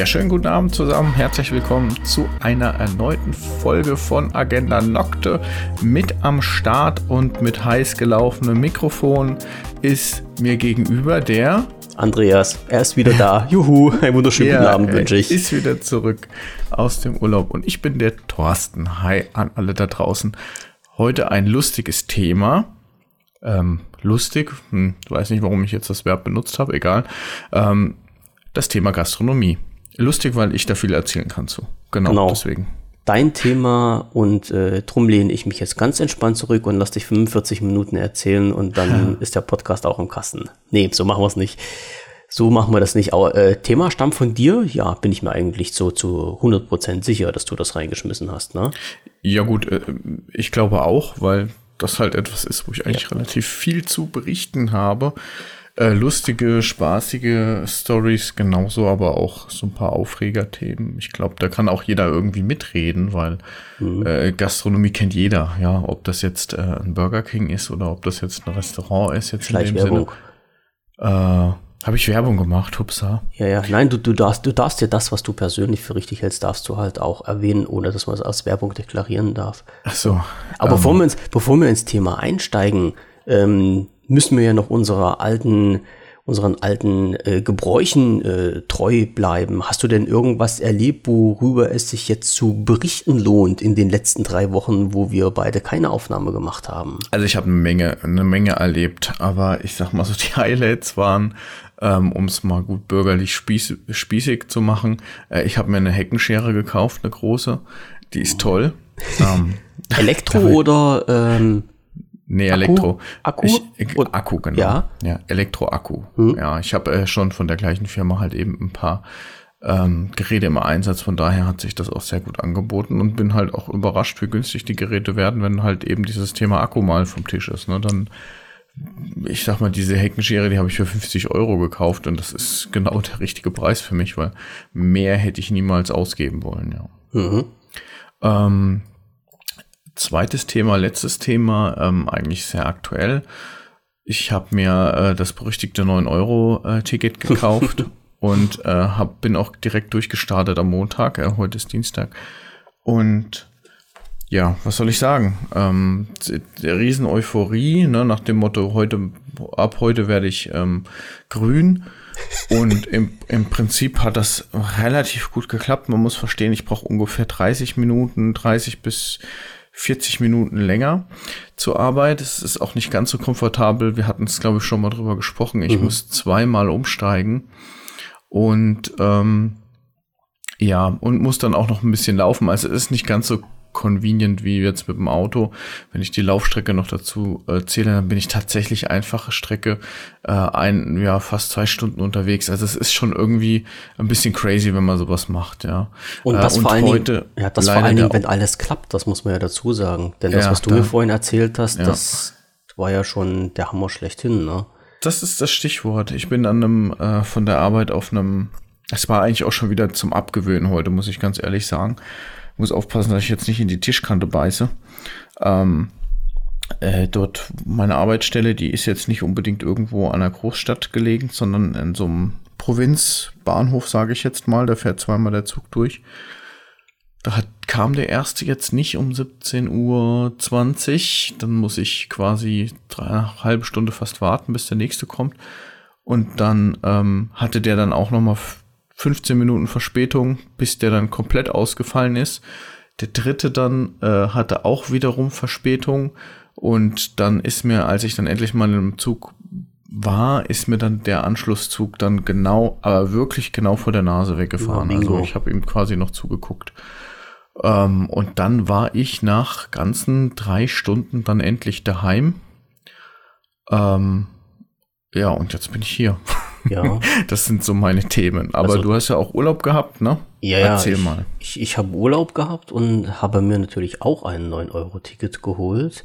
Ja, schönen guten Abend zusammen. Herzlich willkommen zu einer erneuten Folge von Agenda Nocte. Mit am Start und mit heiß gelaufenem Mikrofon ist mir gegenüber der Andreas. Er ist wieder da. Juhu, einen wunderschönen guten Abend wünsche ich. ist wieder zurück aus dem Urlaub und ich bin der Thorsten. Hi an alle da draußen. Heute ein lustiges Thema. Ähm, lustig, hm, weiß nicht, warum ich jetzt das Verb benutzt habe, egal. Ähm, das Thema Gastronomie. Lustig, weil ich da viel erzählen kann zu. Genau, genau. deswegen. Dein Thema und äh, drum lehne ich mich jetzt ganz entspannt zurück und lass dich 45 Minuten erzählen und dann ist der Podcast auch im Kasten. Nee, so machen wir es nicht. So machen wir das nicht. Aber, äh, Thema stammt von dir? Ja, bin ich mir eigentlich so zu 100% sicher, dass du das reingeschmissen hast, ne? Ja gut, äh, ich glaube auch, weil das halt etwas ist, wo ich eigentlich ja. relativ viel zu berichten habe. Äh, lustige, spaßige Stories, genauso aber auch so ein paar Aufregerthemen. Ich glaube, da kann auch jeder irgendwie mitreden, weil mhm. äh, Gastronomie kennt jeder, ja, ob das jetzt äh, ein Burger King ist oder ob das jetzt ein Restaurant ist, jetzt in dem Sinne. Äh, habe ich Werbung gemacht, Hupsa? Ja, ja. Nein, du, du, darfst, du darfst dir das, was du persönlich für richtig hältst, darfst du halt auch erwähnen, ohne dass man es als Werbung deklarieren darf. Ach so. Aber ähm, bevor, wir ins, bevor wir ins Thema einsteigen, ähm, müssen wir ja noch unserer alten unseren alten äh, Gebräuchen äh, treu bleiben. Hast du denn irgendwas erlebt, worüber es sich jetzt zu berichten lohnt in den letzten drei Wochen, wo wir beide keine Aufnahme gemacht haben? Also ich habe eine Menge, eine Menge erlebt, aber ich sag mal so, die Highlights waren, ähm, um es mal gut bürgerlich spieß, spießig zu machen. Äh, ich habe mir eine Heckenschere gekauft, eine große. Die ist toll. Ähm, Elektro oder ähm, Nee, Elektro. Akku? Ich, ich, Akku, genau. Ja, ja Elektroakku. Hm. Ja, ich habe äh, schon von der gleichen Firma halt eben ein paar ähm, Geräte im Einsatz. Von daher hat sich das auch sehr gut angeboten und bin halt auch überrascht, wie günstig die Geräte werden, wenn halt eben dieses Thema Akku mal vom Tisch ist. Ne? Dann, ich sag mal, diese Heckenschere, die habe ich für 50 Euro gekauft und das ist genau der richtige Preis für mich, weil mehr hätte ich niemals ausgeben wollen, ja. Mhm. Ähm, Zweites Thema, letztes Thema, ähm, eigentlich sehr aktuell. Ich habe mir äh, das berüchtigte 9-Euro-Ticket gekauft und äh, hab, bin auch direkt durchgestartet am Montag. Äh, heute ist Dienstag. Und ja, was soll ich sagen? Ähm, der Riesen-Euphorie, ne, nach dem Motto, heute, ab heute werde ich ähm, grün. Und im, im Prinzip hat das relativ gut geklappt. Man muss verstehen, ich brauche ungefähr 30 Minuten, 30 bis 40 Minuten länger zur Arbeit. Es ist auch nicht ganz so komfortabel. Wir hatten es, glaube ich, schon mal drüber gesprochen. Ich mhm. muss zweimal umsteigen und ähm, ja, und muss dann auch noch ein bisschen laufen. Also es ist nicht ganz so convenient wie jetzt mit dem Auto. Wenn ich die Laufstrecke noch dazu äh, zähle, dann bin ich tatsächlich einfache Strecke äh, ein, ja, fast zwei Stunden unterwegs. Also es ist schon irgendwie ein bisschen crazy, wenn man sowas macht, ja. Und das äh, vor allen Dingen, ja, das vor allen Dingen, wenn alles klappt, das muss man ja dazu sagen. Denn das, ja, was du da, mir vorhin erzählt hast, ja. das war ja schon der Hammer schlechthin, ne? Das ist das Stichwort. Ich bin an einem, äh, von der Arbeit auf einem, es war eigentlich auch schon wieder zum Abgewöhnen heute, muss ich ganz ehrlich sagen muss aufpassen, dass ich jetzt nicht in die Tischkante beiße. Ähm, äh, dort meine Arbeitsstelle, die ist jetzt nicht unbedingt irgendwo an einer Großstadt gelegen, sondern in so einem Provinzbahnhof, sage ich jetzt mal. Da fährt zweimal der Zug durch. Da hat, kam der erste jetzt nicht um 17.20 Uhr. Dann muss ich quasi drei, halbe Stunde fast warten, bis der nächste kommt. Und dann ähm, hatte der dann auch noch mal 15 Minuten Verspätung, bis der dann komplett ausgefallen ist. Der dritte dann äh, hatte auch wiederum Verspätung und dann ist mir, als ich dann endlich mal im Zug war, ist mir dann der Anschlusszug dann genau, aber wirklich genau vor der Nase weggefahren. Also ich habe ihm quasi noch zugeguckt. Ähm, und dann war ich nach ganzen drei Stunden dann endlich daheim. Ähm, ja, und jetzt bin ich hier. Ja. Das sind so meine Themen. Aber also, du hast ja auch Urlaub gehabt, ne? Ja, Erzähl ich, mal. Ich, ich habe Urlaub gehabt und habe mir natürlich auch ein 9-Euro-Ticket geholt.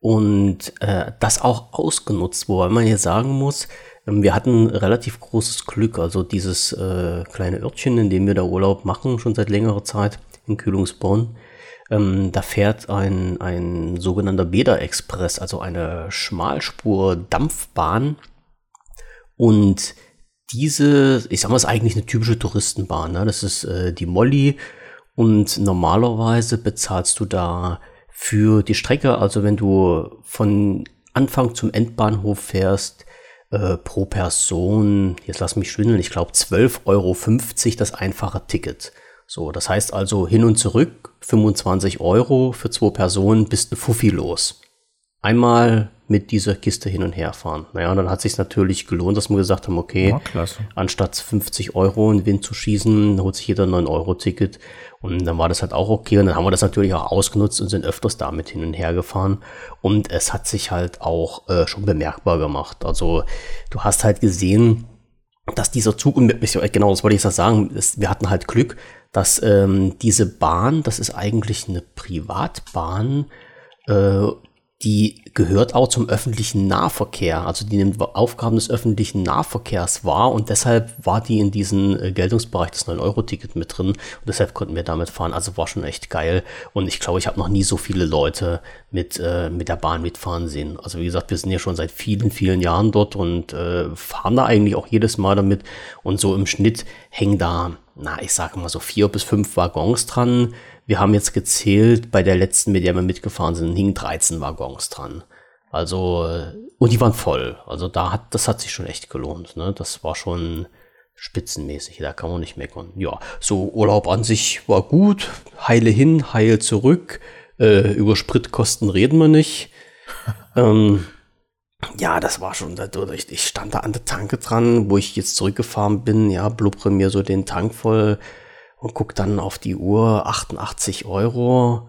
Und äh, das auch ausgenutzt, wobei man jetzt sagen muss, ähm, wir hatten relativ großes Glück. Also dieses äh, kleine Örtchen, in dem wir da Urlaub machen, schon seit längerer Zeit in Kühlungsborn. Ähm, da fährt ein, ein sogenannter Beda-Express, also eine Schmalspur-Dampfbahn und diese, ich sag mal, ist eigentlich eine typische Touristenbahn. Ne? Das ist äh, die Molly und normalerweise bezahlst du da für die Strecke, also wenn du von Anfang zum Endbahnhof fährst, äh, pro Person, jetzt lass mich schwindeln, ich glaube 12,50 Euro das einfache Ticket. So, das heißt also hin und zurück 25 Euro für zwei Personen bist ein Fuffi los. Einmal mit dieser Kiste hin und her fahren. Naja, und dann hat sich natürlich gelohnt, dass wir gesagt haben, okay, ja, anstatt 50 Euro in den Wind zu schießen, holt sich jeder ein 9-Euro-Ticket. Und dann war das halt auch okay. Und dann haben wir das natürlich auch ausgenutzt und sind öfters damit hin und her gefahren. Und es hat sich halt auch äh, schon bemerkbar gemacht. Also du hast halt gesehen, dass dieser Zug, und genau, das wollte ich jetzt sagen, ist, wir hatten halt Glück, dass ähm, diese Bahn, das ist eigentlich eine Privatbahn, äh, die gehört auch zum öffentlichen Nahverkehr. Also die nimmt Aufgaben des öffentlichen Nahverkehrs wahr und deshalb war die in diesem äh, Geltungsbereich des 9-Euro-Ticket mit drin und deshalb konnten wir damit fahren. Also war schon echt geil und ich glaube, ich habe noch nie so viele Leute mit, äh, mit der Bahn mitfahren sehen. Also wie gesagt, wir sind ja schon seit vielen, vielen Jahren dort und äh, fahren da eigentlich auch jedes Mal damit und so im Schnitt hängen da, na, ich sage mal so vier bis fünf Waggons dran wir haben jetzt gezählt, bei der letzten, mit der wir mitgefahren sind, hingen 13 Waggons dran. Also, äh, und die waren voll. Also da hat, das hat sich schon echt gelohnt. Ne? Das war schon spitzenmäßig. Da kann man nicht meckern. Ja, so Urlaub an sich war gut. Heile hin, heil zurück. Äh, über Spritkosten reden wir nicht. ähm, ja, das war schon dadurch. Ich stand da an der Tanke dran, wo ich jetzt zurückgefahren bin. Ja, blubbere mir so den Tank voll und guck dann auf die Uhr, 88 Euro.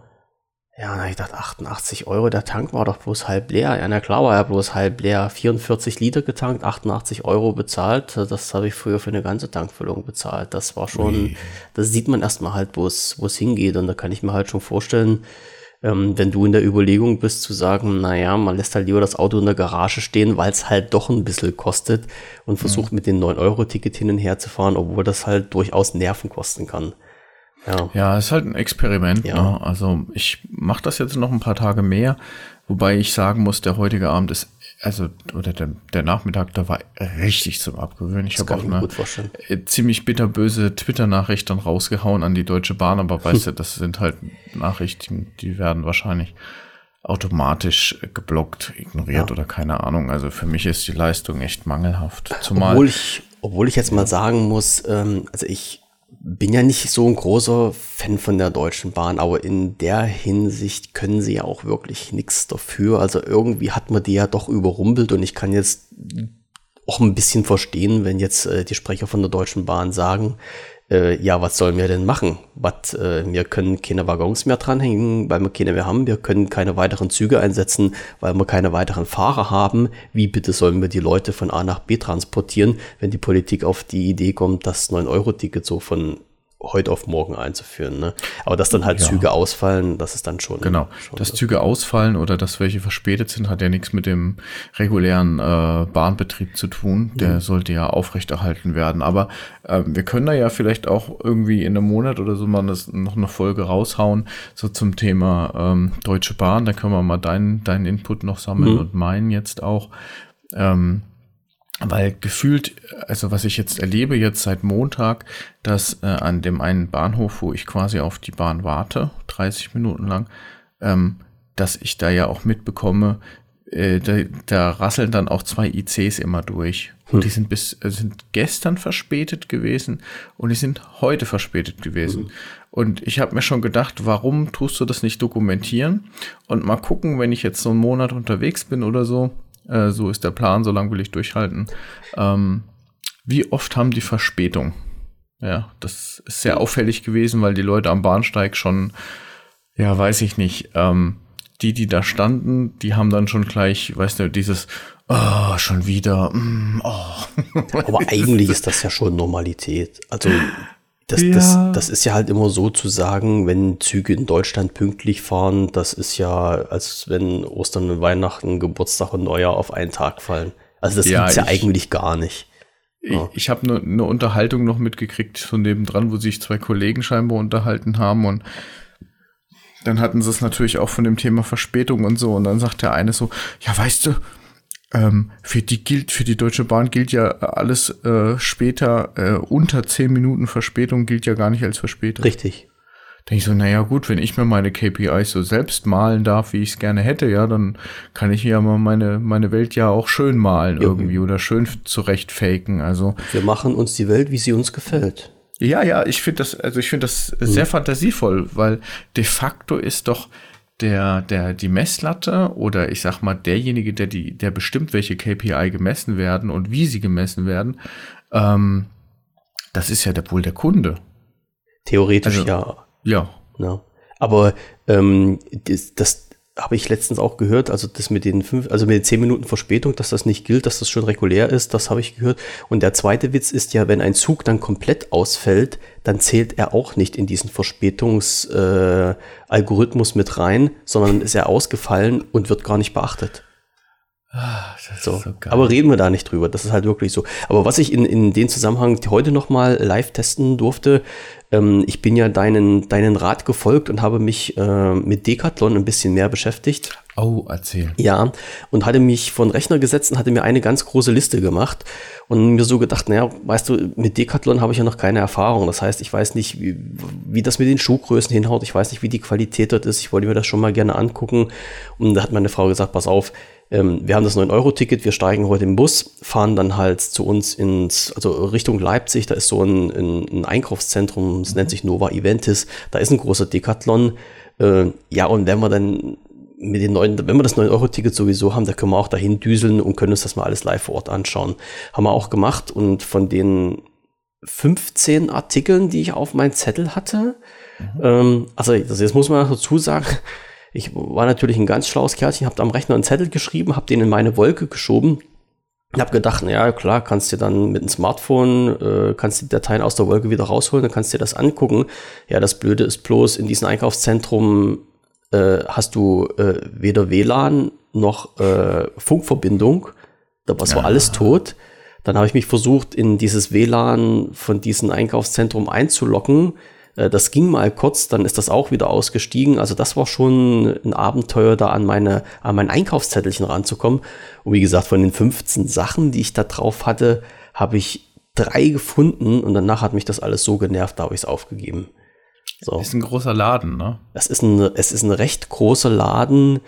Ja, ich dachte, 88 Euro, der Tank war doch bloß halb leer. Ja, na klar war er bloß halb leer. 44 Liter getankt, 88 Euro bezahlt. Das habe ich früher für eine ganze Tankfüllung bezahlt. Das war schon, Ui. das sieht man erstmal halt, wo es, wo es hingeht. Und da kann ich mir halt schon vorstellen, ähm, wenn du in der Überlegung bist zu sagen, naja, man lässt halt lieber das Auto in der Garage stehen, weil es halt doch ein bisschen kostet und versucht mhm. mit den 9-Euro-Ticket hin und her zu fahren, obwohl das halt durchaus Nerven kosten kann. Ja, ja ist halt ein Experiment. Ja. Ne? Also ich mache das jetzt noch ein paar Tage mehr, wobei ich sagen muss, der heutige Abend ist also, oder der, der Nachmittag, da war richtig zum Abgewöhnen. Ich habe auch eine äh, ziemlich bitterböse Twitter-Nachricht dann rausgehauen an die Deutsche Bahn, aber weißt du, das sind halt Nachrichten, die werden wahrscheinlich automatisch geblockt, ignoriert ja. oder keine Ahnung. Also für mich ist die Leistung echt mangelhaft. Zumal obwohl ich, obwohl ich jetzt mal sagen muss, ähm, also ich bin ja nicht so ein großer Fan von der Deutschen Bahn, aber in der Hinsicht können sie ja auch wirklich nichts dafür. Also irgendwie hat man die ja doch überrumpelt und ich kann jetzt auch ein bisschen verstehen, wenn jetzt äh, die Sprecher von der Deutschen Bahn sagen, äh, ja, was sollen wir denn machen? Was, äh, wir können keine Waggons mehr dranhängen, weil wir keine mehr haben. Wir können keine weiteren Züge einsetzen, weil wir keine weiteren Fahrer haben. Wie bitte sollen wir die Leute von A nach B transportieren, wenn die Politik auf die Idee kommt, das 9-Euro-Ticket so von heute auf morgen einzuführen. Ne? Aber dass dann halt ja. Züge ausfallen, das ist dann schon. Genau, schon dass Züge ausfallen oder dass welche verspätet sind, hat ja nichts mit dem regulären äh, Bahnbetrieb zu tun. Der mhm. sollte ja aufrechterhalten werden. Aber äh, wir können da ja vielleicht auch irgendwie in einem Monat oder so mal das, noch eine Folge raushauen, so zum Thema ähm, Deutsche Bahn. Da können wir mal deinen, deinen Input noch sammeln mhm. und meinen jetzt auch. Ähm, weil gefühlt, also was ich jetzt erlebe jetzt seit Montag, dass äh, an dem einen Bahnhof, wo ich quasi auf die Bahn warte, 30 Minuten lang, ähm, dass ich da ja auch mitbekomme, äh, da, da rasseln dann auch zwei ICs immer durch. Hm. Die sind bis äh, sind gestern verspätet gewesen und die sind heute verspätet gewesen. Hm. Und ich habe mir schon gedacht, warum tust du das nicht dokumentieren und mal gucken, wenn ich jetzt so einen Monat unterwegs bin oder so, äh, so ist der Plan, so lange will ich durchhalten. Ähm, wie oft haben die Verspätung? Ja, das ist sehr auffällig gewesen, weil die Leute am Bahnsteig schon, ja, weiß ich nicht, ähm, die, die da standen, die haben dann schon gleich, weißt du, dieses, oh, schon wieder, mm, oh. Aber eigentlich ist das ja schon Normalität. Also das, ja. das, das ist ja halt immer so zu sagen, wenn Züge in Deutschland pünktlich fahren, das ist ja, als wenn Ostern und Weihnachten, Geburtstag und Neujahr auf einen Tag fallen. Also das ja, gibt's ja eigentlich gar nicht. Ich, ja. ich habe eine ne Unterhaltung noch mitgekriegt von dran, wo sich zwei Kollegen scheinbar unterhalten haben und dann hatten sie es natürlich auch von dem Thema Verspätung und so und dann sagt der eine so, ja weißt du, ähm, für die gilt, für die Deutsche Bahn gilt ja alles äh, später, äh, unter zehn Minuten Verspätung gilt ja gar nicht als Verspätung. Richtig. Denke ich so, naja gut, wenn ich mir meine KPIs so selbst malen darf, wie ich es gerne hätte, ja, dann kann ich ja mal meine, meine Welt ja auch schön malen ja. irgendwie oder schön zurecht faken. Also wir machen uns die Welt, wie sie uns gefällt. Ja, ja, ich finde das, also ich finde das mhm. sehr fantasievoll, weil de facto ist doch der, der, die Messlatte oder ich sag mal derjenige, der die, der bestimmt, welche KPI gemessen werden und wie sie gemessen werden, ähm, das ist ja der, wohl der Kunde. Theoretisch also, ja. Ja. ja. Aber ähm, das, das habe ich letztens auch gehört, also das mit den fünf, also mit den zehn Minuten Verspätung, dass das nicht gilt, dass das schon regulär ist, das habe ich gehört. Und der zweite Witz ist ja, wenn ein Zug dann komplett ausfällt, dann zählt er auch nicht in diesen Verspätungsalgorithmus äh, mit rein, sondern ist er ausgefallen und wird gar nicht beachtet. Ah, so. so Aber reden wir da nicht drüber. Das ist halt wirklich so. Aber was ich in, in dem Zusammenhang heute nochmal live testen durfte, ähm, ich bin ja deinen, deinen Rat gefolgt und habe mich äh, mit Decathlon ein bisschen mehr beschäftigt. Oh, erzähl. Ja, und hatte mich von Rechner gesetzt und hatte mir eine ganz große Liste gemacht und mir so gedacht, naja, weißt du, mit Decathlon habe ich ja noch keine Erfahrung. Das heißt, ich weiß nicht, wie, wie das mit den Schuhgrößen hinhaut. Ich weiß nicht, wie die Qualität dort ist. Ich wollte mir das schon mal gerne angucken. Und da hat meine Frau gesagt, pass auf, ähm, wir haben das 9-Euro-Ticket, wir steigen heute im Bus, fahren dann halt zu uns ins, also Richtung Leipzig, da ist so ein, ein, ein Einkaufszentrum, es nennt sich Nova Eventis, da ist ein großer Decathlon. Äh, ja, und wenn wir dann mit den neuen, wenn wir das 9-Euro-Ticket sowieso haben, da können wir auch dahin düseln und können uns das mal alles live vor Ort anschauen. Haben wir auch gemacht und von den 15 Artikeln, die ich auf meinem Zettel hatte, mhm. ähm, also, also jetzt muss man dazu sagen, ich war natürlich ein ganz schlaues Kerlchen, habe am Rechner einen Zettel geschrieben, habe den in meine Wolke geschoben Ich habe gedacht, ja klar, kannst du dann mit dem Smartphone, äh, kannst die Dateien aus der Wolke wieder rausholen, dann kannst du dir das angucken. Ja, das Blöde ist bloß, in diesem Einkaufszentrum äh, hast du äh, weder WLAN noch äh, Funkverbindung. Da war ja. alles tot. Dann habe ich mich versucht, in dieses WLAN von diesem Einkaufszentrum einzuloggen. Äh, das ging mal kurz, dann ist das auch wieder ausgestiegen. Also das war schon ein Abenteuer, da an meine, an mein Einkaufszettelchen ranzukommen. Und wie gesagt, von den 15 Sachen, die ich da drauf hatte, habe ich drei gefunden und danach hat mich das alles so genervt, da habe ich es aufgegeben. So. Ist ein großer Laden, ne? Das ist ein, es ist ein recht großer Laden,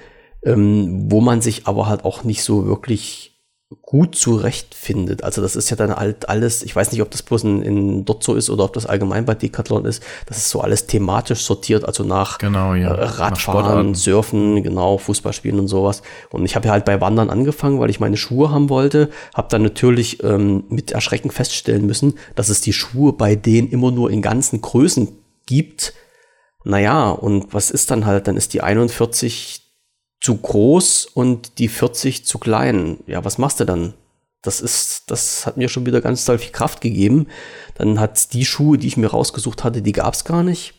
ähm, wo man sich aber halt auch nicht so wirklich gut zurechtfindet. Also das ist ja dann halt alles, ich weiß nicht, ob das bloß in, in dort so ist oder ob das allgemein bei Decathlon ist, das ist so alles thematisch sortiert, also nach genau, ja. äh, Radfahren, nach Surfen, genau, Fußballspielen und sowas. Und ich habe ja halt bei Wandern angefangen, weil ich meine Schuhe haben wollte, habe dann natürlich ähm, mit Erschrecken feststellen müssen, dass es die Schuhe bei denen immer nur in ganzen Größen gibt. Naja, und was ist dann halt? Dann ist die 41 zu groß und die 40 zu klein. Ja, was machst du dann? Das ist, das hat mir schon wieder ganz toll viel Kraft gegeben. Dann hat die Schuhe, die ich mir rausgesucht hatte, die gab es gar nicht.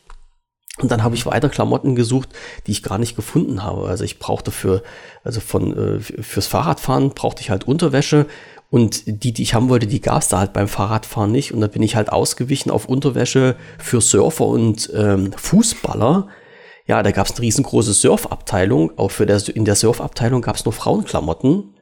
Und dann habe ich weiter Klamotten gesucht, die ich gar nicht gefunden habe. Also ich brauchte für, also von äh, fürs Fahrradfahren brauchte ich halt Unterwäsche und die, die ich haben wollte, die gab es da halt beim Fahrradfahren nicht. Und da bin ich halt ausgewichen auf Unterwäsche für Surfer und ähm, Fußballer ja, da gab es eine riesengroße Surfabteilung. Auch für der, in der Surfabteilung gab es nur Frauenklamotten.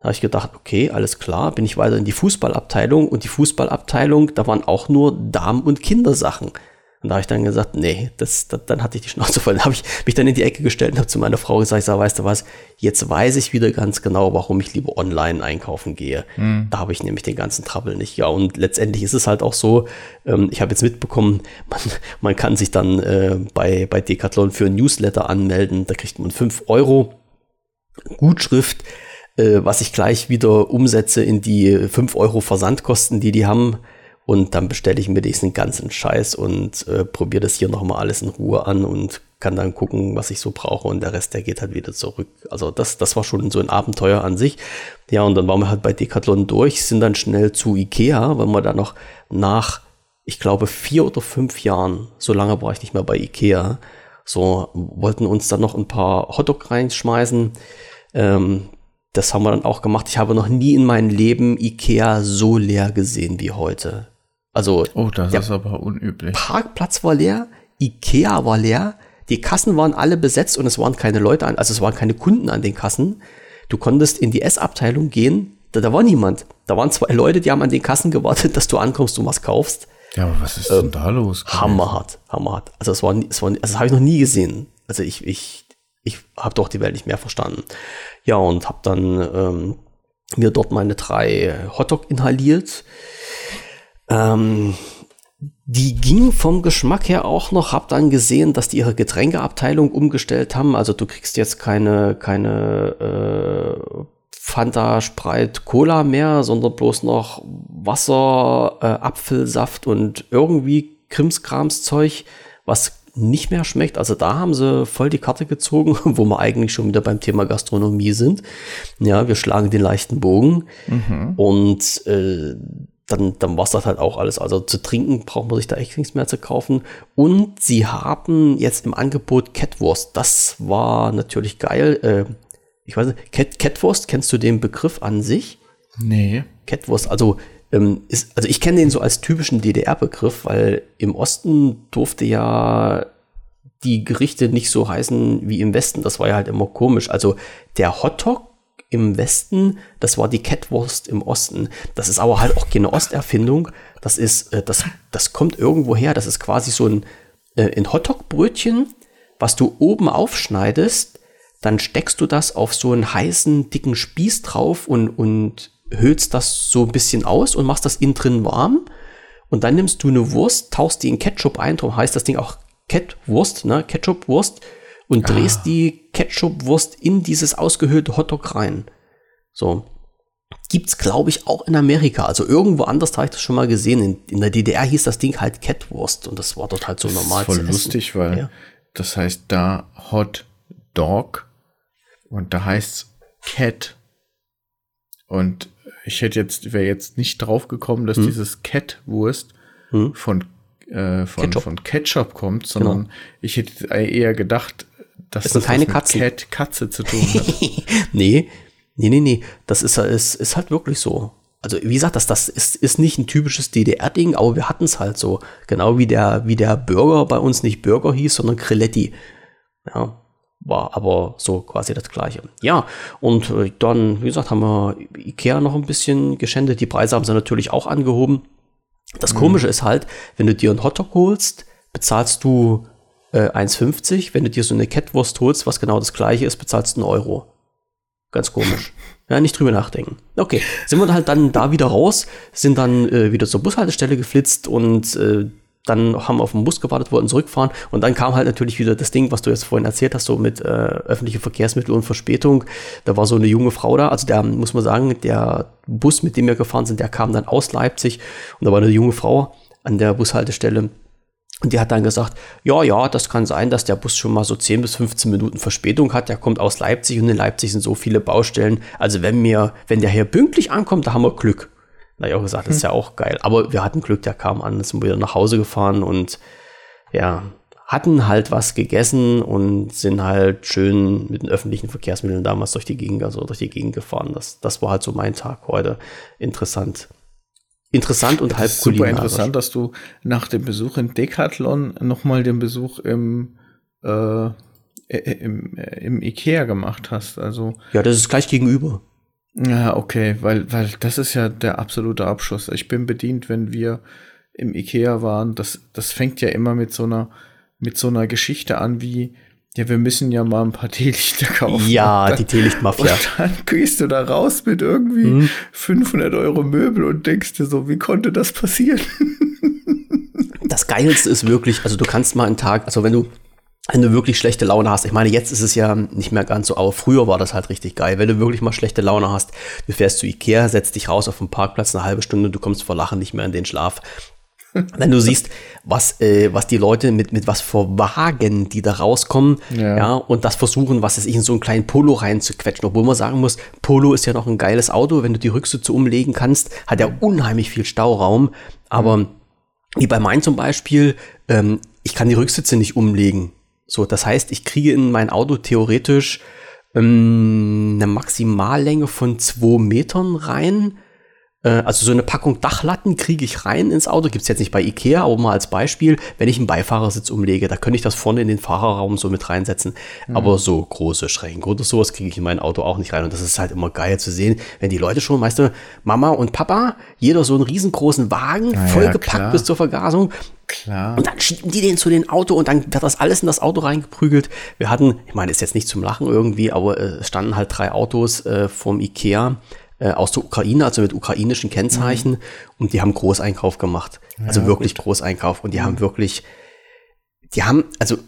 Da habe ich gedacht, okay, alles klar, bin ich weiter in die Fußballabteilung und die Fußballabteilung, da waren auch nur Damen- und Kindersachen. Und da habe ich dann gesagt, nee, das, das, dann hatte ich die Schnauze voll. Dann habe ich mich dann in die Ecke gestellt und habe zu meiner Frau gesagt, ich sag, weißt du was, jetzt weiß ich wieder ganz genau, warum ich lieber online einkaufen gehe. Mhm. Da habe ich nämlich den ganzen Trouble nicht. Ja, und letztendlich ist es halt auch so, ähm, ich habe jetzt mitbekommen, man, man kann sich dann äh, bei, bei Decathlon für ein Newsletter anmelden. Da kriegt man 5 Euro Gutschrift, äh, was ich gleich wieder umsetze in die 5 Euro Versandkosten, die die haben und dann bestelle ich mir diesen ganzen Scheiß und äh, probiere das hier nochmal alles in Ruhe an und kann dann gucken, was ich so brauche und der Rest, der geht halt wieder zurück. Also das, das war schon so ein Abenteuer an sich. Ja, und dann waren wir halt bei Decathlon durch, sind dann schnell zu Ikea, weil wir da noch nach, ich glaube, vier oder fünf Jahren, so lange war ich nicht mehr bei Ikea, so wollten uns dann noch ein paar Hotdog reinschmeißen. Ähm, das haben wir dann auch gemacht. Ich habe noch nie in meinem Leben Ikea so leer gesehen wie heute. Also, oh, das ist aber unüblich. Parkplatz war leer, Ikea war leer, die Kassen waren alle besetzt und es waren keine Leute an, also es waren keine Kunden an den Kassen. Du konntest in die Essabteilung gehen, da, da war niemand. Da waren zwei Leute, die haben an den Kassen gewartet, dass du ankommst und was kaufst. Ja, aber was ist ähm, denn da los? Hammerhart, hammerhart. Also es war, es war, also das habe ich noch nie gesehen. Also ich, ich, ich habe doch die Welt nicht mehr verstanden. Ja, und habe dann ähm, mir dort meine drei Hotdog inhaliert. Ähm, die ging vom Geschmack her auch noch, hab dann gesehen, dass die ihre Getränkeabteilung umgestellt haben. Also du kriegst jetzt keine, keine äh, Fanta, Sprite, Cola mehr, sondern bloß noch Wasser, äh, Apfelsaft und irgendwie Krimskramszeug, was nicht mehr schmeckt. Also da haben sie voll die Karte gezogen, wo wir eigentlich schon wieder beim Thema Gastronomie sind. Ja, wir schlagen den leichten Bogen. Mhm. Und äh, dann, dann war es das halt auch alles. Also zu trinken braucht man sich da echt nichts mehr zu kaufen. Und sie haben jetzt im Angebot Catwurst. Das war natürlich geil. Äh, ich weiß nicht, Cat, Catwurst, kennst du den Begriff an sich? Nee. Catwurst, also ähm, ist, also ich kenne den so als typischen DDR-Begriff, weil im Osten durfte ja die Gerichte nicht so heißen wie im Westen. Das war ja halt immer komisch. Also der Hotdog im Westen, das war die Catwurst im Osten. Das ist aber halt auch keine Osterfindung. Das ist, äh, das, das kommt irgendwo her. Das ist quasi so ein, äh, ein Hotdog-Brötchen, was du oben aufschneidest dann steckst du das auf so einen heißen, dicken Spieß drauf und, und hüllst das so ein bisschen aus und machst das innen drin warm. Und dann nimmst du eine Wurst, tauchst die in Ketchup ein, darum heißt das Ding auch Ketwurst, ne? Ketchup-Wurst und ah. drehst die Ketchup-Wurst in dieses ausgehöhlte Hotdog rein. So. Gibt's, glaube ich, auch in Amerika. Also irgendwo anders habe ich das schon mal gesehen. In, in, der DDR hieß das Ding halt Catwurst und das war dort halt so normal. Das ist voll lustig, weil ja. das heißt da Hot Dog und da heißt Cat. Und ich hätte jetzt, wäre jetzt nicht drauf gekommen, dass hm. dieses Cat-Wurst hm. von, äh, von, Ketchup. von Ketchup kommt, sondern genau. ich hätte eher gedacht, dass das, das keine Katzen. Cat, Katze zu tun hat. nee, nee, nee, nee. Das ist, ist, ist halt wirklich so. Also, wie gesagt, das, das ist, ist nicht ein typisches DDR-Ding, aber wir hatten es halt so. Genau wie der, wie der Burger bei uns nicht Burger hieß, sondern Creletti. Ja, war aber so quasi das gleiche. Ja, und äh, dann, wie gesagt, haben wir Ikea noch ein bisschen geschändet. Die Preise haben sie natürlich auch angehoben. Das mhm. Komische ist halt, wenn du dir einen Hotdog holst, bezahlst du äh, 1,50. Wenn du dir so eine Kettwurst holst, was genau das gleiche ist, bezahlst du einen Euro. Ganz komisch. Ja, nicht drüber nachdenken. Okay, sind wir halt dann da wieder raus, sind dann äh, wieder zur Bushaltestelle geflitzt und äh, dann haben wir auf den Bus gewartet, wollten zurückfahren und dann kam halt natürlich wieder das Ding, was du jetzt vorhin erzählt hast, so mit äh, öffentlichen Verkehrsmitteln und Verspätung. Da war so eine junge Frau da, also der muss man sagen, der Bus, mit dem wir gefahren sind, der kam dann aus Leipzig und da war eine junge Frau an der Bushaltestelle und die hat dann gesagt, ja, ja, das kann sein, dass der Bus schon mal so 10 bis 15 Minuten Verspätung hat. Der kommt aus Leipzig und in Leipzig sind so viele Baustellen. Also wenn mir, wenn der hier pünktlich ankommt, da haben wir Glück. Ich auch gesagt, das ist ja auch geil. Aber wir hatten Glück, der kam an, sind wieder nach Hause gefahren und ja, hatten halt was gegessen und sind halt schön mit den öffentlichen Verkehrsmitteln damals durch die Gegend, also durch die Gegend gefahren. Das, das war halt so mein Tag heute. Interessant. Interessant und halb Super interessant, dass du nach dem Besuch in Decathlon nochmal den Besuch im, äh, im, im Ikea gemacht hast. Also ja, das ist gleich gegenüber. Ja, okay, weil, weil das ist ja der absolute Abschluss. Ich bin bedient, wenn wir im Ikea waren. Das, das fängt ja immer mit so einer, mit so einer Geschichte an wie, ja, wir müssen ja mal ein paar Teelichter kaufen. Ja, dann, die Teelichtmafia. Und dann gehst du da raus mit irgendwie mhm. 500 Euro Möbel und denkst dir so, wie konnte das passieren? das Geilste ist wirklich, also du kannst mal einen Tag, also wenn du wenn du wirklich schlechte Laune hast. Ich meine, jetzt ist es ja nicht mehr ganz so, aber früher war das halt richtig geil. Wenn du wirklich mal schlechte Laune hast, du fährst zu Ikea, setzt dich raus auf den Parkplatz eine halbe Stunde, du kommst vor Lachen nicht mehr in den Schlaf. Wenn du siehst, was, äh, was die Leute mit, mit was vor Wagen, die da rauskommen, ja. ja, und das versuchen, was ist ich in so einen kleinen Polo reinzuquetschen. Obwohl man sagen muss, Polo ist ja noch ein geiles Auto. Wenn du die Rücksitze umlegen kannst, hat er unheimlich viel Stauraum. Aber wie bei meinem zum Beispiel, ähm, ich kann die Rücksitze nicht umlegen. So, das heißt, ich kriege in mein Auto theoretisch ähm, eine Maximallänge von zwei Metern rein. Äh, also so eine Packung Dachlatten kriege ich rein ins Auto. Gibt es jetzt nicht bei Ikea, aber mal als Beispiel, wenn ich einen Beifahrersitz umlege, da könnte ich das vorne in den Fahrerraum so mit reinsetzen. Mhm. Aber so große Schränke oder sowas kriege ich in mein Auto auch nicht rein. Und das ist halt immer geil zu sehen, wenn die Leute schon, weißt du, Mama und Papa, jeder so einen riesengroßen Wagen, ja, vollgepackt ja, bis zur Vergasung. Klar. Und dann schieben die den zu den Auto und dann wird das alles in das Auto reingeprügelt. Wir hatten, ich meine, ist jetzt nicht zum Lachen irgendwie, aber äh, es standen halt drei Autos äh, vom Ikea äh, aus der Ukraine, also mit ukrainischen Kennzeichen. Mhm. Und die haben Großeinkauf gemacht. Also ja, wirklich gut. Großeinkauf. Und die mhm. haben wirklich, die haben, also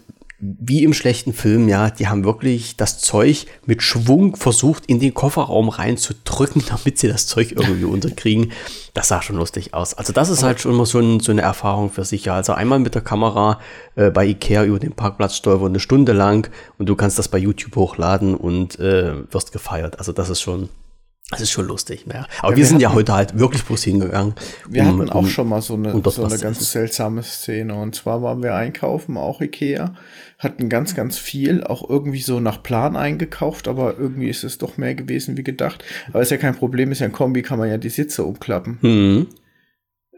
wie im schlechten Film, ja, die haben wirklich das Zeug mit Schwung versucht, in den Kofferraum reinzudrücken, damit sie das Zeug irgendwie unterkriegen. Das sah schon lustig aus. Also das ist Aber halt schon immer so, ein, so, eine Erfahrung für sich. Ja. Also einmal mit der Kamera äh, bei Ikea über den Parkplatz stolpern, eine Stunde lang und du kannst das bei YouTube hochladen und äh, wirst gefeiert. Also das ist schon, das ist schon lustig, ja. Aber ja, wir, wir, sind hatten, ja heute halt wirklich bloß hingegangen. Wir um, hatten auch um, schon mal so eine, so eine ganz seltsame Szene. Und zwar waren wir einkaufen, auch Ikea, hatten ganz, ganz viel, auch irgendwie so nach Plan eingekauft, aber irgendwie ist es doch mehr gewesen wie gedacht. Aber ist ja kein Problem, ist ja ein Kombi, kann man ja die Sitze umklappen. Mhm.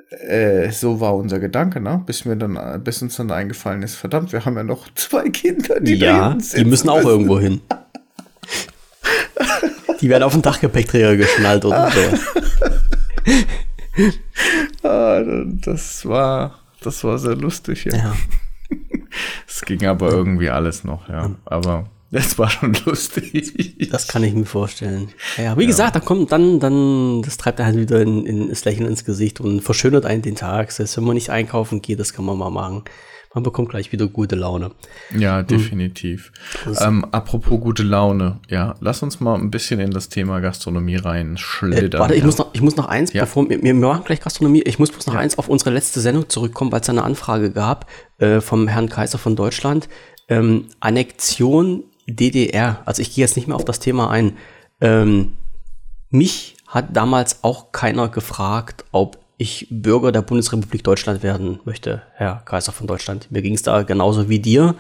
Äh, so war unser Gedanke, ne? Bis mir dann, bis uns dann eingefallen ist, verdammt, wir haben ja noch zwei Kinder, die ja, die müssen auch irgendwo hin. Die werden auf den Dachgepäckträger geschnallt oder so. ah, das war, das war sehr lustig, ja. ja. Es ging aber irgendwie alles noch, ja. Aber es war schon lustig. Das kann ich mir vorstellen. Ja, wie ja. gesagt, da kommt dann, dann, das treibt er halt wieder in, in, das Lächeln ins Gesicht und verschönert einen den Tag. Das heißt, wenn man nicht einkaufen geht, das kann man mal machen man bekommt gleich wieder gute Laune. Ja, hm. definitiv. Hm. Ähm, apropos gute Laune, ja, lass uns mal ein bisschen in das Thema Gastronomie reinschlittern. Äh, warte, ich, muss noch, ich muss noch eins, ja. bevor wir, wir machen gleich Gastronomie, ich muss bloß noch ja. eins auf unsere letzte Sendung zurückkommen, weil es eine Anfrage gab äh, vom Herrn Kaiser von Deutschland. Ähm, Annexion DDR, also ich gehe jetzt nicht mehr auf das Thema ein. Ähm, mich hat damals auch keiner gefragt, ob ich Bürger der Bundesrepublik Deutschland werden möchte, Herr Kaiser von Deutschland. Mir ging es da genauso wie dir.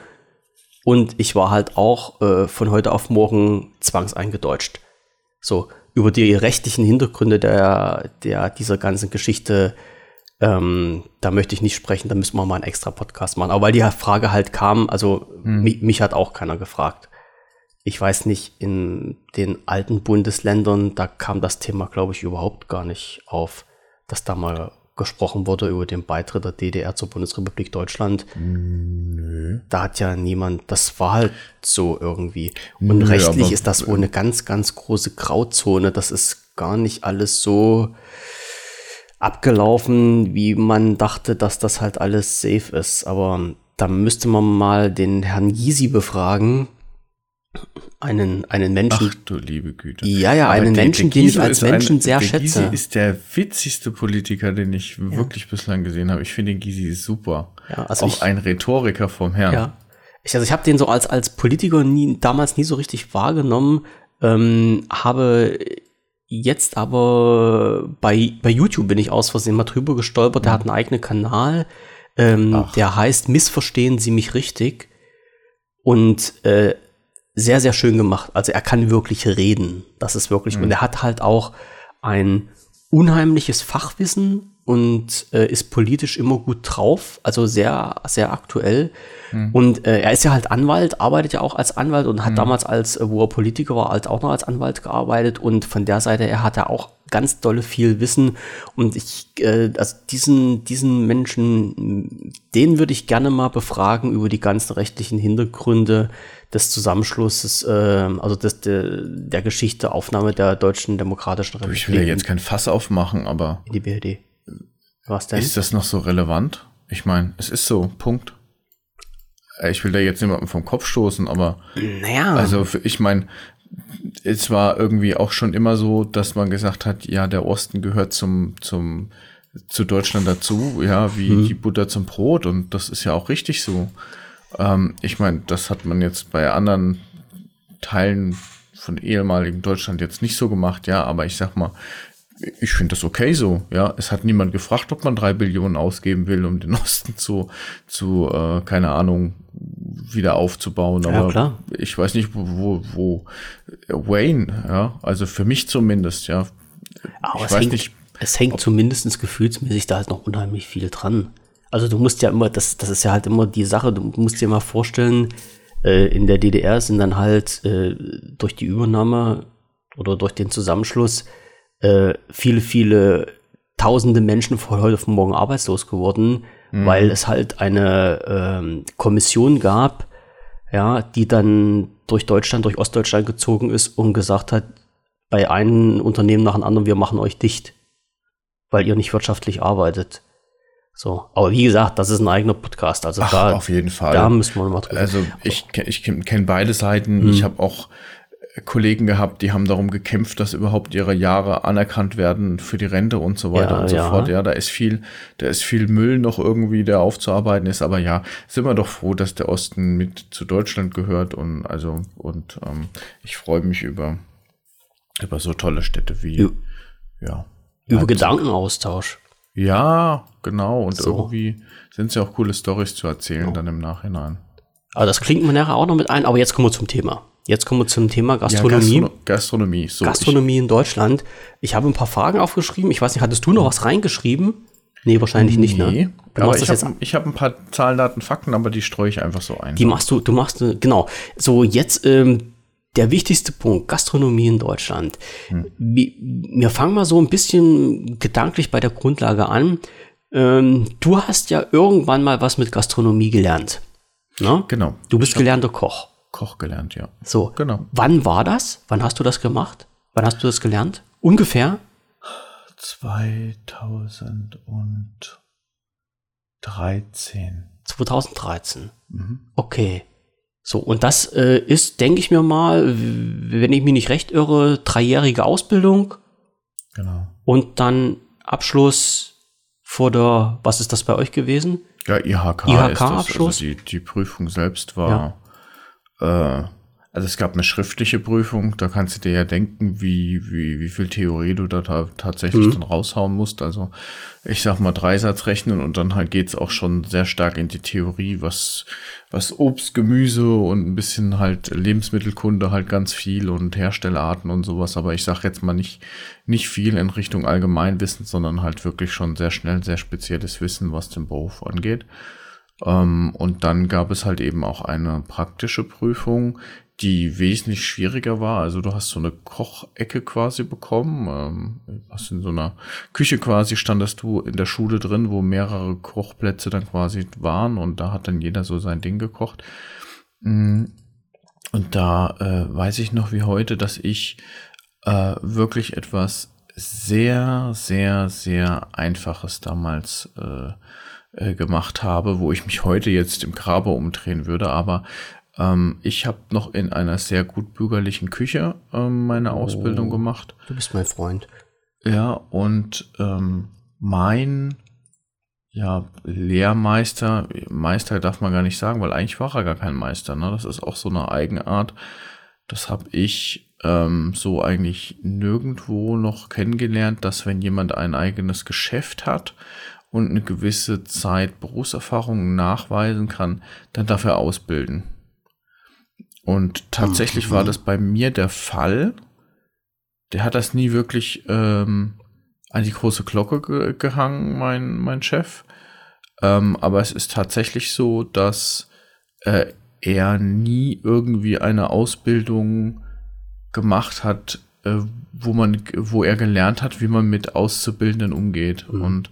Und ich war halt auch äh, von heute auf morgen zwangseingedeutscht. So, über die rechtlichen Hintergründe der, der, dieser ganzen Geschichte, ähm, da möchte ich nicht sprechen, da müssen wir mal einen extra Podcast machen. Aber weil die Frage halt kam, also hm. mich, mich hat auch keiner gefragt. Ich weiß nicht, in den alten Bundesländern, da kam das Thema, glaube ich, überhaupt gar nicht auf dass da mal gesprochen wurde über den Beitritt der DDR zur Bundesrepublik Deutschland. Nö. Da hat ja niemand, das war halt so irgendwie. Und Nö, rechtlich ist das wohl eine ganz, ganz große Grauzone. Das ist gar nicht alles so abgelaufen, wie man dachte, dass das halt alles safe ist. Aber da müsste man mal den Herrn Gysi befragen, einen, einen Menschen. Ach du liebe Güte. Ja, ja, einen der, Menschen, der den ich als Menschen ein, sehr der schätze. Gysi ist der witzigste Politiker, den ich ja. wirklich bislang gesehen habe. Ich finde den Gysi super. Ja, also Auch ich, ein Rhetoriker vom Herrn. Ja. Ich, also ich habe den so als, als Politiker nie, damals nie so richtig wahrgenommen, ähm, habe jetzt aber bei, bei YouTube bin ich aus Versehen mal drüber gestolpert. Der mhm. hat einen eigenen Kanal, ähm, der heißt Missverstehen Sie mich richtig. Und äh, sehr, sehr schön gemacht. Also er kann wirklich reden. Das ist wirklich, mhm. und er hat halt auch ein unheimliches Fachwissen und äh, ist politisch immer gut drauf, also sehr, sehr aktuell. Mhm. Und äh, er ist ja halt Anwalt, arbeitet ja auch als Anwalt und hat mhm. damals, als äh, wo er Politiker war, halt auch noch als Anwalt gearbeitet. Und von der Seite her hat er auch ganz dolle viel Wissen. Und ich, äh, also diesen, diesen Menschen, den würde ich gerne mal befragen über die ganzen rechtlichen Hintergründe des Zusammenschlusses, äh, also des, der, der Geschichte, Aufnahme der Deutschen Demokratischen Republik. Ich will ja jetzt kein Fass aufmachen, aber. Die BRD. Was denn? Ist das noch so relevant? Ich meine, es ist so, Punkt. Äh, ich will da jetzt niemanden vom Kopf stoßen, aber. Naja. Also, ich meine, es war irgendwie auch schon immer so, dass man gesagt hat, ja, der Osten gehört zum, zum, zu Deutschland dazu, ja, wie hm. die Butter zum Brot und das ist ja auch richtig so. Ähm, ich meine, das hat man jetzt bei anderen Teilen von ehemaligen Deutschland jetzt nicht so gemacht, ja, aber ich sag mal, ich finde das okay so, ja. Es hat niemand gefragt, ob man drei Billionen ausgeben will, um den Osten zu, zu äh, keine Ahnung, wieder aufzubauen. Aber ja, klar. ich weiß nicht, wo, wo Wayne, ja, also für mich zumindest, ja. Aber ich weiß hängt, nicht. Es hängt zumindest gefühlsmäßig da halt noch unheimlich viel dran. Also du musst ja immer, das, das ist ja halt immer die Sache, du musst dir mal vorstellen, äh, in der DDR sind dann halt äh, durch die Übernahme oder durch den Zusammenschluss äh, viele, viele tausende Menschen von heute auf morgen arbeitslos geworden, mhm. weil es halt eine ähm, Kommission gab, ja, die dann durch Deutschland, durch Ostdeutschland gezogen ist und gesagt hat, bei einem Unternehmen nach dem anderen, wir machen euch dicht, weil ihr nicht wirtschaftlich arbeitet. So, aber wie gesagt, das ist ein eigener Podcast. Also Ach, da, auf jeden Fall. Da müssen wir mal drüber. Also ich, ich kenne beide Seiten. Mhm. Ich habe auch Kollegen gehabt, die haben darum gekämpft, dass überhaupt ihre Jahre anerkannt werden für die Rente und so weiter ja, und so ja. fort. Ja, da ist viel, da ist viel Müll noch irgendwie, der aufzuarbeiten ist. Aber ja, sind wir doch froh, dass der Osten mit zu Deutschland gehört und also und ähm, ich freue mich über über so tolle Städte wie Ü ja über Leipzig. Gedankenaustausch. Ja, genau. Und so. irgendwie sind es ja auch coole Stories zu erzählen ja. dann im Nachhinein. Aber das klingt mir nachher auch noch mit ein. Aber jetzt kommen wir zum Thema. Jetzt kommen wir zum Thema Gastronomie. Ja, Gastro Gastronomie. So, Gastronomie in Deutschland. Ich habe ein paar Fragen aufgeschrieben. Ich weiß nicht, hattest du noch was reingeschrieben? Nee, wahrscheinlich nee, nicht, ne? aber ich habe hab ein paar Zahlen, Daten, Fakten, aber die streue ich einfach so ein. Die machst du, du machst, äh, genau. So, jetzt ähm, der wichtigste Punkt, Gastronomie in Deutschland. Hm. Wir fangen mal so ein bisschen gedanklich bei der Grundlage an. Ähm, du hast ja irgendwann mal was mit Gastronomie gelernt. Ne? Genau. Du bist gelernter Koch. Koch gelernt, ja. So, genau. Wann war das? Wann hast du das gemacht? Wann hast du das gelernt? Ungefähr? 2013. 2013. Mhm. Okay. So, und das äh, ist, denke ich mir mal, wenn ich mich nicht recht irre, dreijährige Ausbildung. Genau. Und dann Abschluss vor der, was ist das bei euch gewesen? Ja, IHK. IHK-Abschluss. Also die, die Prüfung selbst war ja äh, also es gab eine schriftliche Prüfung, da kannst du dir ja denken, wie, wie, wie viel Theorie du da ta tatsächlich mhm. dann raushauen musst. Also ich sag mal Dreisatz rechnen und dann halt geht's auch schon sehr stark in die Theorie, was, was Obst, Gemüse und ein bisschen halt Lebensmittelkunde halt ganz viel und Herstellerarten und sowas. Aber ich sag jetzt mal nicht, nicht viel in Richtung Allgemeinwissen, sondern halt wirklich schon sehr schnell sehr spezielles Wissen, was den Beruf angeht. Ähm, und dann gab es halt eben auch eine praktische Prüfung, die wesentlich schwieriger war. Also du hast so eine Kochecke quasi bekommen. Ähm, hast in so einer Küche quasi standest du in der Schule drin, wo mehrere Kochplätze dann quasi waren und da hat dann jeder so sein Ding gekocht. Mm, und da äh, weiß ich noch wie heute, dass ich äh, wirklich etwas sehr, sehr, sehr Einfaches damals äh, äh, gemacht habe, wo ich mich heute jetzt im Grabe umdrehen würde. Aber ähm, ich habe noch in einer sehr gut bürgerlichen Küche ähm, meine oh, Ausbildung gemacht. Du bist mein Freund. Ja, und ähm, mein ja, Lehrmeister, Meister darf man gar nicht sagen, weil eigentlich war er gar kein Meister. Ne? Das ist auch so eine Eigenart. Das habe ich ähm, so eigentlich nirgendwo noch kennengelernt, dass wenn jemand ein eigenes Geschäft hat und eine gewisse Zeit Berufserfahrung nachweisen kann, dann darf er ausbilden. Und tatsächlich war das bei mir der Fall. Der hat das nie wirklich ähm, an die große Glocke ge gehangen, mein, mein Chef. Ähm, aber es ist tatsächlich so, dass äh, er nie irgendwie eine Ausbildung gemacht hat, äh, wo man, wo er gelernt hat, wie man mit Auszubildenden umgeht. Mhm. Und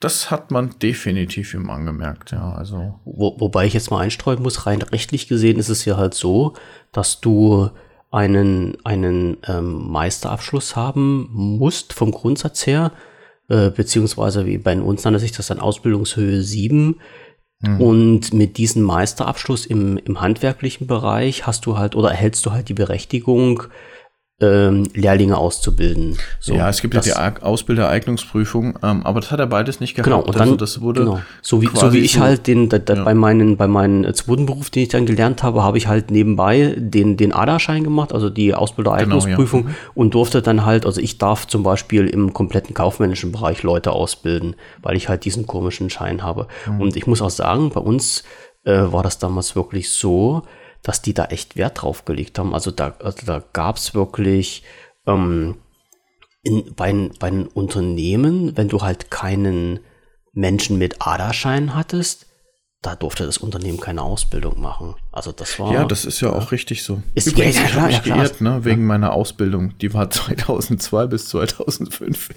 das hat man definitiv ihm angemerkt, ja. Also. Wo, wobei ich jetzt mal einstreuen muss, rein rechtlich gesehen ist es ja halt so, dass du einen, einen ähm, Meisterabschluss haben musst vom Grundsatz her, äh, beziehungsweise wie bei uns nannte sich das dann Ausbildungshöhe 7. Mhm. Und mit diesem Meisterabschluss im, im handwerklichen Bereich hast du halt oder erhältst du halt die Berechtigung, ähm, Lehrlinge auszubilden. So, ja, es gibt ja die Ausbildereignungsprüfung, ähm, aber das hat er beides nicht gehabt. Genau, und dann, also das wurde genau. so wie so wie ich so, halt den da, da ja. bei meinen bei meinen äh, zweiten Beruf, den ich dann gelernt habe, habe ich halt nebenbei den den ADA-Schein gemacht, also die Ausbildereignungsprüfung genau, ja. und durfte dann halt, also ich darf zum Beispiel im kompletten kaufmännischen Bereich Leute ausbilden, weil ich halt diesen komischen Schein habe. Mhm. Und ich muss auch sagen, bei uns äh, war das damals wirklich so, dass die da echt Wert drauf gelegt haben. Also da, also da gab es wirklich ähm, in, bei, bei einem Unternehmen, wenn du halt keinen Menschen mit Aderschein hattest, da durfte das Unternehmen keine Ausbildung machen. Also das war. Ja, das ist ja, ja. auch richtig so. Ist Übrigens, ja, ja, klar, ich ja, geirrt, ne, wegen meiner Ausbildung. Die war 2002 bis 2005.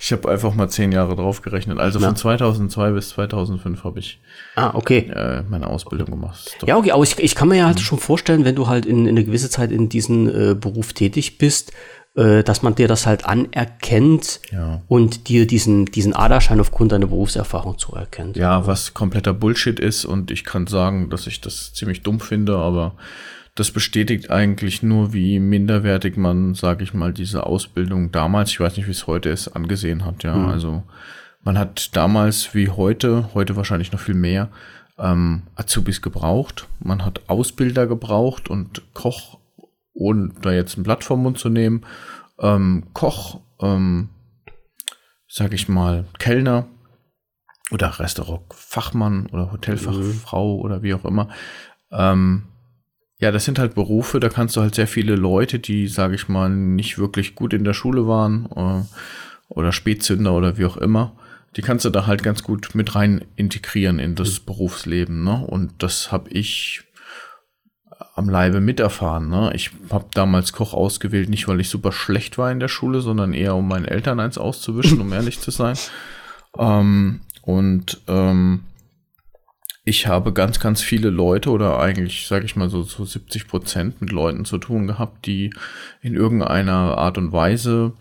Ich habe einfach mal zehn Jahre drauf gerechnet. Also von 2002 bis 2005 habe ich ah, okay. Äh, meine Ausbildung gemacht. Ja, okay, aber ich, ich kann mir ja halt mhm. schon vorstellen, wenn du halt in, in eine gewisse Zeit in diesem äh, Beruf tätig bist, äh, dass man dir das halt anerkennt ja. und dir diesen, diesen Aderschein aufgrund deiner Berufserfahrung zuerkennt. Ja, was kompletter Bullshit ist und ich kann sagen, dass ich das ziemlich dumm finde, aber das bestätigt eigentlich nur, wie minderwertig man, sage ich mal, diese Ausbildung damals, ich weiß nicht, wie es heute ist, angesehen hat. Ja, mhm. also man hat damals wie heute, heute wahrscheinlich noch viel mehr, ähm, Azubis gebraucht. Man hat Ausbilder gebraucht und Koch ohne da jetzt ein Blatt vom Mund zu nehmen, ähm, Koch, ähm, sag ich mal, Kellner oder Restaurantfachmann oder Hotelfachfrau mhm. oder wie auch immer. Ähm, ja, das sind halt Berufe, da kannst du halt sehr viele Leute, die, sag ich mal, nicht wirklich gut in der Schule waren äh, oder Spätzünder oder wie auch immer, die kannst du da halt ganz gut mit rein integrieren in das mhm. Berufsleben. Ne? Und das habe ich am Leibe miterfahren. Ne? Ich habe damals Koch ausgewählt, nicht weil ich super schlecht war in der Schule, sondern eher um meinen Eltern eins auszuwischen, um ehrlich zu sein. Ähm, und ähm, ich habe ganz, ganz viele Leute oder eigentlich, sage ich mal so, so 70 Prozent mit Leuten zu tun gehabt, die in irgendeiner Art und Weise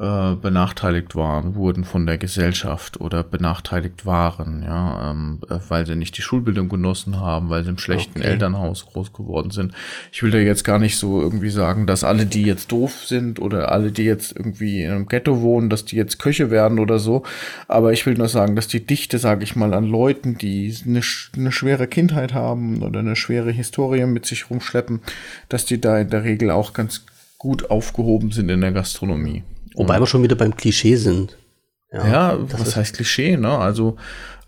äh, benachteiligt waren, wurden von der Gesellschaft oder benachteiligt waren, ja, ähm, äh, weil sie nicht die Schulbildung genossen haben, weil sie im schlechten okay. Elternhaus groß geworden sind. Ich will da jetzt gar nicht so irgendwie sagen, dass alle, die jetzt doof sind oder alle, die jetzt irgendwie in einem Ghetto wohnen, dass die jetzt Köche werden oder so. Aber ich will nur sagen, dass die Dichte, sage ich mal, an Leuten, die eine, eine schwere Kindheit haben oder eine schwere Historie mit sich rumschleppen, dass die da in der Regel auch ganz gut aufgehoben sind in der Gastronomie. Wobei wir schon wieder beim Klischee sind. Ja, ja was heißt Klischee, ne? Also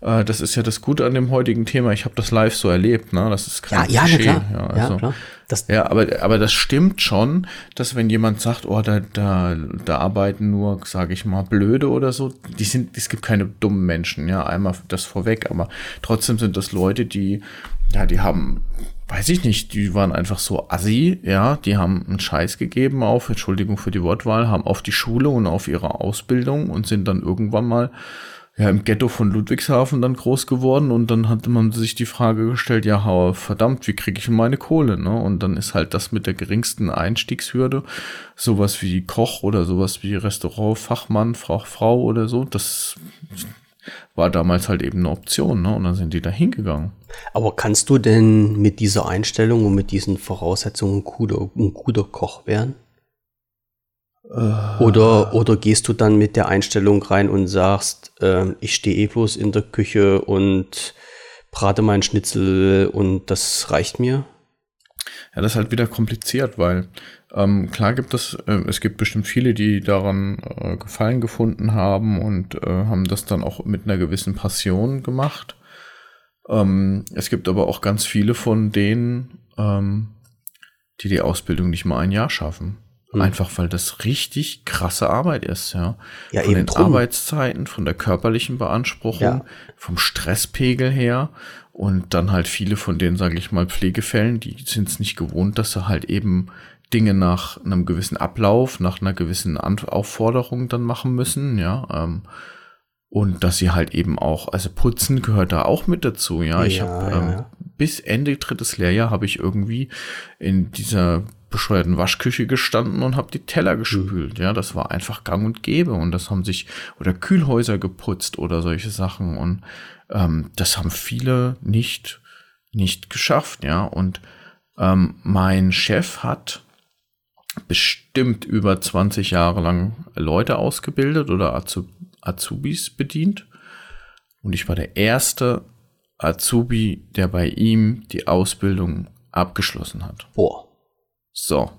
äh, das ist ja das Gute an dem heutigen Thema. Ich habe das live so erlebt, ne? Das ist kein ja, Klischee. Ja, klar. Ja, also, ja, klar. Das ja, aber, aber das stimmt schon, dass wenn jemand sagt, oh, da, da, da arbeiten nur, sage ich mal, Blöde oder so, die sind, es gibt keine dummen Menschen, ja, einmal das vorweg, aber trotzdem sind das Leute, die, ja, die haben weiß ich nicht, die waren einfach so assi, ja, die haben einen Scheiß gegeben auf, Entschuldigung für die Wortwahl, haben auf die Schule und auf ihre Ausbildung und sind dann irgendwann mal ja, im Ghetto von Ludwigshafen dann groß geworden und dann hatte man sich die Frage gestellt, ja, verdammt, wie kriege ich meine Kohle, ne? Und dann ist halt das mit der geringsten Einstiegshürde, sowas wie Koch oder sowas wie Restaurantfachmann, Frau, Frau oder so, das war damals halt eben eine Option, ne? Und dann sind die da hingegangen. Aber kannst du denn mit dieser Einstellung und mit diesen Voraussetzungen ein guter, ein guter Koch werden? Äh. Oder, oder gehst du dann mit der Einstellung rein und sagst, äh, ich stehe eh bloß in der Küche und brate meinen Schnitzel und das reicht mir? Ja, das ist halt wieder kompliziert, weil ähm, klar gibt es, äh, es gibt bestimmt viele, die daran äh, Gefallen gefunden haben und äh, haben das dann auch mit einer gewissen Passion gemacht. Ähm, es gibt aber auch ganz viele von denen, ähm, die die Ausbildung nicht mal ein Jahr schaffen. Hm. Einfach weil das richtig krasse Arbeit ist, ja. ja von den drum. Arbeitszeiten, von der körperlichen Beanspruchung, ja. vom Stresspegel her und dann halt viele von denen, sage ich mal, Pflegefällen, die sind es nicht gewohnt, dass sie halt eben Dinge nach einem gewissen Ablauf, nach einer gewissen Aufforderung dann machen müssen, ja. Ähm, und dass sie halt eben auch, also putzen gehört da auch mit dazu, ja. Ich ja, habe ähm, ja. bis Ende drittes Lehrjahr habe ich irgendwie in dieser bescheuerten Waschküche gestanden und habe die Teller gespült. Mhm. Ja, das war einfach gang und gäbe. Und das haben sich, oder Kühlhäuser geputzt oder solche Sachen. Und ähm, das haben viele nicht, nicht geschafft, ja. Und ähm, mein Chef hat bestimmt über 20 Jahre lang Leute ausgebildet oder Azubis bedient. Und ich war der erste Azubi, der bei ihm die Ausbildung abgeschlossen hat. Boah. So.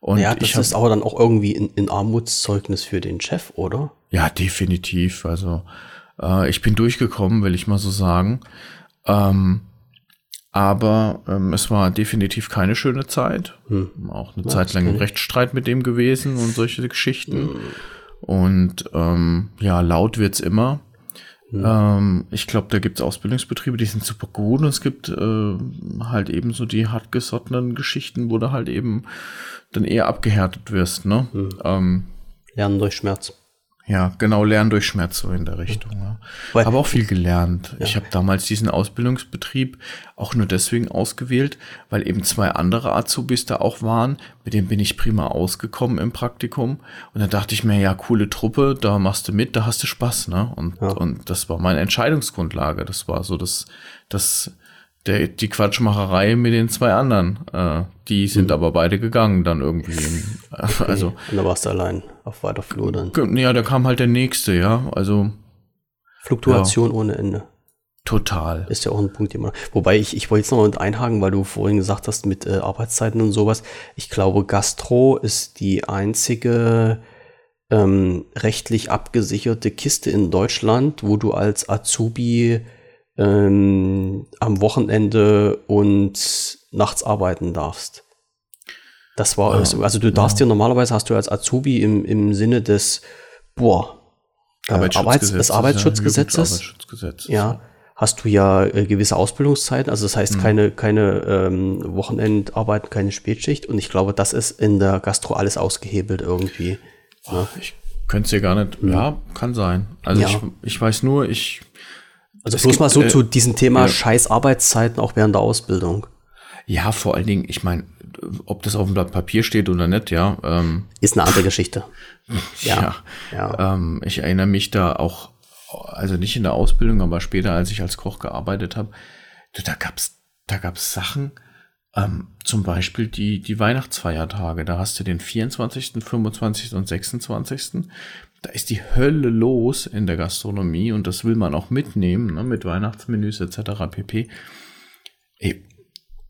Und ja, das ist aber dann auch irgendwie ein, ein, Armutszeugnis für den Chef, oder? Ja, definitiv. Also äh, ich bin durchgekommen, will ich mal so sagen. Ähm, aber ähm, es war definitiv keine schöne Zeit. Hm. Auch eine ja, Zeit lang ein Rechtsstreit mit dem gewesen und solche Geschichten. Hm. Und ähm, ja, laut wird's immer. Mhm. Ähm, ich glaube, da gibt's Ausbildungsbetriebe, die sind super gut und es gibt äh, halt eben so die hartgesottenen Geschichten, wo du halt eben dann eher abgehärtet wirst, ne? Mhm. Ähm, Lernen durch Schmerz. Ja, genau, Lernen durch Schmerz so in der Richtung. Ja. Weil, habe auch viel gelernt. Ja. Ich habe damals diesen Ausbildungsbetrieb auch nur deswegen ausgewählt, weil eben zwei andere Azubis da auch waren. Mit denen bin ich prima ausgekommen im Praktikum. Und dann dachte ich mir, ja, coole Truppe, da machst du mit, da hast du Spaß, ne? Und, ja. und das war meine Entscheidungsgrundlage. Das war so das, das der, die Quatschmacherei mit den zwei anderen. Äh, die sind mhm. aber beide gegangen dann irgendwie. Äh, okay. Also, Und da warst du allein auf weiter Flur dann. Ja, da kam halt der nächste, ja. Also. Fluktuation ja. ohne Ende. Total. Ist ja auch ein Punkt, immer. Wobei ich, ich wollte jetzt noch mit einhaken, weil du vorhin gesagt hast mit äh, Arbeitszeiten und sowas. Ich glaube, Gastro ist die einzige ähm, rechtlich abgesicherte Kiste in Deutschland, wo du als Azubi ähm, am Wochenende und nachts arbeiten darfst. Das war ja, also, du darfst ja. dir normalerweise hast du als Azubi im, im Sinne des boah, äh, Arbeits, des Arbeitsschutzgesetzes, Arbeitsschutzgesetz. ja, hast du ja äh, gewisse Ausbildungszeiten, also das heißt mhm. keine, keine ähm, Wochenendarbeiten, keine Spätschicht und ich glaube, das ist in der Gastro alles ausgehebelt irgendwie. Oh, ne? Ich könnte es dir gar nicht, mhm. ja, kann sein. Also ja. ich, ich weiß nur, ich also bloß gibt, mal so äh, zu diesem Thema ja. scheiß Arbeitszeiten auch während der Ausbildung. Ja, vor allen Dingen, ich meine, ob das auf dem Blatt Papier steht oder nicht, ja. Ähm, ist eine andere Geschichte. ja. ja. Ähm, ich erinnere mich da auch, also nicht in der Ausbildung, aber später, als ich als Koch gearbeitet habe, da gab's, da gab's Sachen, ähm, zum Beispiel die, die Weihnachtsfeiertage. Da hast du den 24., 25. und 26 da ist die Hölle los in der Gastronomie und das will man auch mitnehmen, ne, mit Weihnachtsmenüs etc. pp. Ey,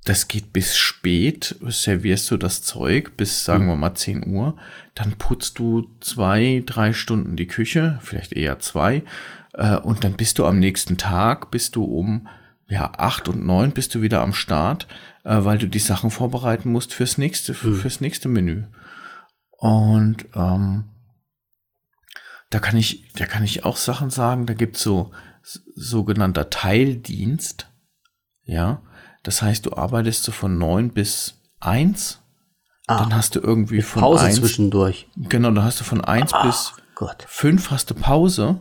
das geht bis spät, servierst du das Zeug bis, sagen wir mal, 10 Uhr, dann putzt du zwei, drei Stunden die Küche, vielleicht eher zwei, äh, und dann bist du am nächsten Tag, bist du um ja, acht und neun bist du wieder am Start, äh, weil du die Sachen vorbereiten musst fürs nächste, für, hm. fürs nächste Menü. Und ähm, da kann ich, da kann ich auch Sachen sagen. Da gibt's so sogenannter Teildienst. Ja, das heißt, du arbeitest so von neun bis eins. Ah, dann hast du irgendwie von Pause eins, zwischendurch. Genau, dann hast du von eins ah, bis Gott. fünf hast du Pause.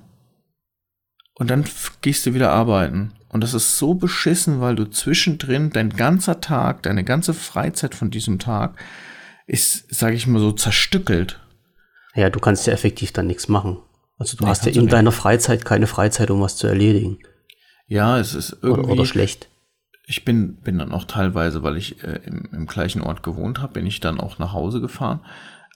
Und dann gehst du wieder arbeiten. Und das ist so beschissen, weil du zwischendrin dein ganzer Tag, deine ganze Freizeit von diesem Tag ist, sage ich mal so, zerstückelt. Ja, du kannst ja effektiv dann nichts machen. Also du nee, hast ja in deiner Freizeit keine Freizeit, um was zu erledigen. Ja, es ist irgendwie. Oder, schlecht. Ich bin, bin dann auch teilweise, weil ich äh, im, im gleichen Ort gewohnt habe, bin ich dann auch nach Hause gefahren.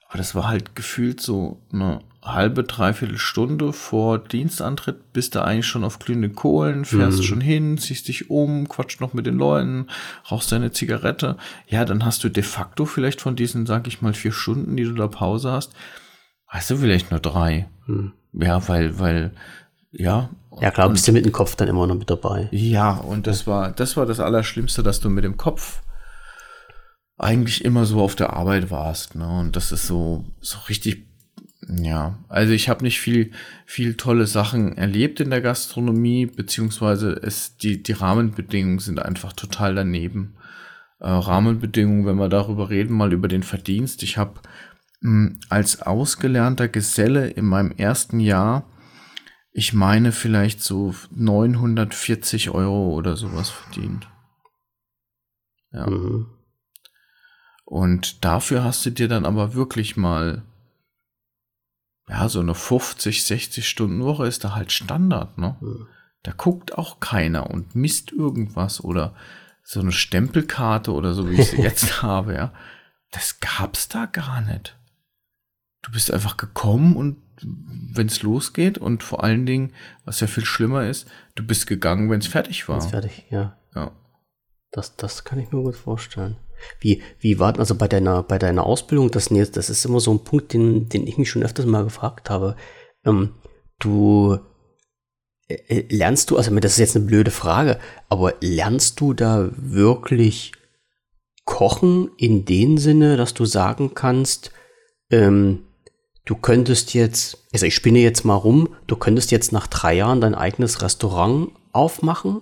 Aber das war halt gefühlt so eine halbe, dreiviertel Stunde vor Dienstantritt bist du eigentlich schon auf glühenden Kohlen, fährst mhm. schon hin, ziehst dich um, quatscht noch mit den Leuten, rauchst deine Zigarette. Ja, dann hast du de facto vielleicht von diesen, sag ich mal, vier Stunden, die du da Pause hast, Hast du vielleicht nur drei? Hm. Ja, weil, weil, ja. Ja, klar, bist du mit dem Kopf dann immer noch mit dabei. Ja, und das war, das war das Allerschlimmste, dass du mit dem Kopf eigentlich immer so auf der Arbeit warst, ne? Und das ist so, so richtig, ja. Also ich habe nicht viel, viel tolle Sachen erlebt in der Gastronomie, beziehungsweise es, die, die Rahmenbedingungen sind einfach total daneben. Äh, Rahmenbedingungen, wenn wir darüber reden, mal über den Verdienst. Ich habe als ausgelernter Geselle in meinem ersten Jahr, ich meine vielleicht so 940 Euro oder sowas verdient. Ja. Mhm. Und dafür hast du dir dann aber wirklich mal, ja, so eine 50, 60 Stunden Woche ist da halt Standard, ne? Mhm. Da guckt auch keiner und misst irgendwas oder so eine Stempelkarte oder so, wie ich sie jetzt habe, ja. Das gab's da gar nicht du bist einfach gekommen und wenn es losgeht und vor allen Dingen, was ja viel schlimmer ist, du bist gegangen, wenn es fertig war. Wenn's fertig, ja. Ja. Das, das kann ich mir gut vorstellen. Wie, wie war also bei deiner, bei deiner Ausbildung, das, das ist immer so ein Punkt, den, den ich mich schon öfters mal gefragt habe. Ähm, du äh, äh lernst du, also das ist jetzt eine blöde Frage, aber lernst du da wirklich kochen in dem Sinne, dass du sagen kannst, ähm, du könntest jetzt, also ich spinne jetzt mal rum, du könntest jetzt nach drei Jahren dein eigenes Restaurant aufmachen.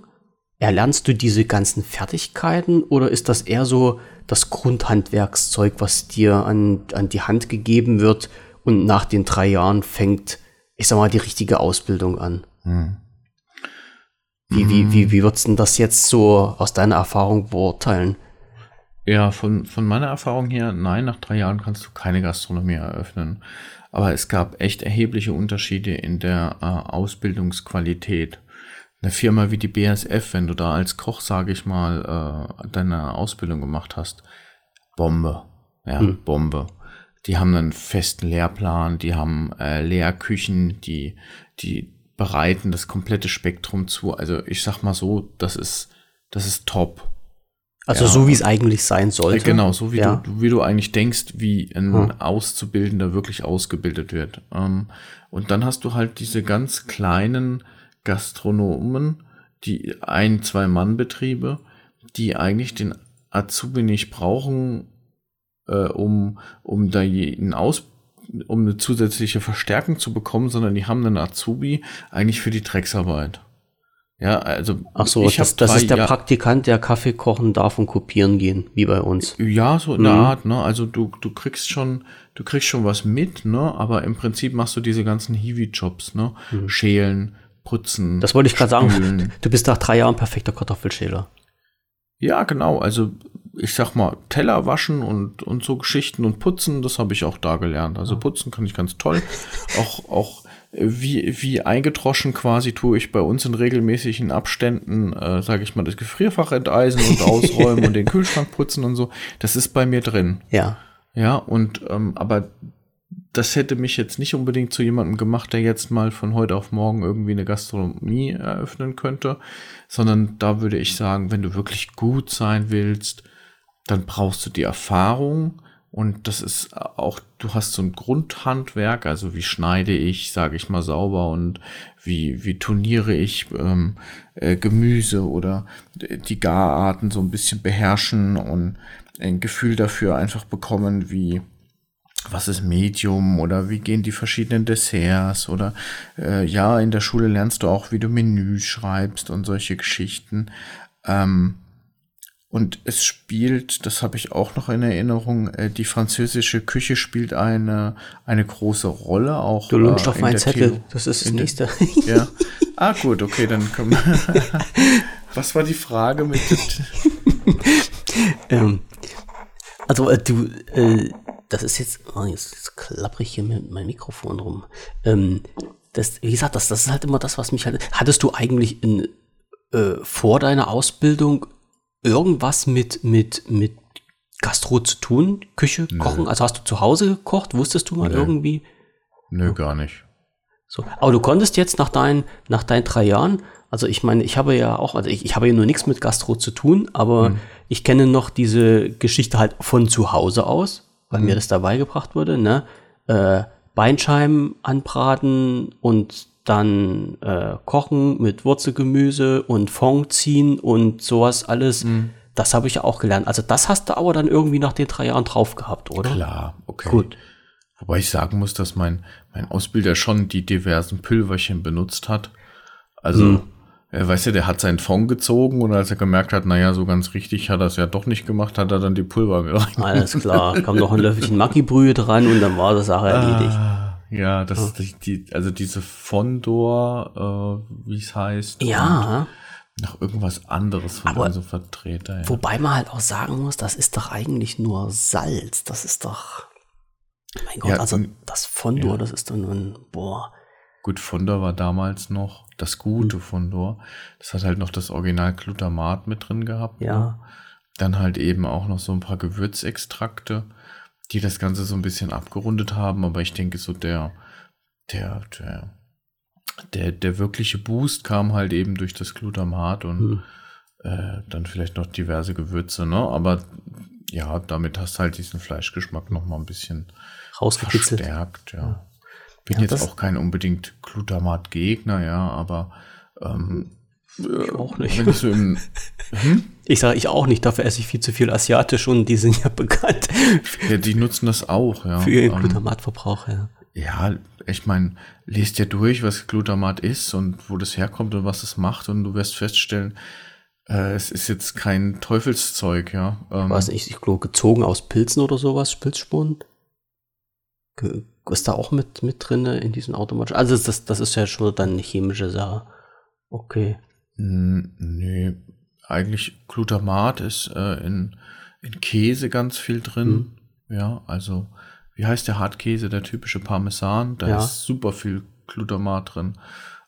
Erlernst du diese ganzen Fertigkeiten oder ist das eher so das Grundhandwerkszeug, was dir an, an die Hand gegeben wird und nach den drei Jahren fängt, ich sag mal, die richtige Ausbildung an? Hm. Wie, wie, wie, wie würdest du das jetzt so aus deiner Erfahrung beurteilen? Ja, von, von meiner Erfahrung her, nein, nach drei Jahren kannst du keine Gastronomie eröffnen. Aber es gab echt erhebliche Unterschiede in der äh, Ausbildungsqualität. Eine Firma wie die BSF, wenn du da als Koch, sage ich mal, äh, deine Ausbildung gemacht hast, Bombe. Ja, hm. Bombe. Die haben einen festen Lehrplan, die haben äh, Lehrküchen, die, die bereiten das komplette Spektrum zu. Also ich sag mal so, das ist, das ist top. Also ja. so wie es eigentlich sein sollte. Genau, so wie, ja. du, wie du eigentlich denkst, wie ein hm. Auszubildender wirklich ausgebildet wird. Ähm, und dann hast du halt diese ganz kleinen Gastronomen, die ein, zwei Mann-Betriebe, die eigentlich den Azubi nicht brauchen, äh, um, um da jeden Aus, um eine zusätzliche Verstärkung zu bekommen, sondern die haben einen Azubi eigentlich für die Drecksarbeit. Ja, also. Ach so, ich das, das ist der Jahr Praktikant, der Kaffee kochen darf und kopieren gehen, wie bei uns. Ja, so in der mhm. Art, ne? Also du, du kriegst schon, du kriegst schon was mit, ne? Aber im Prinzip machst du diese ganzen Hiwi-Jobs, ne? Mhm. Schälen, putzen. Das wollte ich gerade sagen. Du bist nach drei Jahren perfekter Kartoffelschäler. Ja, genau. Also ich sag mal, Teller waschen und, und so Geschichten und putzen, das habe ich auch da gelernt. Also putzen kann ich ganz toll. auch, auch wie, wie eingetroschen quasi tue ich bei uns in regelmäßigen Abständen, äh, sage ich mal, das Gefrierfach enteisen und ausräumen und den Kühlschrank putzen und so. Das ist bei mir drin. Ja. Ja, und ähm, aber das hätte mich jetzt nicht unbedingt zu jemandem gemacht, der jetzt mal von heute auf morgen irgendwie eine Gastronomie eröffnen könnte, sondern da würde ich sagen, wenn du wirklich gut sein willst, dann brauchst du die Erfahrung, und das ist auch, du hast so ein Grundhandwerk, also wie schneide ich, sage ich mal, sauber und wie, wie turniere ich ähm, äh, Gemüse oder die Gararten so ein bisschen beherrschen und ein Gefühl dafür einfach bekommen, wie, was ist Medium oder wie gehen die verschiedenen Desserts oder äh, ja, in der Schule lernst du auch, wie du Menü schreibst und solche Geschichten. Ähm, und es spielt, das habe ich auch noch in Erinnerung, äh, die französische Küche spielt eine, eine große Rolle auch. Du lunchst äh, auf meinen Zettel, Theo das ist das nächste. ja. Ah, gut, okay, dann kommen Was war die Frage mit. ähm, also, äh, du, äh, das ist jetzt, oh, jetzt, jetzt klappere ich hier mit meinem Mikrofon rum. Ähm, das, wie gesagt, das, das ist halt immer das, was mich halt. Hattest du eigentlich in, äh, vor deiner Ausbildung irgendwas mit, mit, mit Gastro zu tun? Küche, Nö. Kochen? Also hast du zu Hause gekocht? Wusstest du mal Nö. irgendwie? Nö, gar nicht. So. Aber du konntest jetzt nach deinen, nach deinen drei Jahren, also ich meine, ich habe ja auch, also ich, ich habe ja nur nichts mit Gastro zu tun, aber hm. ich kenne noch diese Geschichte halt von zu Hause aus, weil hm. mir das dabei gebracht wurde, ne? Äh, Beinscheiben anbraten und dann äh, kochen mit Wurzelgemüse und Fond ziehen und sowas alles. Mhm. Das habe ich ja auch gelernt. Also das hast du aber dann irgendwie nach den drei Jahren drauf gehabt, oder? Klar, okay. Gut. Wobei ich sagen muss, dass mein, mein Ausbilder schon die diversen Pülverchen benutzt hat. Also, mhm. er weiß ja, der hat seinen Fond gezogen und als er gemerkt hat, naja, so ganz richtig hat er es ja doch nicht gemacht, hat er dann die Pulver gereicht. Alles klar, kam noch ein Löffelchen Macki-Brühe dran und dann war die Sache erledigt. Ja, das ist die, die, also diese Fondor, äh, wie es heißt. Ja. Noch irgendwas anderes von Aber, so Vertreter. Ja. Wobei man halt auch sagen muss, das ist doch eigentlich nur Salz. Das ist doch. Mein Gott, ja, also das Fondor, ja. das ist doch nur ein, boah. Gut, Fondor war damals noch das gute. Fondor. Das hat halt noch das Original Glutamat mit drin gehabt. Ja. Ne? Dann halt eben auch noch so ein paar Gewürzextrakte die das Ganze so ein bisschen abgerundet haben, aber ich denke, so der, der, der, der, der wirkliche Boost kam halt eben durch das Glutamat und hm. äh, dann vielleicht noch diverse Gewürze, ne? Aber ja, damit hast du halt diesen Fleischgeschmack noch mal ein bisschen verstärkt, ja. Bin ja, jetzt auch kein unbedingt Glutamat-Gegner, ja, aber ähm, ich auch nicht. Wenn so im, hm? Ich sage ich auch nicht, dafür esse ich viel zu viel asiatisch und die sind ja bekannt. Ja, die nutzen das auch, ja. Für ihren ähm, Glutamatverbrauch, ja. Ja, ich meine, lest dir durch, was Glutamat ist und wo das herkommt und was es macht und du wirst feststellen, äh, es ist jetzt kein Teufelszeug, ja. Ähm, was ich, ich glaube, gezogen aus Pilzen oder sowas, Pilzspuren? Ist da auch mit, mit drin in diesen automatischen? Also das, das ist ja schon dann eine chemische Sache. Okay. Nee, eigentlich Glutamat ist äh, in, in Käse ganz viel drin. Hm. Ja, also wie heißt der Hartkäse, der typische Parmesan? Da ja. ist super viel Glutamat drin.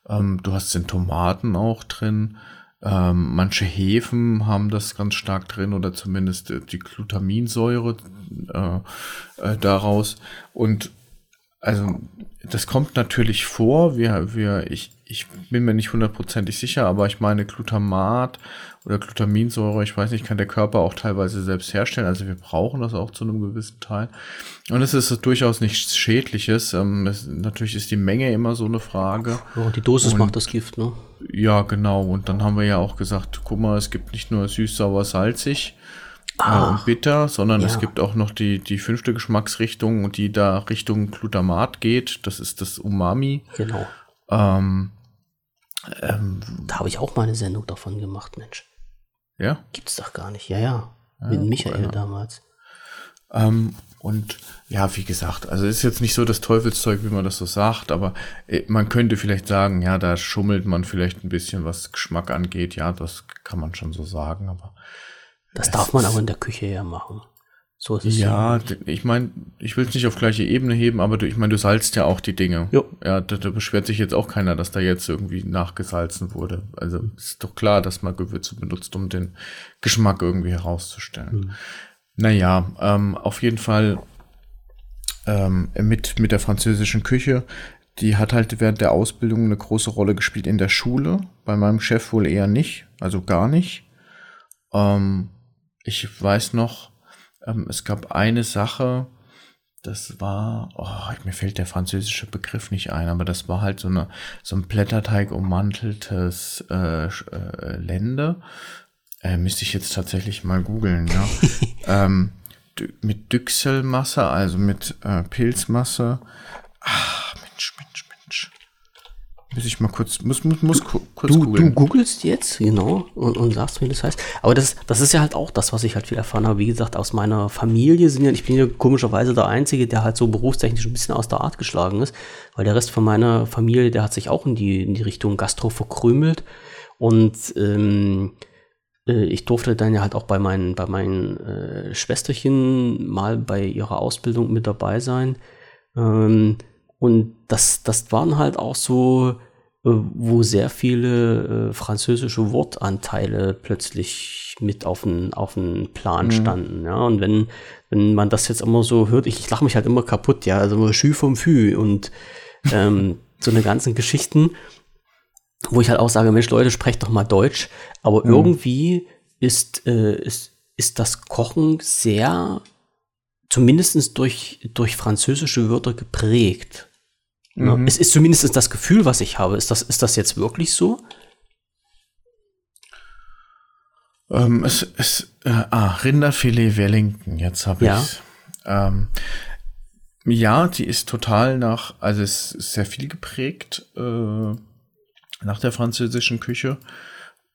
Ähm, du hast den Tomaten auch drin. Ähm, manche Hefen haben das ganz stark drin oder zumindest die Glutaminsäure äh, äh, daraus. Und also das kommt natürlich vor. Wir, wir, ich, ich bin mir nicht hundertprozentig sicher, aber ich meine Glutamat oder Glutaminsäure, ich weiß nicht, kann der Körper auch teilweise selbst herstellen. Also wir brauchen das auch zu einem gewissen Teil. Und es ist durchaus nichts Schädliches. Ähm, es, natürlich ist die Menge immer so eine Frage. Ja, die Dosis und, macht das Gift, ne? Ja, genau. Und dann haben wir ja auch gesagt, guck mal, es gibt nicht nur süß, sauer, salzig ah, und bitter, sondern ja. es gibt auch noch die, die fünfte Geschmacksrichtung, die da Richtung Glutamat geht. Das ist das Umami. Genau. Ähm, ähm, da habe ich auch mal eine Sendung davon gemacht, Mensch. Ja? Gibt's doch gar nicht. Ja, ja. ja Mit Michael damals. Ähm, und ja, wie gesagt, also ist jetzt nicht so das Teufelszeug, wie man das so sagt, aber äh, man könnte vielleicht sagen, ja, da schummelt man vielleicht ein bisschen, was Geschmack angeht. Ja, das kann man schon so sagen, aber. Das darf man aber in der Küche ja machen. So ist es ja, ja. ich meine, ich will es nicht auf gleiche Ebene heben, aber du, ich meine, du salzt ja auch die Dinge. Jo. Ja, da, da, beschwert sich jetzt auch keiner, dass da jetzt irgendwie nachgesalzen wurde. Also ist doch klar, dass man Gewürze benutzt, um den Geschmack irgendwie herauszustellen. Mhm. Naja, ähm, auf jeden Fall ähm, mit, mit der französischen Küche. Die hat halt während der Ausbildung eine große Rolle gespielt in der Schule. Bei meinem Chef wohl eher nicht, also gar nicht. Ähm, ich weiß noch, ähm, es gab eine Sache, das war, oh, mir fällt der französische Begriff nicht ein, aber das war halt so, eine, so ein Blätterteig ummanteltes äh, äh, Lende. Äh, müsste ich jetzt tatsächlich mal googeln, ja. ähm, mit Düchselmasse, also mit äh, Pilzmasse. Ach, Mensch, Mensch, Mensch. Muss ich mal kurz, muss, muss, muss kurz du, googeln. Du googelst jetzt, genau, und, und, sagst, wie das heißt. Aber das, das ist ja halt auch das, was ich halt viel erfahren habe. Wie gesagt, aus meiner Familie sind ja, ich bin ja komischerweise der Einzige, der halt so berufstechnisch ein bisschen aus der Art geschlagen ist, weil der Rest von meiner Familie, der hat sich auch in die, in die Richtung Gastro verkrümelt. Und ähm, äh, ich durfte dann ja halt auch bei meinen, bei meinen äh, Schwesterchen mal bei ihrer Ausbildung mit dabei sein. Ähm, und das, das waren halt auch so, wo sehr viele äh, französische Wortanteile plötzlich mit auf den, auf den Plan mhm. standen. Ja, und wenn, wenn man das jetzt immer so hört, ich, ich lache mich halt immer kaputt, ja, also Schü vom Fü und ähm, so eine ganzen Geschichten, wo ich halt auch sage, Mensch, Leute, sprecht doch mal Deutsch. Aber mhm. irgendwie ist, äh, ist, ist das Kochen sehr, zumindest durch, durch französische Wörter geprägt. Mhm. Es ist zumindest das Gefühl, was ich habe. Ist das, ist das jetzt wirklich so? Ähm, es ist, äh, ah, Rinderfilet Wellington, jetzt habe ja. ich ähm, ja, die ist total nach, also es ist sehr viel geprägt äh, nach der französischen Küche,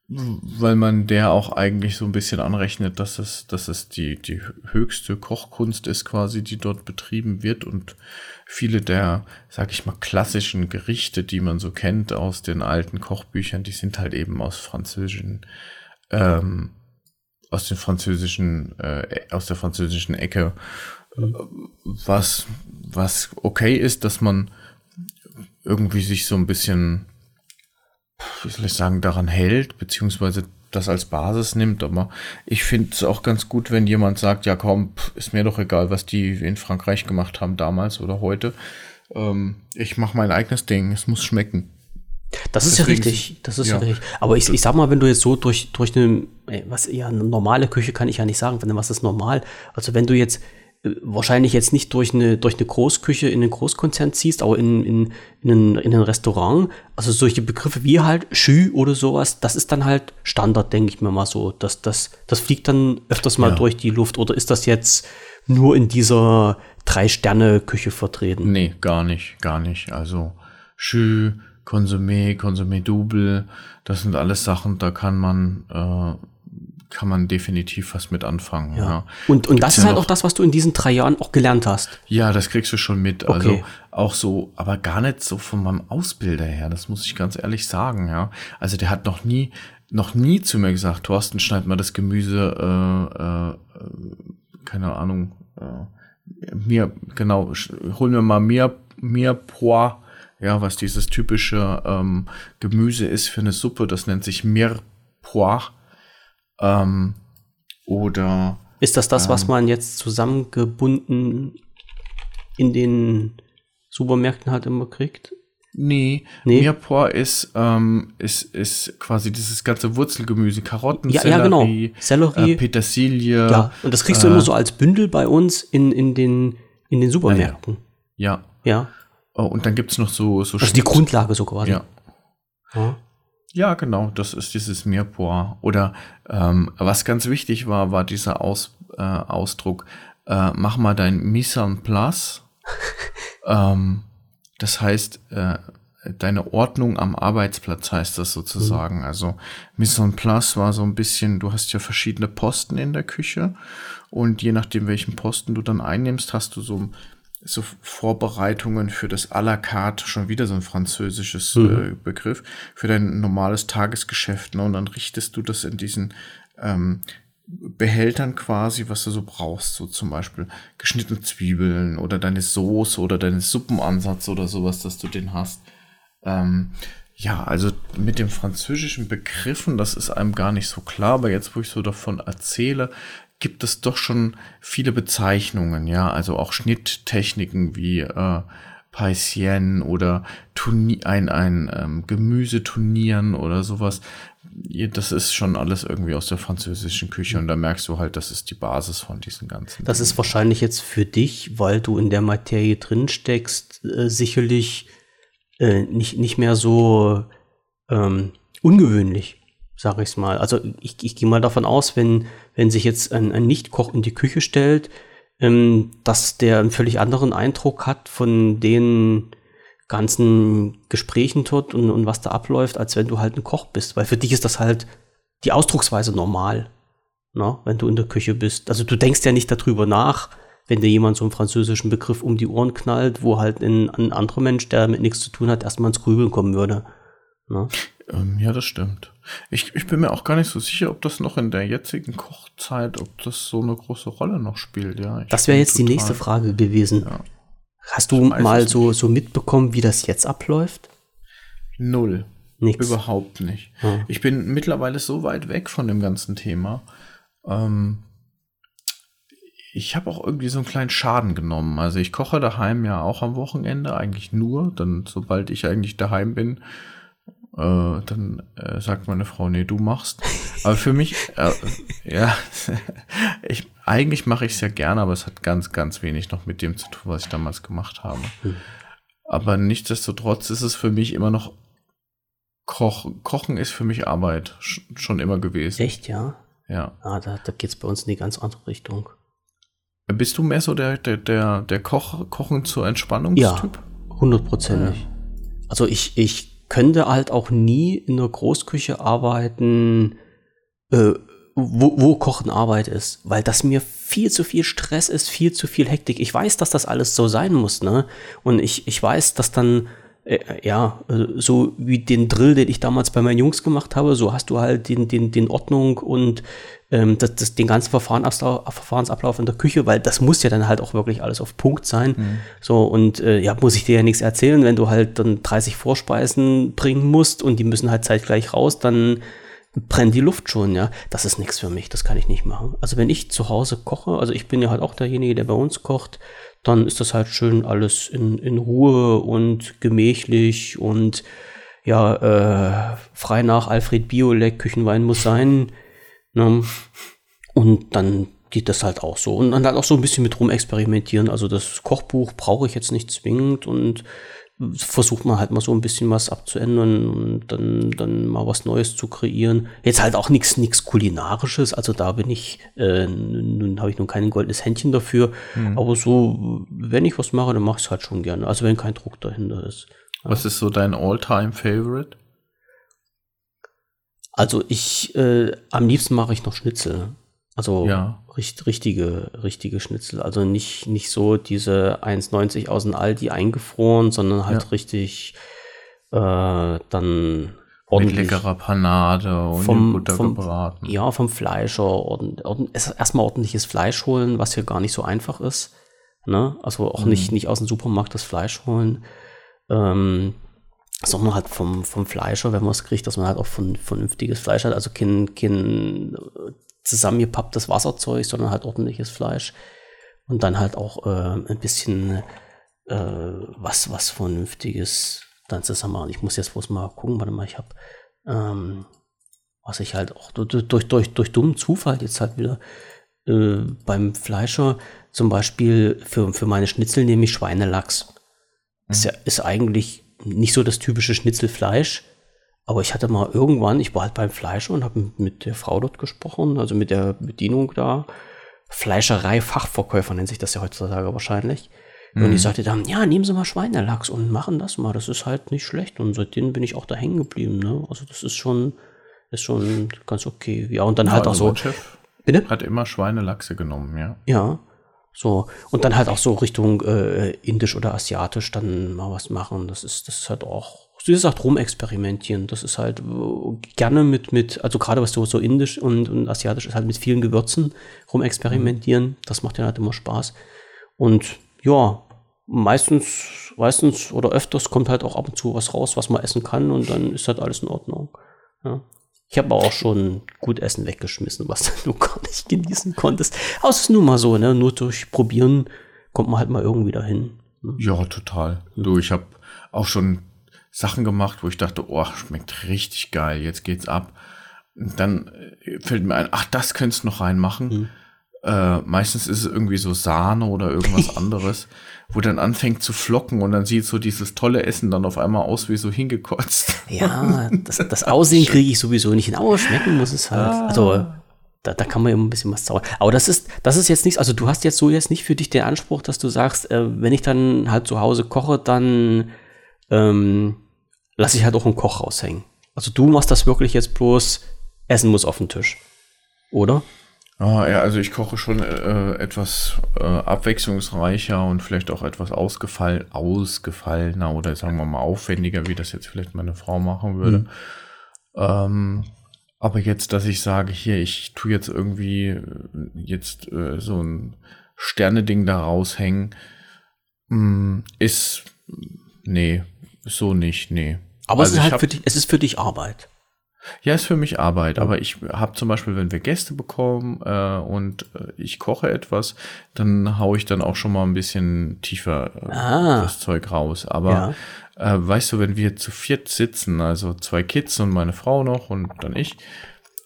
weil man der auch eigentlich so ein bisschen anrechnet, dass es, dass es die, die höchste Kochkunst ist quasi, die dort betrieben wird und viele der, sag ich mal, klassischen Gerichte, die man so kennt aus den alten Kochbüchern, die sind halt eben aus französischen, ähm, aus den französischen, äh, aus der französischen Ecke, mhm. was, was okay ist, dass man irgendwie sich so ein bisschen, wie soll ich sagen, daran hält, beziehungsweise das als Basis nimmt. Aber ich finde es auch ganz gut, wenn jemand sagt, ja komm, ist mir doch egal, was die in Frankreich gemacht haben damals oder heute. Ähm, ich mache mein eigenes Ding, es muss schmecken. Das ist Deswegen, ja richtig, das ist ja, ja richtig. Aber ich, ich sag mal, wenn du jetzt so durch, durch eine, was ja, eine normale Küche kann ich ja nicht sagen, was ist normal? Also wenn du jetzt wahrscheinlich jetzt nicht durch eine, durch eine Großküche in einen Großkonzern ziehst, aber in, in, in, ein, in ein Restaurant. Also solche Begriffe wie halt Schü oder sowas, das ist dann halt Standard, denke ich mir mal so. Das, das, das fliegt dann öfters mal ja. durch die Luft. Oder ist das jetzt nur in dieser Drei-Sterne-Küche vertreten. Nee, gar nicht, gar nicht. Also Jus, Konsumé, Konsumé Double, das sind alles Sachen, da kann man äh, kann man definitiv was mit anfangen. Ja. ja. Und, und das ist halt auch das, was du in diesen drei Jahren auch gelernt hast. Ja, das kriegst du schon mit. Okay. Also auch so, aber gar nicht so von meinem Ausbilder her, das muss ich ganz ehrlich sagen, ja. Also der hat noch nie, noch nie zu mir gesagt, Thorsten, schneid mal das Gemüse, äh, äh, keine Ahnung, äh, mir, genau, hol mir mal mehr, mehr Pois, ja, was dieses typische ähm, Gemüse ist für eine Suppe, das nennt sich Mirepoix ähm, oder. Ist das das, ähm, was man jetzt zusammengebunden in den Supermärkten halt immer kriegt? Nee, nee. Mirepoix ist, ähm, ist, ist quasi dieses ganze Wurzelgemüse, Karotten, ja, Sellerie, ja, genau. Sellerie, äh, Petersilie. Ja, und das kriegst du immer so als Bündel bei uns in, in, den, in den Supermärkten. Ja. Ja. Oh, und dann gibt es noch so, so Also die Grundlage so quasi. Ja. ja. Ja, genau, das ist dieses Mirepoix. Oder ähm, was ganz wichtig war, war dieser Aus, äh, Ausdruck, äh, mach mal dein Mise en place. ähm, das heißt, äh, deine Ordnung am Arbeitsplatz heißt das sozusagen. Mhm. Also Mise en place war so ein bisschen, du hast ja verschiedene Posten in der Küche und je nachdem, welchen Posten du dann einnimmst, hast du so so Vorbereitungen für das à la carte, schon wieder so ein französisches mhm. äh, Begriff, für dein normales Tagesgeschäft. Ne? Und dann richtest du das in diesen ähm, Behältern quasi, was du so brauchst, so zum Beispiel geschnittene Zwiebeln oder deine Soße oder deinen Suppenansatz oder sowas, dass du den hast. Ähm, ja, also mit den französischen Begriffen, das ist einem gar nicht so klar, aber jetzt, wo ich so davon erzähle, gibt es doch schon viele Bezeichnungen, ja, also auch Schnitttechniken wie äh, Paisien oder Turni ein, ein ähm, Gemüseturnieren oder sowas. Das ist schon alles irgendwie aus der französischen Küche und da merkst du halt, das ist die Basis von diesen ganzen. Das ist wahrscheinlich jetzt für dich, weil du in der Materie drin steckst, äh, sicherlich äh, nicht, nicht mehr so ähm, ungewöhnlich sage ich mal. Also ich, ich gehe mal davon aus, wenn, wenn sich jetzt ein, ein Nichtkoch in die Küche stellt, ähm, dass der einen völlig anderen Eindruck hat von den ganzen Gesprächen dort und, und was da abläuft, als wenn du halt ein Koch bist. Weil für dich ist das halt die Ausdrucksweise normal, ne, wenn du in der Küche bist. Also du denkst ja nicht darüber nach, wenn dir jemand so einen französischen Begriff um die Ohren knallt, wo halt ein, ein anderer Mensch, der mit nichts zu tun hat, erstmal ins Grübeln kommen würde. Ne? Ähm, ja, das stimmt. Ich, ich bin mir auch gar nicht so sicher, ob das noch in der jetzigen Kochzeit, ob das so eine große Rolle noch spielt. Ja, das wäre jetzt total, die nächste Frage gewesen. Ja. Hast du mal so, so mitbekommen, wie das jetzt abläuft? Null. Nichts. Überhaupt nicht. Hm. Ich bin mittlerweile so weit weg von dem ganzen Thema. Ähm, ich habe auch irgendwie so einen kleinen Schaden genommen. Also ich koche daheim ja auch am Wochenende, eigentlich nur. Dann, sobald ich eigentlich daheim bin, äh, dann äh, sagt meine Frau, nee, du machst. Aber für mich, äh, ja, ich, eigentlich mache ich es ja gerne, aber es hat ganz, ganz wenig noch mit dem zu tun, was ich damals gemacht habe. Hm. Aber nichtsdestotrotz ist es für mich immer noch Koch, Kochen ist für mich Arbeit schon immer gewesen. Echt, ja? Ja. Ah, da, da geht es bei uns in die ganz andere Richtung. Bist du mehr so der, der, der, der Koch, Kochen zur Entspannungstyp? Ja, hundertprozentig. Also ich, ich könnte halt auch nie in der Großküche arbeiten, äh, wo, wo Kochen Arbeit ist, weil das mir viel zu viel Stress ist, viel zu viel Hektik. Ich weiß, dass das alles so sein muss, ne? Und ich, ich weiß, dass dann, äh, ja, äh, so wie den Drill, den ich damals bei meinen Jungs gemacht habe, so hast du halt den, den, den Ordnung und ähm, das, das, den ganzen Verfahrensablauf, Verfahrensablauf in der Küche, weil das muss ja dann halt auch wirklich alles auf Punkt sein. Mhm. So, und äh, ja, muss ich dir ja nichts erzählen, wenn du halt dann 30 Vorspeisen bringen musst und die müssen halt zeitgleich raus, dann brennt die Luft schon, ja. Das ist nichts für mich, das kann ich nicht machen. Also wenn ich zu Hause koche, also ich bin ja halt auch derjenige, der bei uns kocht, dann ist das halt schön alles in, in Ruhe und gemächlich und ja, äh, frei nach Alfred Biolek, Küchenwein muss sein. Ne? Und dann geht das halt auch so. Und dann halt auch so ein bisschen mit rum experimentieren. Also das Kochbuch brauche ich jetzt nicht zwingend und versucht man halt mal so ein bisschen was abzuändern und dann, dann mal was Neues zu kreieren. Jetzt halt auch nichts nichts kulinarisches, also da bin ich, äh, nun habe ich nun kein goldenes Händchen dafür, mhm. aber so, wenn ich was mache, dann mache ich es halt schon gerne, also wenn kein Druck dahinter ist. Was ist so dein All-Time-Favorite? Also ich, äh, am liebsten mache ich noch Schnitzel. Also ja. richt, richtige, richtige Schnitzel. Also nicht, nicht so diese 1,90 aus dem Aldi eingefroren, sondern halt ja. richtig äh, dann ordentlich. Mit leckerer Panade und vom, Butter vom, gebraten. Ja, vom Fleischer. Ordn, ordn, erstmal ordentliches Fleisch holen, was hier gar nicht so einfach ist. Ne? Also auch mhm. nicht, nicht aus dem Supermarkt das Fleisch holen. Ähm, sondern halt vom, vom Fleischer, wenn man es kriegt, dass man halt auch von, vernünftiges Fleisch hat, also kein, kein zusammengepapptes Wasserzeug, sondern halt ordentliches Fleisch. Und dann halt auch äh, ein bisschen äh, was, was Vernünftiges dann zusammen machen. Ich muss jetzt bloß mal gucken, warte mal, ich habe, ähm, was ich halt auch durch, durch, durch, durch dummen Zufall jetzt halt wieder äh, beim Fleischer zum Beispiel für, für meine Schnitzel nehme ich Schweinelachs. Mhm. Ist ja ist eigentlich nicht so das typische Schnitzelfleisch, aber ich hatte mal irgendwann, ich war halt beim Fleischer und habe mit der Frau dort gesprochen, also mit der Bedienung da. Fleischerei-Fachverkäufer nennt sich das ja heutzutage wahrscheinlich. Mhm. Und die sagte dann, ja, nehmen Sie mal Schweinelachs und machen das mal. Das ist halt nicht schlecht. Und seitdem bin ich auch da hängen geblieben. Ne? Also das ist schon, ist schon ganz okay. Ja, und dann ja, halt auch so. Chef Bitte? Hat immer Schweinelachse genommen, ja. Ja. So. Und dann halt auch so Richtung äh, indisch oder asiatisch dann mal was machen. Das ist, das ist halt auch wie gesagt, rumexperimentieren. Das ist halt gerne mit, mit, also gerade was so, so indisch und, und asiatisch ist halt mit vielen Gewürzen rumexperimentieren. Mhm. Das macht ja halt immer Spaß. Und ja, meistens, meistens oder öfters kommt halt auch ab und zu was raus, was man essen kann und dann ist halt alles in Ordnung. Ja. Ich habe auch schon gut Essen weggeschmissen, was du gar nicht genießen konntest. Aber es ist nun mal so, ne? Nur durch Probieren kommt man halt mal irgendwie dahin. Ne? Ja, total. Du, ich habe auch schon Sachen gemacht, wo ich dachte, oh, schmeckt richtig geil, jetzt geht's ab. Und dann äh, fällt mir ein, ach, das könntest du noch reinmachen. Mhm. Äh, meistens ist es irgendwie so Sahne oder irgendwas anderes, wo dann anfängt zu flocken und dann sieht so dieses tolle Essen dann auf einmal aus wie so hingekotzt. Ja, das, das Aussehen kriege ich sowieso nicht hin, aber schmecken muss es halt. Ah. Also da, da kann man immer ein bisschen was zaubern. Aber das ist, das ist jetzt nichts, also du hast jetzt so jetzt nicht für dich den Anspruch, dass du sagst, äh, wenn ich dann halt zu Hause koche, dann ähm, lasse ich halt auch einen Koch raushängen. Also du machst das wirklich jetzt bloß, Essen muss auf den Tisch. Oder? Ah, ja, also ich koche schon äh, etwas äh, abwechslungsreicher und vielleicht auch etwas ausgefall, ausgefallener oder sagen wir mal aufwendiger, wie das jetzt vielleicht meine Frau machen würde. Mhm. Ähm, aber jetzt, dass ich sage, hier, ich tue jetzt irgendwie äh, jetzt äh, so ein Sterneding da raushängen, mh, mm, ist, nee, so nicht, nee. Aber also es ist halt hab, für dich, es ist für dich Arbeit. Ja, ist für mich Arbeit, aber ich habe zum Beispiel, wenn wir Gäste bekommen äh, und äh, ich koche etwas, dann haue ich dann auch schon mal ein bisschen tiefer äh, ah. das Zeug raus. Aber ja. äh, weißt du, wenn wir zu viert sitzen, also zwei Kids und meine Frau noch und dann ich,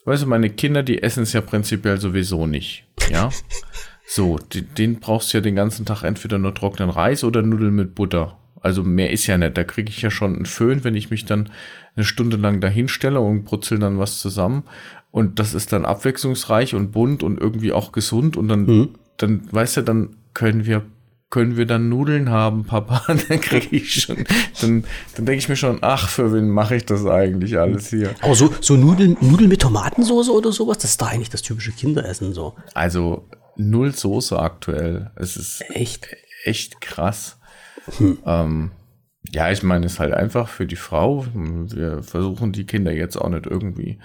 weißt du, meine Kinder, die essen es ja prinzipiell sowieso nicht. Ja. so, den, den brauchst du ja den ganzen Tag entweder nur trockenen Reis oder Nudeln mit Butter. Also mehr ist ja nicht. Da kriege ich ja schon einen Föhn, wenn ich mich dann eine Stunde lang dahin stelle und brutzel dann was zusammen. Und das ist dann abwechslungsreich und bunt und irgendwie auch gesund. Und dann, mhm. dann, weißt du, dann können wir können wir dann Nudeln haben, Papa? dann kriege ich schon, dann, dann denke ich mir schon, ach, für wen mache ich das eigentlich alles hier? Aber so, so Nudeln, Nudeln mit Tomatensauce oder sowas, das ist da eigentlich das typische Kinderessen so. Also null Soße aktuell. Es ist echt, echt krass. Hm. Ähm, ja, ich meine, es ist halt einfach für die Frau. Wir versuchen die Kinder jetzt auch nicht irgendwie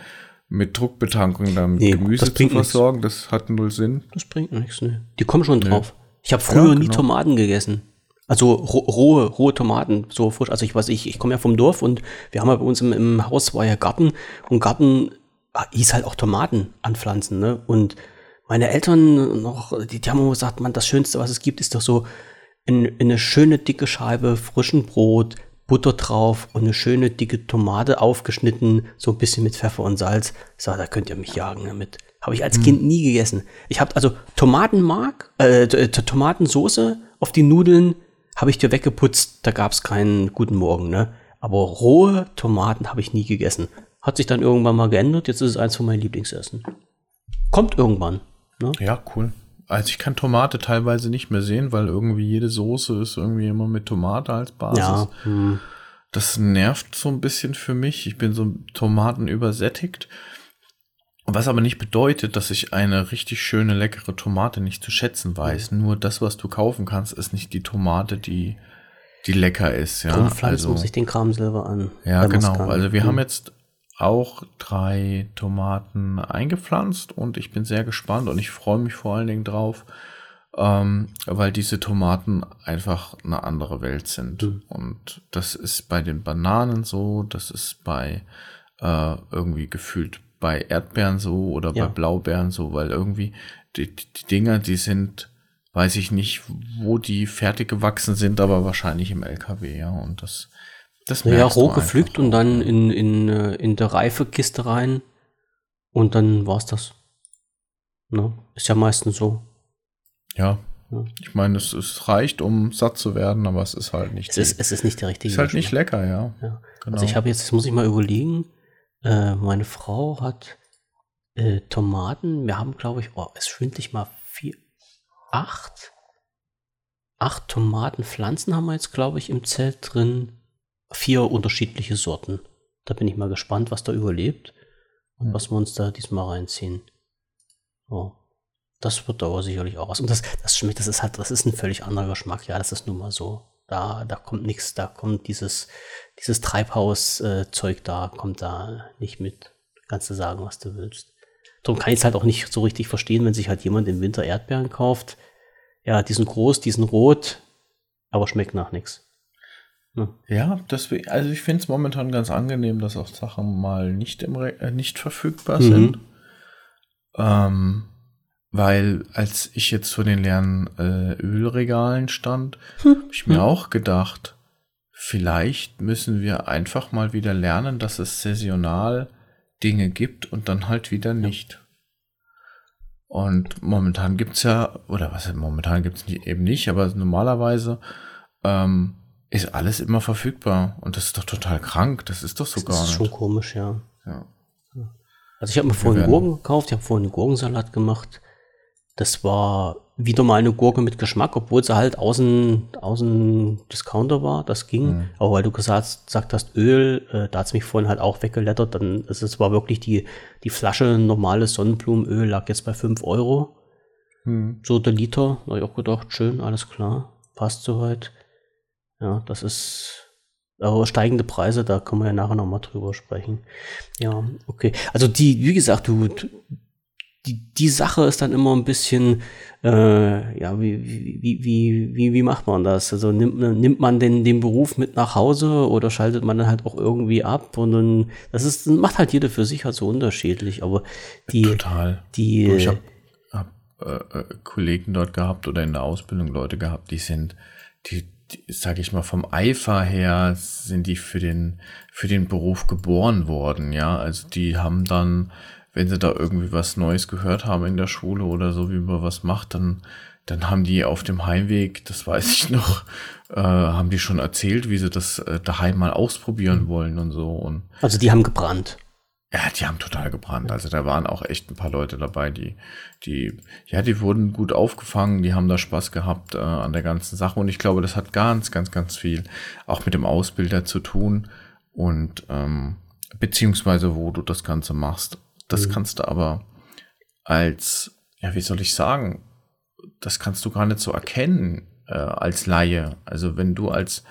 mit Druckbetankung damit nee, Gemüse zu versorgen. Nix. Das hat null Sinn. Das bringt nichts, ne. Die kommen schon drauf. Nee. Ich habe früher ja, genau. nie Tomaten gegessen. Also rohe, rohe Tomaten, so frisch. Also ich weiß, ich, ich komme ja vom Dorf und wir haben ja bei uns im, im Haus war ja Garten und Garten ah, hieß halt auch Tomaten anpflanzen, ne? Und meine Eltern noch, die, die haben immer gesagt, man, das Schönste, was es gibt, ist doch so in, in eine schöne dicke Scheibe frischen Brot, Butter drauf und eine schöne dicke Tomate aufgeschnitten, so ein bisschen mit Pfeffer und Salz. So, da könnt ihr mich jagen damit. Habe ich als hm. Kind nie gegessen. Ich habe also Tomatenmark, äh, Tomatensoße auf die Nudeln habe ich dir weggeputzt, da gab es keinen guten Morgen, ne? Aber rohe Tomaten habe ich nie gegessen. Hat sich dann irgendwann mal geändert, jetzt ist es eins von meinen Lieblingsessen. Kommt irgendwann. Ne? Ja, cool. Also ich kann Tomate teilweise nicht mehr sehen, weil irgendwie jede Soße ist irgendwie immer mit Tomate als Basis. Ja. Hm. Das nervt so ein bisschen für mich. Ich bin so Tomaten übersättigt. Was aber nicht bedeutet, dass ich eine richtig schöne, leckere Tomate nicht zu schätzen weiß. Nur das, was du kaufen kannst, ist nicht die Tomate, die, die lecker ist. Ja, Drum also, muss ich den Kram selber an. Ja, genau. Also wir hm. haben jetzt auch drei Tomaten eingepflanzt und ich bin sehr gespannt und ich freue mich vor allen Dingen drauf, ähm, weil diese Tomaten einfach eine andere Welt sind. Mhm. Und das ist bei den Bananen so, das ist bei äh, irgendwie gefühlt bei Erdbeeren so oder ja. bei Blaubeeren so, weil irgendwie die, die Dinger, die sind, weiß ich nicht, wo die fertig gewachsen sind, aber wahrscheinlich im LKW, ja. Und das, das Ja, roh gepflückt und dann in, in, äh, in der Reifekiste rein und dann war's das. Ne? Ist ja meistens so. Ja. ja. Ich meine, es, es reicht, um satt zu werden, aber es ist halt nicht. Es, ist, es ist nicht der richtige. Es ist halt nicht lecker, ja. ja. Genau. Also ich habe jetzt, jetzt muss ich mal überlegen, äh, meine Frau hat äh, Tomaten. Wir haben, glaube ich, oh, es schwindlig mal vier, acht, acht Tomatenpflanzen haben wir jetzt, glaube ich, im Zelt drin. Vier unterschiedliche Sorten. Da bin ich mal gespannt, was da überlebt und ja. was wir uns da diesmal reinziehen. Oh. Das wird aber sicherlich auch was. Und das, das schmeckt, das ist halt, das ist ein völlig anderer Geschmack. Ja, das ist nun mal so. Da, da kommt nichts, da kommt dieses, dieses Treibhauszeug da, kommt da nicht mit. Kannst du sagen, was du willst. Darum kann ich es halt auch nicht so richtig verstehen, wenn sich halt jemand im Winter Erdbeeren kauft. Ja, die sind groß, die sind rot, aber schmeckt nach nichts. Ja, ja deswegen, also ich finde es momentan ganz angenehm, dass auch Sachen mal nicht, im Re äh, nicht verfügbar mhm. sind. Ähm, weil als ich jetzt vor den leeren äh, Ölregalen stand, hm. habe ich mir hm. auch gedacht, vielleicht müssen wir einfach mal wieder lernen, dass es saisonal Dinge gibt und dann halt wieder nicht. Und momentan gibt's ja, oder was momentan gibt's eben nicht, aber normalerweise ähm, ist alles immer verfügbar. Und das ist doch total krank. Das ist doch so das gar nicht. Das ist schon komisch, ja. ja. Also ich habe mir vorhin Gurken gekauft, ich habe vorhin einen Gurkensalat gemacht. Das war wieder mal eine Gurke mit Geschmack, obwohl sie halt außen, außen Discounter war. Das ging. Mhm. Aber weil du gesagt, gesagt hast, Öl, äh, da hat es mich vorhin halt auch weggelettert. Dann ist es war wirklich die, die Flasche normales Sonnenblumenöl lag jetzt bei 5 Euro. Mhm. So der Liter. Da habe ich auch gedacht, schön, alles klar. Passt soweit. Ja, das ist. Aber steigende Preise, da können wir ja nachher nochmal drüber sprechen. Ja, okay. Also die, wie gesagt, du, die, die Sache ist dann immer ein bisschen, äh, ja, wie, wie, wie, wie, wie macht man das? Also nimmt, nimmt man den, den Beruf mit nach Hause oder schaltet man dann halt auch irgendwie ab? Und dann, das ist, macht halt jeder für sich halt so unterschiedlich, aber die, Total. die, ich habe hab, äh, äh, Kollegen dort gehabt oder in der Ausbildung Leute gehabt, die sind, die, die sag ich mal, vom Eifer her sind die für den, für den Beruf geboren worden, ja, also die haben dann wenn sie da irgendwie was Neues gehört haben in der Schule oder so, wie man was macht, dann, dann haben die auf dem Heimweg, das weiß ich noch, äh, haben die schon erzählt, wie sie das äh, daheim mal ausprobieren wollen und so. Und also die haben gebrannt. Ja, die haben total gebrannt. Also da waren auch echt ein paar Leute dabei, die, die, ja, die wurden gut aufgefangen, die haben da Spaß gehabt äh, an der ganzen Sache. Und ich glaube, das hat ganz, ganz, ganz viel auch mit dem Ausbilder zu tun und ähm, beziehungsweise wo du das Ganze machst. Das mhm. kannst du aber als, ja, wie soll ich sagen, das kannst du gar nicht so erkennen äh, als Laie. Also wenn du als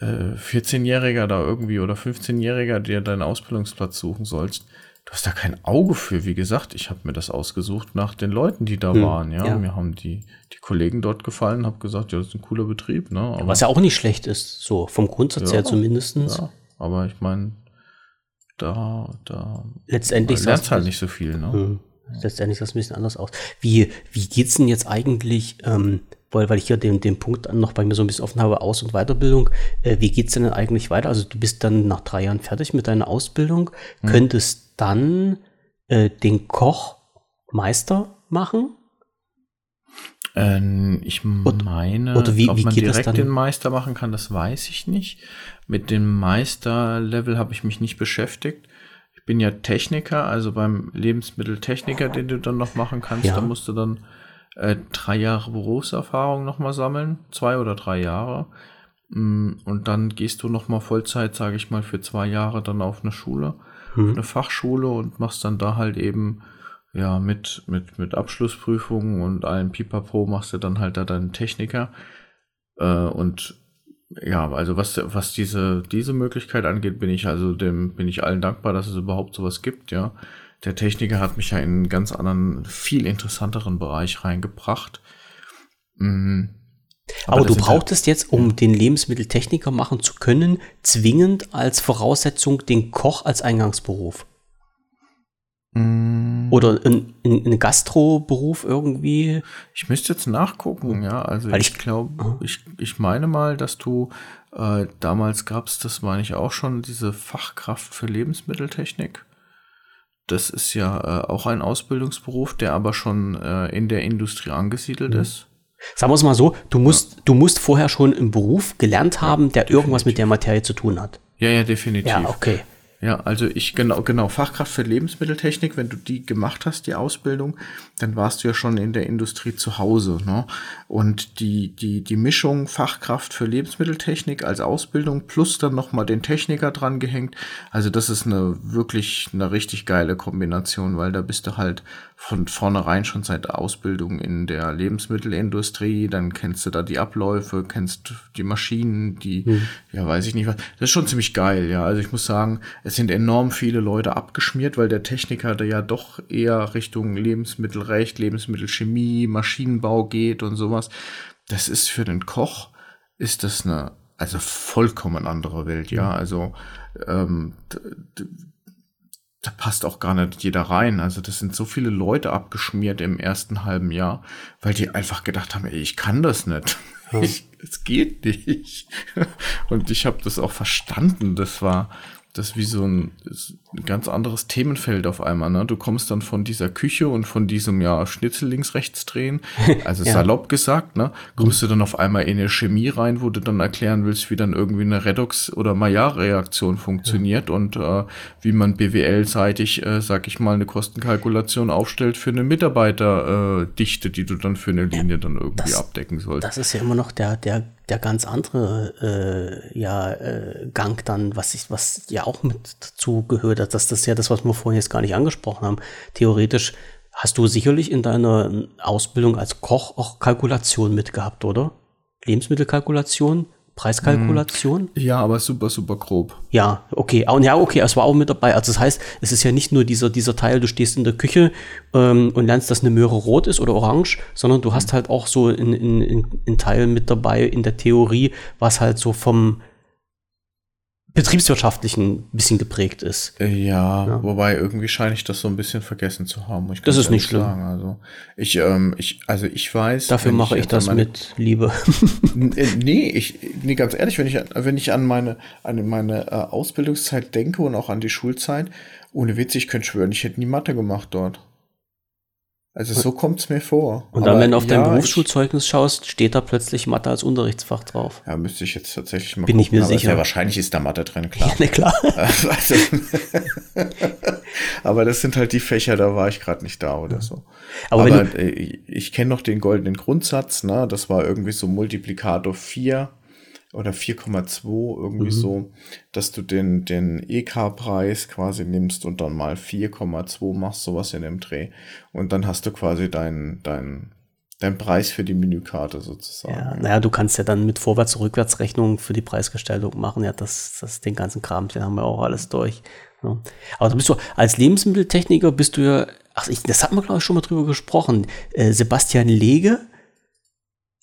äh, 14-Jähriger da irgendwie oder 15-Jähriger dir deinen Ausbildungsplatz suchen sollst, du hast da kein Auge für. Wie gesagt, ich habe mir das ausgesucht nach den Leuten, die da hm, waren. Ja? ja, mir haben die, die Kollegen dort gefallen, habe gesagt, ja, das ist ein cooler Betrieb. Ne? Aber, Was ja auch nicht schlecht ist, so vom Grundsatz ja, her zumindest. Ja, aber ich meine, da, da letztendlich lernt halt nicht so viel. Ne? Hm. Letztendlich sah es ein bisschen anders aus. Wie, wie geht's denn jetzt eigentlich, ähm, weil, weil ich hier den, den Punkt noch bei mir so ein bisschen offen habe, Aus- und Weiterbildung, äh, wie geht's denn eigentlich weiter? Also du bist dann nach drei Jahren fertig mit deiner Ausbildung, hm. könntest dann äh, den Kochmeister machen? Ähm, ich meine, oder wie, ob wie man geht direkt den Meister machen kann, das weiß ich nicht. Mit dem Meister-Level habe ich mich nicht beschäftigt. Ich bin ja Techniker, also beim Lebensmitteltechniker, den du dann noch machen kannst, Ja. da musst du dann äh, drei Jahre Berufserfahrung nochmal sammeln, zwei oder drei Jahre. Mm, Und dann gehst du nochmal Vollzeit, sage ich mal, für zwei Jahre dann auf eine Schule, Mhm. eine Fachschule und machst dann da halt eben, ja, mit, mit, mit Abschlussprüfungen und allem Pipapo machst du dann halt da deinen Techniker. Äh, und ja, also was, was diese, diese Möglichkeit angeht, bin ich also dem, bin ich allen dankbar, dass es überhaupt sowas gibt, ja. Der Techniker hat mich ja in einen ganz anderen, viel interessanteren Bereich reingebracht. Mhm. Aber, das du brauchtest jetzt, um den Lebensmitteltechniker machen zu können, zwingend als Voraussetzung den Koch als Eingangsberuf. Mm, Oder ein, ein, ein Gastroberuf irgendwie. Ich müsste jetzt nachgucken, ja. Also Weil ich ich- glaube, ich, ich meine mal, dass du äh, damals gab es, das meine ich auch schon, diese Fachkraft für Lebensmitteltechnik. Das ist ja äh, auch ein Ausbildungsberuf, der aber schon äh, in der Industrie angesiedelt ist. Sagen wir es mal so, du musst, du musst vorher schon einen Beruf gelernt haben, der irgendwas mit der Materie zu tun hat. Ja, ja, definitiv. Ja, okay. Ja, also ich genau, genau, Fachkraft für Lebensmitteltechnik, wenn du die gemacht hast, die Ausbildung, dann warst du ja schon in der Industrie zu Hause, ne? Und die, die, die Mischung Fachkraft für Lebensmitteltechnik als Ausbildung plus dann nochmal den Techniker dran gehängt, also das ist eine wirklich eine richtig geile Kombination, weil da bist du halt von vornherein schon seit der Ausbildung in der Lebensmittelindustrie, dann kennst du da die Abläufe, kennst die Maschinen, die, ja, weiß ich nicht was. Das ist schon ziemlich geil, ja. Also ich muss sagen, es sind enorm viele Leute abgeschmiert, weil der Techniker da ja doch eher Richtung Lebensmittelrecht, Lebensmittelchemie, Maschinenbau geht und sowas. Das ist für den Koch, ist das eine, also vollkommen andere Welt, ja. Also, ähm, da passt auch gar nicht jeder rein. Also das sind so viele Leute abgeschmiert im ersten halben Jahr, weil die einfach gedacht haben, ey, ich kann das nicht. Ich, es geht nicht. Und ich habe das auch verstanden. Das war das wie so ein, ist ein ganz anderes Themenfeld auf einmal. Ne? Du kommst dann von dieser Küche und von diesem ja Schnitzel links rechts drehen, also Ja. salopp gesagt, ne? kommst du dann auf einmal in eine Chemie rein, wo du dann erklären willst, wie dann irgendwie eine Redox- oder Maillard-Reaktion funktioniert und äh, wie man BWL-seitig, äh, sag ich mal, eine Kostenkalkulation aufstellt für eine Mitarbeiterdichte, äh, die du dann für eine Linie dann irgendwie das- abdecken sollst. Das ist ja immer noch der, der, der ganz andere äh, ja, äh, Gang dann, was ich, was ja auch mit dazu gehört Das, das ist ja das, was wir vorhin jetzt gar nicht angesprochen haben. Theoretisch hast du sicherlich in deiner Ausbildung als Koch auch Kalkulation mitgehabt, oder? Lebensmittelkalkulation, Preiskalkulation? ja, aber super, super grob. Ja, okay. Und ja, okay, es war auch mit dabei. Also das heißt, es ist ja nicht nur dieser, dieser Teil, du stehst in der Küche ähm, und lernst, dass eine Möhre rot ist oder orange, sondern du hast halt auch so in, in, in, in Teil mit dabei in der Theorie, was halt so vom betriebswirtschaftlichen ein bisschen geprägt ist. Äh, Ja, wobei irgendwie scheine ich das so ein bisschen vergessen zu haben. Ich Das ist nicht schlimm. Sagen. Also ich, ähm, ich, also ich weiß. Dafür mache ich an das meine- mit Liebe. Äh, Nee, ich, nee, ganz ehrlich, wenn ich, an- wenn ich an meine, an meine äh, Ausbildungszeit denke und auch an die Schulzeit, ohne Witz, ich könnte schwören, ich hätte nie Mathe gemacht dort. Also so kommt's mir vor. Und dann, Aber wenn du auf dein ja, Berufsschulzeugnis schaust, steht da plötzlich Mathe als Unterrichtsfach drauf. Ja, müsste ich jetzt tatsächlich mal Bin ich mir aber sicher. Sehr wahrscheinlich ist da Mathe drin, klar. Ja, na klar. Also, aber das sind halt die Fächer, da war ich gerade nicht da oder so. Aber Aber, wenn äh, ich kenne noch den goldenen Grundsatz, ne? Das war irgendwie so Multiplikator 4 oder 4,2, irgendwie Mhm. so, dass du den, den EK-Preis quasi nimmst und dann mal 4,2 machst, sowas in dem Dreh. Und dann hast du quasi deinen dein, dein Preis für die Menükarte sozusagen. Ja, naja, du kannst ja dann mit Vorwärts- und Rückwärtsrechnung für die Preisgestaltung machen. Ja, das, das den ganzen Kram, den haben wir auch alles durch. Ja. Aber du bist du, als Lebensmitteltechniker bist du ja, ach, ich, das hatten wir, glaube ich, schon mal drüber gesprochen. Äh, Sebastian Lege,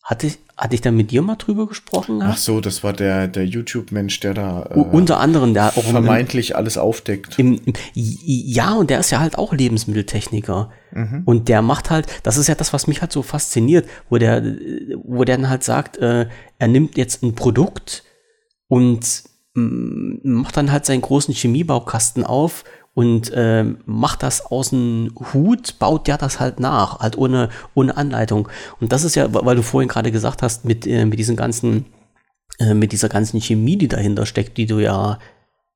hatte, ich- hatte ich da mit dir mal drüber gesprochen? Ach so, das war der, der YouTube-Mensch, der da äh, Unter anderem, der auch im, vermeintlich alles aufdeckt. im, im, ja, und der ist ja halt auch Lebensmitteltechniker. Und der macht halt, das ist ja das, was mich halt so fasziniert, wo der, wo der dann halt sagt, äh, er nimmt jetzt ein Produkt und mm, macht dann halt seinen großen Chemiebaukasten auf und äh, macht das aus dem Hut, baut der das halt nach, halt ohne, ohne Anleitung. Und das ist ja, weil du vorhin gerade gesagt hast, mit, äh, mit diesen ganzen, äh, mit dieser ganzen Chemie, die dahinter steckt, die du ja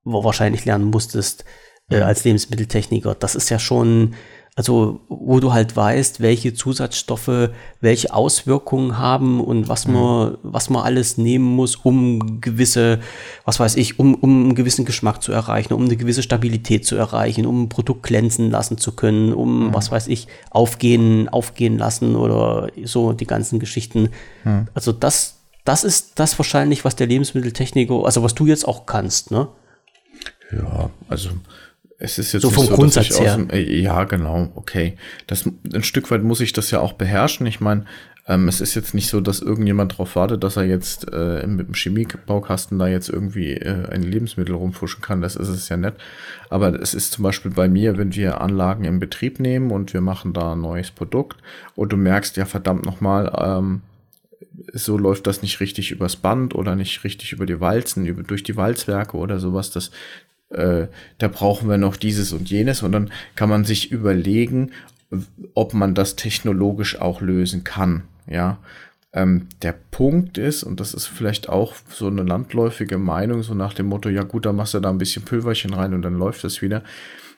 wahrscheinlich lernen musstest äh, als Lebensmitteltechniker. Das ist ja schon, also wo du halt weißt, welche Zusatzstoffe welche Auswirkungen haben und was mhm. man, was man alles nehmen muss, um gewisse, was weiß ich, um, um einen gewissen Geschmack zu erreichen, um eine gewisse Stabilität zu erreichen, um ein Produkt glänzen lassen zu können, um, mhm. was weiß ich, aufgehen, aufgehen lassen oder so die ganzen Geschichten. Mhm. Also das, das ist das wahrscheinlich, was der Lebensmitteltechniker, also was du jetzt auch kannst, ne? Ja, also es ist jetzt so vom so, Grundsatz her. Dem, äh, ja, genau, okay. Das, ein Stück weit muss ich das ja auch beherrschen. Ich meine, ähm, es ist jetzt nicht so, dass irgendjemand darauf wartet, dass er jetzt äh, mit dem Chemiebaukasten da jetzt irgendwie äh, ein Lebensmittel rumfuschen kann. Das ist es ja nicht. Aber es ist zum Beispiel bei mir, wenn wir Anlagen in Betrieb nehmen und wir machen da ein neues Produkt und du merkst, ja verdammt nochmal, ähm, so läuft das nicht richtig übers Band oder nicht richtig über die Walzen, über, durch die Walzwerke oder sowas. Das, äh, da brauchen wir noch dieses und jenes und dann kann man sich überlegen, ob man das technologisch auch lösen kann. Ja, ähm, der Punkt ist, und das ist vielleicht auch so eine landläufige Meinung, so nach dem Motto, ja gut, dann machst du da ein bisschen Pülverchen rein und dann läuft das wieder.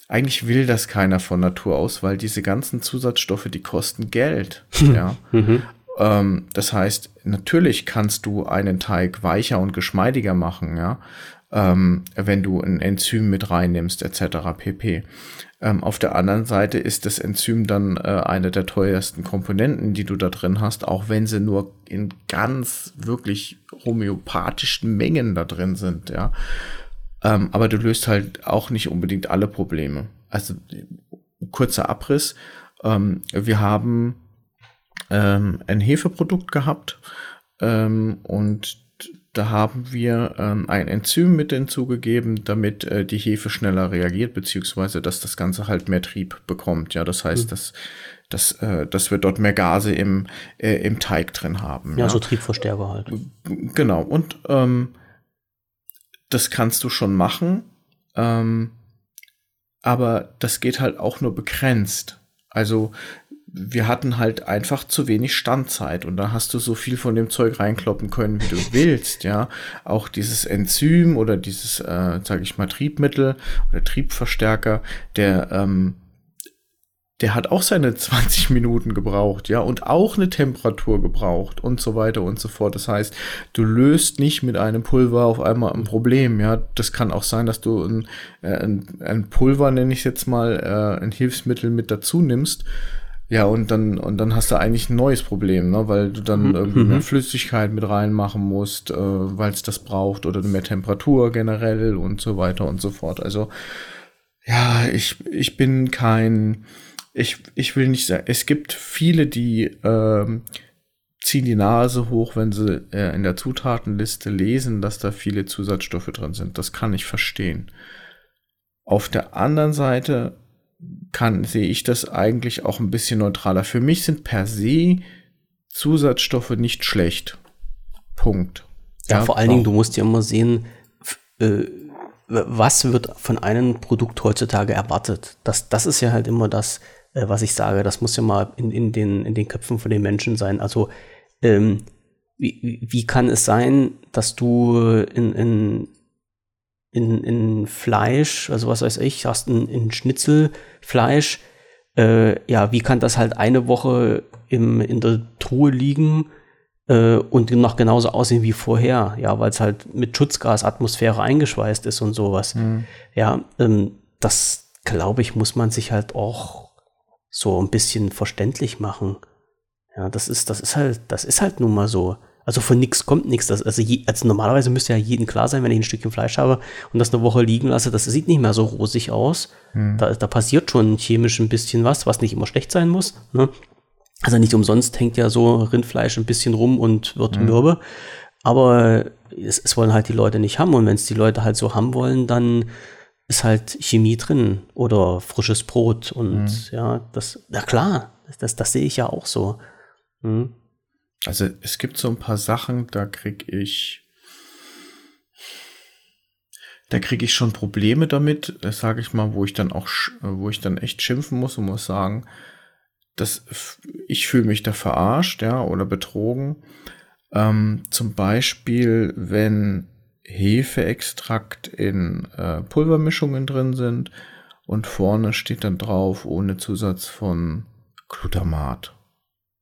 Eigentlich will das keiner von Natur aus, weil diese ganzen Zusatzstoffe, die kosten Geld. ja. Mhm. Ähm, das heißt, natürlich kannst du einen Teig weicher und geschmeidiger machen, ja ähm, wenn du ein Enzym mit reinnimmst, etc. pp. Ähm, auf der anderen Seite ist das Enzym dann äh, eine der teuersten Komponenten, die du da drin hast, auch wenn sie nur in ganz wirklich homöopathischen Mengen da drin sind, ja. Ähm, aber du löst halt auch nicht unbedingt alle Probleme. Also kurzer Abriss. Ähm, wir haben ähm, ein Hefeprodukt gehabt ähm, und da haben wir ähm, ein Enzym mit hinzugegeben, damit äh, die Hefe schneller reagiert, beziehungsweise dass das Ganze halt mehr Trieb bekommt. Ja, das heißt, mhm. dass, dass, äh, dass wir dort mehr Gase im, äh, im Teig drin haben. Ja, ja, so Triebverstärker halt. Genau. Und ähm, das kannst du schon machen, ähm, aber das geht halt auch nur begrenzt. Also wir hatten halt einfach zu wenig Standzeit und da hast du so viel von dem Zeug reinkloppen können, wie du willst, ja. Auch dieses Enzym oder dieses, äh, sage ich mal, Triebmittel oder Triebverstärker, der, ähm, der hat auch seine 20 Minuten gebraucht, ja, und auch eine Temperatur gebraucht und so weiter und so fort. Das heißt, du löst nicht mit einem Pulver auf einmal ein Problem, ja. Das kann auch sein, dass du ein, äh, ein, ein Pulver, nenne ich jetzt mal, äh, ein Hilfsmittel mit dazu nimmst ja, und dann, und dann hast du eigentlich ein neues Problem, ne? weil du dann mhm. irgendwie mehr mhm. Flüssigkeit mit reinmachen musst, äh, weil es das braucht oder mehr Temperatur generell und so weiter und so fort. Also, ja, ich, ich bin kein, ich, ich will nicht sagen, es gibt viele, die ähm, ziehen die Nase hoch, wenn sie äh, in der Zutatenliste lesen, dass da viele Zusatzstoffe drin sind. Das kann ich verstehen. Auf der anderen Seite kann, sehe ich das eigentlich auch ein bisschen neutraler. Für mich sind per se Zusatzstoffe nicht schlecht. Punkt. Ja, ja vor allen Dingen, du musst ja immer sehen, äh, was wird von einem Produkt heutzutage erwartet. Das, das ist ja halt immer das, äh, was ich sage. Das muss ja mal in, in, den, in den Köpfen von den Menschen sein. Also, ähm, wie, wie kann es sein, dass du in, in in, in Fleisch, also was weiß ich, hast ein, ein Schnitzelfleisch, äh, ja, wie kann das halt eine Woche im, in der Truhe liegen äh, und noch genauso aussehen wie vorher, ja, weil es halt mit Schutzgasatmosphäre eingeschweißt ist und sowas. Mhm. Ja, ähm, das glaube ich, muss man sich halt auch so ein bisschen verständlich machen. Ja, das ist, das ist halt, das ist halt nun mal so. Also von nichts kommt nichts. Also, je, also normalerweise müsste ja jedem klar sein, wenn ich ein Stückchen Fleisch habe und das eine Woche liegen lasse, das sieht nicht mehr so rosig aus. Hm. Da, da, passiert schon chemisch ein bisschen was, was nicht immer schlecht sein muss. Ne? Also nicht umsonst hängt ja so Rindfleisch ein bisschen rum und wird hm. mürbe. Aber es, es, wollen halt die Leute nicht haben. Und wenn es die Leute halt so haben wollen, dann ist halt Chemie drin oder frisches Brot. Und hm. ja, das, na klar, das, das sehe ich ja auch so. Hm. Also es gibt so ein paar Sachen, da krieg ich, da kriege ich schon Probleme damit, das sage ich mal, wo ich dann auch, wo ich dann echt schimpfen muss und muss sagen, dass ich fühle mich da verarscht, ja, oder betrogen. Ähm, zum Beispiel, wenn Hefeextrakt in äh, Pulvermischungen drin sind und vorne steht dann drauf ohne Zusatz von Glutamat.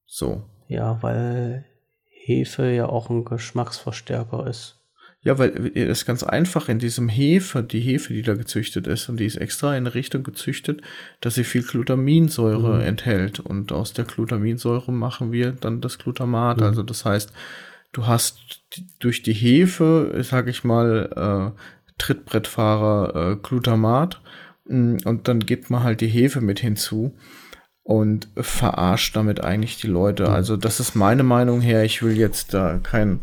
So. Ja, weil Hefe ja auch ein Geschmacksverstärker ist. Ja, weil es ist ganz einfach in diesem Hefe, die Hefe, die da gezüchtet ist, und die ist extra in eine Richtung gezüchtet, dass sie viel Glutaminsäure mhm. enthält. Und aus der Glutaminsäure machen wir dann das Glutamat. Mhm. Also das heißt, du hast durch die Hefe, sag ich mal, äh, Trittbrettfahrer äh, Glutamat mm, und dann gibt man halt die Hefe mit hinzu und verarscht damit eigentlich die Leute. Also das ist meine Meinung her. Ich will jetzt da kein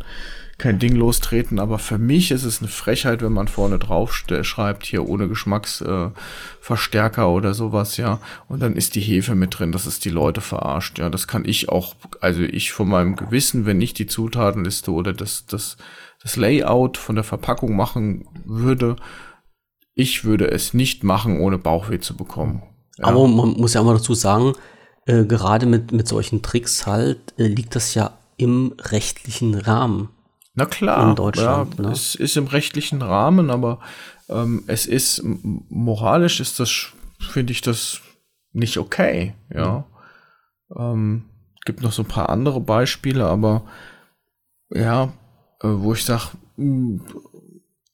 kein Ding lostreten, aber für mich ist es eine Frechheit, wenn man vorne drauf schreibt, hier ohne Geschmacksverstärker äh, oder sowas, ja. Und dann ist die Hefe mit drin, dass es die Leute verarscht, ja. Das kann ich auch, also ich von meinem Gewissen, wenn ich die Zutatenliste oder das, das, das Layout von der Verpackung machen würde, ich würde es nicht machen, ohne Bauchweh zu bekommen. Ja. Aber man muss ja auch mal dazu sagen, äh, gerade mit, mit solchen Tricks halt, äh, liegt das ja im rechtlichen Rahmen. Na klar, in Deutschland. Ja, ne? Es ist im rechtlichen Rahmen, aber ähm, es ist moralisch ist das, finde ich das nicht okay. Ja. Mhm. Ähm, gibt noch so ein paar andere Beispiele, aber ja, äh, wo ich sage,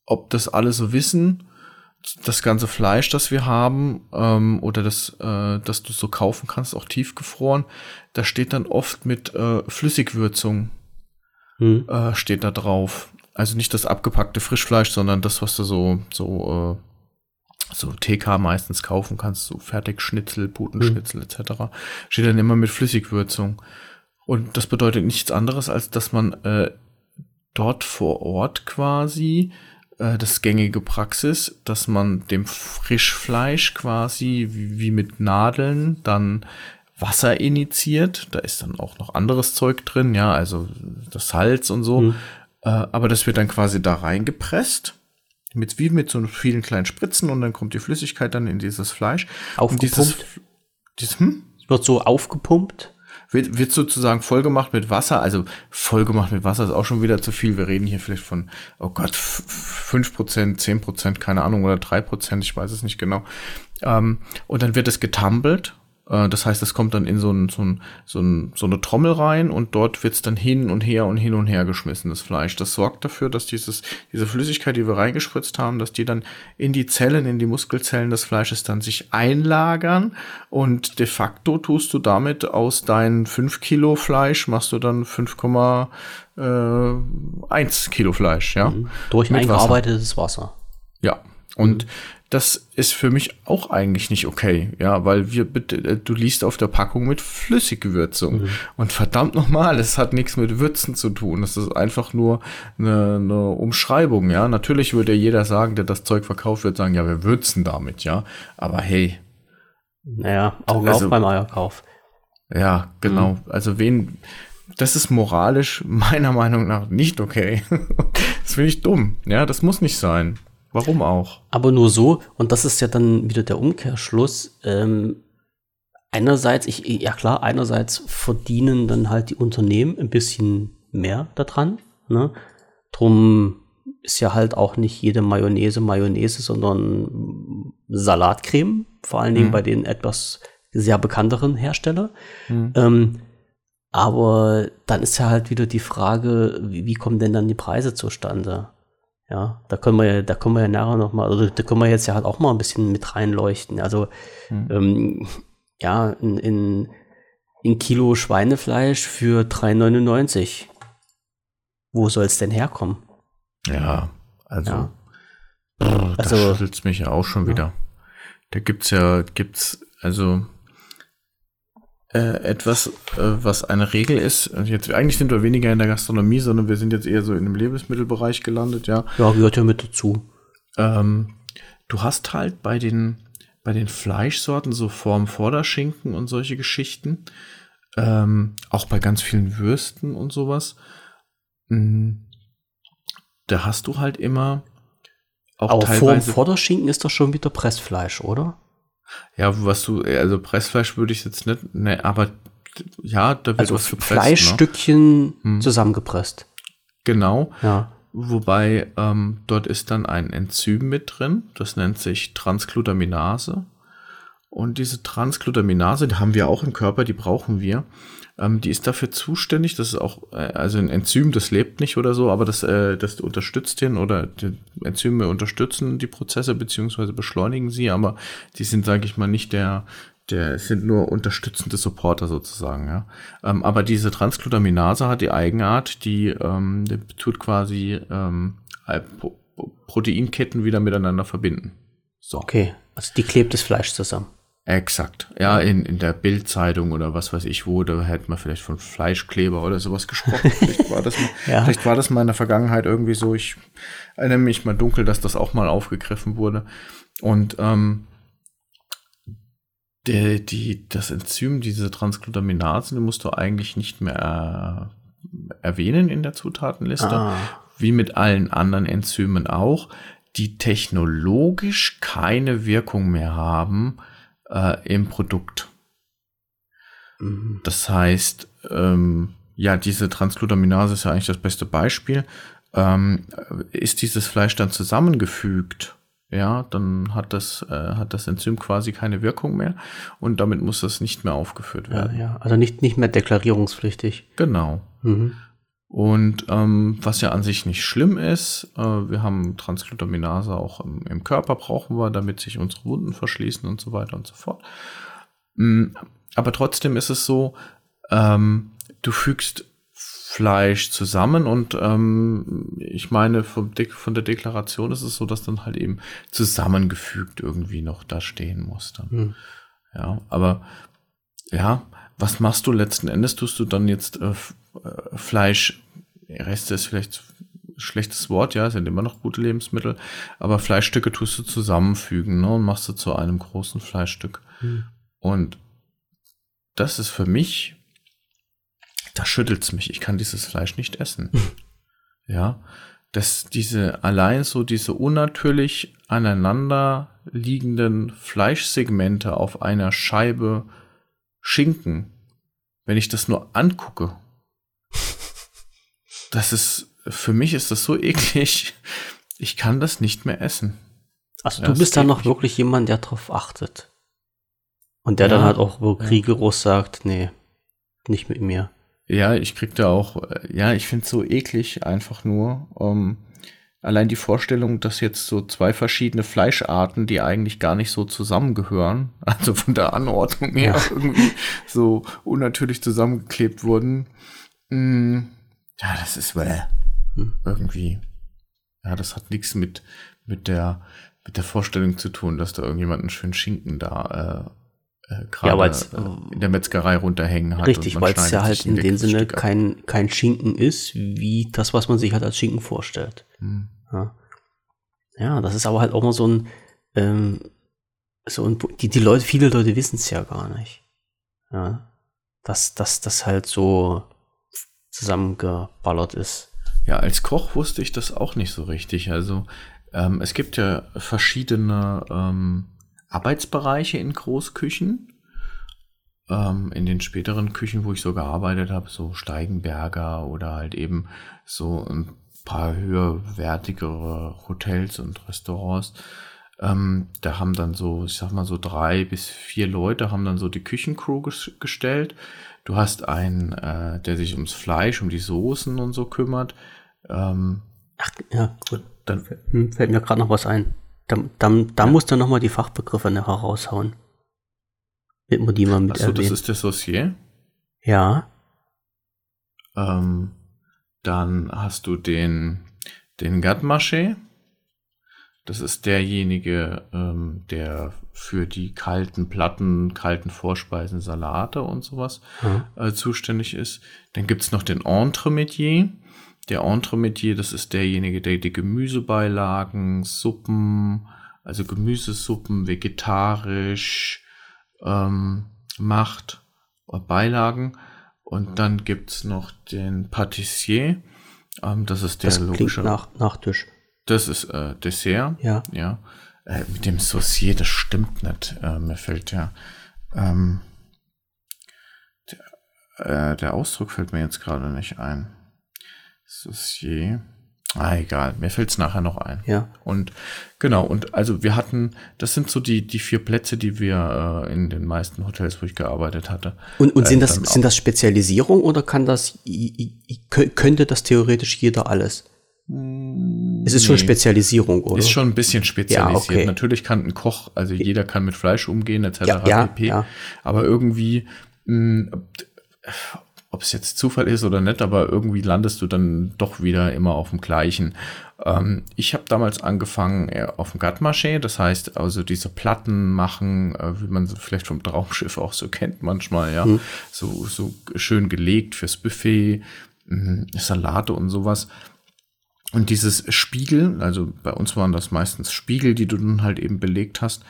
ob das alle so wissen, das ganze Fleisch, das wir haben, ähm, oder das, äh, das du so kaufen kannst, auch tiefgefroren, da steht dann oft mit äh, Flüssigwürzung hm. äh, steht da drauf. Also nicht das abgepackte Frischfleisch, sondern das, was du so, so, äh, so TK meistens kaufen kannst, so Fertigschnitzel, Putenschnitzel hm. etc. Steht dann immer mit Flüssigwürzung. Und das bedeutet nichts anderes, als dass man äh, dort vor Ort quasi äh, das gängige Praxis, dass man dem Frischfleisch quasi wie, wie mit Nadeln dann Wasser initiiert. Da ist dann auch noch anderes Zeug drin, ja, also das Salz und so. Mhm. Äh, aber das wird dann quasi da reingepresst. Mit, wie mit so vielen kleinen Spritzen und dann kommt die Flüssigkeit dann in dieses Fleisch. Aufgepumpt? Dieses, dieses, hm? Wird so aufgepumpt? Wird, wird sozusagen vollgemacht mit Wasser. Also vollgemacht mit Wasser ist auch schon wieder zu viel. Wir reden hier vielleicht von, oh Gott, 5%, 10%, keine Ahnung, oder 3%, ich weiß es nicht genau. Ähm, und dann wird es getumbelt äh, das heißt, es kommt dann in so, ein, so, ein, so, ein, so eine Trommel rein und dort wird es dann hin und her und hin und her geschmissen, das Fleisch. Das sorgt dafür, dass dieses, diese Flüssigkeit, die wir reingespritzt haben, dass die dann in die Zellen, in die Muskelzellen des Fleisches dann sich einlagern und de facto tust du damit aus deinen 5 Kilo Fleisch, machst du dann 5,1 äh, Kilo Fleisch, ja. Mhm. Durch Mit eingearbeitetes Wasser. Wasser. Ja. Und mhm das ist für mich auch eigentlich nicht okay, ja, weil wir bitte, äh, du liest auf der Packung mit Flüssiggewürzung mhm. und verdammt nochmal, es hat nichts mit Würzen zu tun, es ist einfach nur eine, eine Umschreibung, ja. Natürlich würde jeder sagen, der das Zeug verkauft wird, sagen, ja, wir würzen damit, ja, aber hey. Naja, Augen also, auf beim Eierkauf. Ja, genau. Mhm. Also wen, das ist moralisch meiner Meinung nach nicht okay. das finde ich dumm. Ja, das muss nicht sein. Warum auch? Aber nur so, und das ist ja dann wieder der Umkehrschluss. Ähm, einerseits, ich, ja klar, einerseits verdienen dann halt die Unternehmen ein bisschen mehr daran. Ne? Drum ist ja halt auch nicht jede Mayonnaise Mayonnaise, sondern Salatcreme, vor allen Dingen mhm. bei den etwas sehr bekannteren Herstellern. Mhm. Ähm, aber dann ist ja halt wieder die Frage, wie, wie kommen denn dann die Preise zustande? Ja, da können wir ja, da können wir ja nachher noch mal, also da können wir jetzt ja halt auch mal ein bisschen mit reinleuchten. Also hm. ähm, ja, in, in, in Kilo Schweinefleisch für 3,99. Wo soll es denn herkommen? Ja, also, ja. Brr, also da schüttelt mich ja auch schon ja. wieder. Da gibt's ja, gibt's, also äh, etwas, äh, was eine Regel ist. Also jetzt eigentlich sind wir weniger in der Gastronomie, sondern wir sind jetzt eher so in dem Lebensmittelbereich gelandet, ja. Ja, gehört ja mit dazu. Ähm, du hast halt bei den bei den Fleischsorten so Form Vorderschinken und solche Geschichten, ähm, auch bei ganz vielen Würsten und sowas. Mh, mm, da hast du halt immer auch Aber vor, vor der Schinken ist doch schon wieder Pressfleisch, oder? Ja, was du, also Pressfleisch würde ich jetzt nicht, ne, aber ja, da wird also was gepresst. Ne? Fleischstückchen ne? hm. zusammengepresst. Genau. Ja. Wobei ähm, dort ist dann ein Enzym mit drin, das nennt sich Transglutaminase. Und diese Transglutaminase, die haben wir auch im Körper, die brauchen wir. Ähm, die ist dafür zuständig, das ist auch, äh, also ein Enzym, das lebt nicht oder so, aber das, äh, das unterstützt den oder die Enzyme unterstützen die Prozesse beziehungsweise beschleunigen sie, aber die sind, sage ich mal, nicht der, der sind nur unterstützende Supporter sozusagen, ja. Ähm, aber diese Transglutaminase hat die Eigenart, die, ähm, die tut quasi ähm, Proteinketten wieder miteinander verbinden. So. Okay, also die klebt das Fleisch zusammen. Exakt. Ja, in, in der Bildzeitung oder was weiß ich wo, da hätte man vielleicht von Fleischkleber oder sowas gesprochen. vielleicht, war das mal, ja. vielleicht war das mal in der Vergangenheit irgendwie so. Ich erinnere mich mal dunkel, dass das auch mal aufgegriffen wurde. Und ähm, der, die, das Enzym, diese Transglutaminase, die musst du eigentlich nicht mehr äh, erwähnen in der Zutatenliste. Ah. Wie mit allen anderen Enzymen auch, die technologisch keine Wirkung mehr haben äh, im Produkt. Mhm. Das heißt, ähm, ja, diese Transglutaminase ist ja eigentlich das beste Beispiel. Ähm, ist dieses Fleisch dann zusammengefügt, ja, dann hat das, äh, hat das Enzym quasi keine Wirkung mehr und damit muss das nicht mehr aufgeführt werden. Ja, ja. also nicht, nicht mehr deklarierungspflichtig. Genau. Mhm. Und ähm, was ja an sich nicht schlimm ist, äh, wir haben Transglutaminase auch im, im, Körper, brauchen wir, damit sich unsere Wunden verschließen und so weiter und so fort. Mhm, aber trotzdem ist es so, ähm, du fügst Fleisch zusammen und ähm, ich meine, von der Deklaration ist es so, dass dann halt eben zusammengefügt irgendwie noch da stehen muss. Dann. Mhm. Ja, aber ja, was machst du letzten Endes? Tust du dann jetzt äh, äh Fleisch Reste ist vielleicht ein schlechtes Wort, ja, sind immer noch gute Lebensmittel, aber Fleischstücke tust du zusammenfügen ne, und machst du zu einem großen Fleischstück. Mhm. Und das ist für mich, da schüttelt's mich. Ich kann dieses Fleisch nicht essen. Mhm. Ja, dass diese allein so diese unnatürlich aneinander liegenden Fleischsegmente auf einer Scheibe Schinken, wenn ich das nur angucke, das ist, für mich ist das so eklig. Ich kann das nicht mehr essen. Also du bist dann noch wirklich jemand, der drauf achtet. Und der ja, dann halt auch wirklich ja. sagt, nee, nicht mit mir. Ja, ich krieg da auch, ja, ich finde es so eklig einfach nur. Um, ähm, allein die Vorstellung, dass jetzt so zwei verschiedene Fleischarten, die eigentlich gar nicht so zusammengehören, also von der Anordnung her ja. irgendwie so unnatürlich zusammengeklebt wurden. Mh, mm, ja, das ist äh, irgendwie. Ja, das hat nichts mit, mit der, mit der Vorstellung zu tun, dass da irgendjemand einen schönen Schinken da äh, äh, gerade ja, äh, in der Metzgerei runterhängen hat. Richtig, weil es ja halt in dem Sinne kein, kein Schinken ist, wie das, was man sich halt als Schinken vorstellt. Hm. Ja. ja, das ist aber halt auch mal so ein, ähm, so ein die, die Leute, viele Leute wissen es ja gar nicht. Ja, dass das halt so zusammengeballert ist. Ja, als Koch wusste ich das auch nicht so richtig. Also ähm, es gibt ja verschiedene ähm, Arbeitsbereiche in Großküchen. Ähm, in den späteren Küchen, wo ich so gearbeitet habe, so Steigenberger oder halt eben so ein paar höherwertigere Hotels und Restaurants. Ähm, da haben dann so, ich sag mal so drei bis vier Leute haben dann so die Küchencrew gestellt. Du hast einen, äh, der sich ums Fleisch, um die Soßen und so kümmert. Ähm, Ach, ja, gut. Dann hm, fällt mir gerade noch was ein. Da, da, da ja. musst du nochmal die Fachbegriffe nachher raushauen. Mit man die mal mit Achso, das ist der Saucier? Ja. Ähm, dann hast du den, den Gatmaché. Das ist derjenige, ähm, der für die kalten Platten, kalten Vorspeisen, Salate und sowas mhm. äh, zuständig ist. Dann gibt's noch den Entremetier. Der Entremetier, das ist derjenige, der die Gemüsebeilagen, Suppen, also Gemüsesuppen, vegetarisch ähm, macht, Beilagen. Und dann gibt's noch den Patissier. Ähm, das ist der das logische. Nach, Nachtisch. Das ist äh, Dessert. Ja. Ja. Äh, mit dem Saucier, das stimmt nicht. Äh, mir fällt ja. Ähm, der, äh, der Ausdruck fällt mir jetzt gerade nicht ein. Saucier. Ah, egal, mir fällt's nachher noch ein. Ja. Und genau, und also wir hatten, das sind so die, die vier Plätze, die wir äh, in den meisten Hotels, wo ich gearbeitet hatte. Und, und sind, äh, das, sind das Spezialisierung oder kann das, könnte das theoretisch jeder alles? Es ist nee. schon Spezialisierung, oder? Ist schon ein bisschen spezialisiert. Ja, okay. Natürlich kann ein Koch, also jeder kann mit Fleisch umgehen, etc. Ja, ja, ja. Aber irgendwie, mh, ob es jetzt Zufall ist oder nicht, aber irgendwie landest du dann doch wieder immer auf dem gleichen. Ähm, ich habe damals angefangen äh, auf dem Gatmaché, das heißt also diese Platten machen, äh, wie man sie vielleicht vom Traumschiff auch so kennt manchmal, ja, mhm. so, so schön gelegt fürs Buffet, mh, Salate und sowas. Und dieses Spiegel, also bei uns waren das meistens Spiegel, die du dann halt eben belegt hast,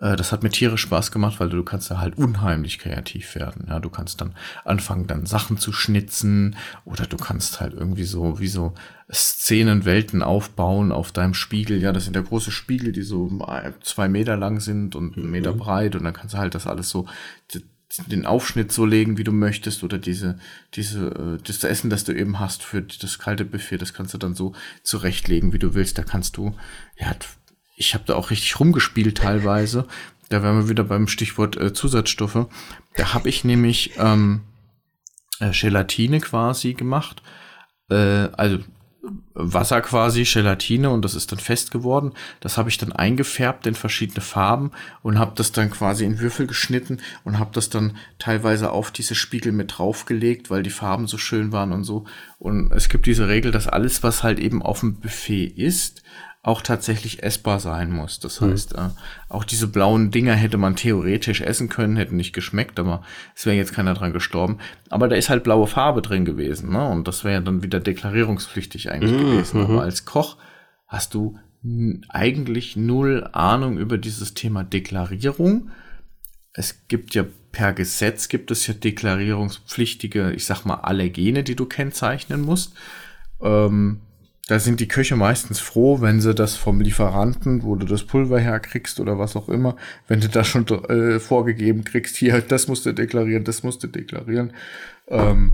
das hat mir tierisch Spaß gemacht, weil du kannst da halt unheimlich kreativ werden. Ja, du kannst dann anfangen, dann Sachen zu schnitzen oder du kannst halt irgendwie so wie so Szenenwelten aufbauen auf deinem Spiegel. Ja, das sind ja große Spiegel, die so zwei Meter lang sind und einen Meter mhm. breit und dann kannst du halt das alles so den Aufschnitt so legen, wie du möchtest, oder diese, diese, äh, das Essen, das du eben hast für das kalte Buffet, das kannst du dann so zurechtlegen, wie du willst. Da kannst du, ja, ich habe da auch richtig rumgespielt teilweise. Da wären wir wieder beim Stichwort äh, Zusatzstoffe. Da habe ich nämlich ähm, äh, Gelatine quasi gemacht. Äh, also Wasser quasi, Gelatine und das ist dann fest geworden. Das habe ich dann eingefärbt in verschiedene Farben und habe das dann quasi in Würfel geschnitten und habe das dann teilweise auf diese Spiegel mit draufgelegt, weil die Farben so schön waren und so. Und es gibt diese Regel, dass alles, was halt eben auf dem Buffet ist, auch tatsächlich essbar sein muss. Das mhm. heißt, äh, auch diese blauen Dinger hätte man theoretisch essen können, hätten nicht geschmeckt, aber es wäre jetzt keiner dran gestorben. Aber da ist halt blaue Farbe drin gewesen, ne? Und das wäre ja dann wieder deklarierungspflichtig eigentlich mhm. gewesen. Aber mhm. als Koch hast du eigentlich null Ahnung über dieses Thema Deklarierung. Es gibt ja per Gesetz gibt es ja deklarierungspflichtige, ich sag mal, Allergene, die du kennzeichnen musst. Ähm, da sind die Köche meistens froh, wenn sie das vom Lieferanten, wo du das Pulver herkriegst oder was auch immer, wenn du das schon äh, vorgegeben kriegst, hier, das musst du deklarieren, das musst du deklarieren. Ähm,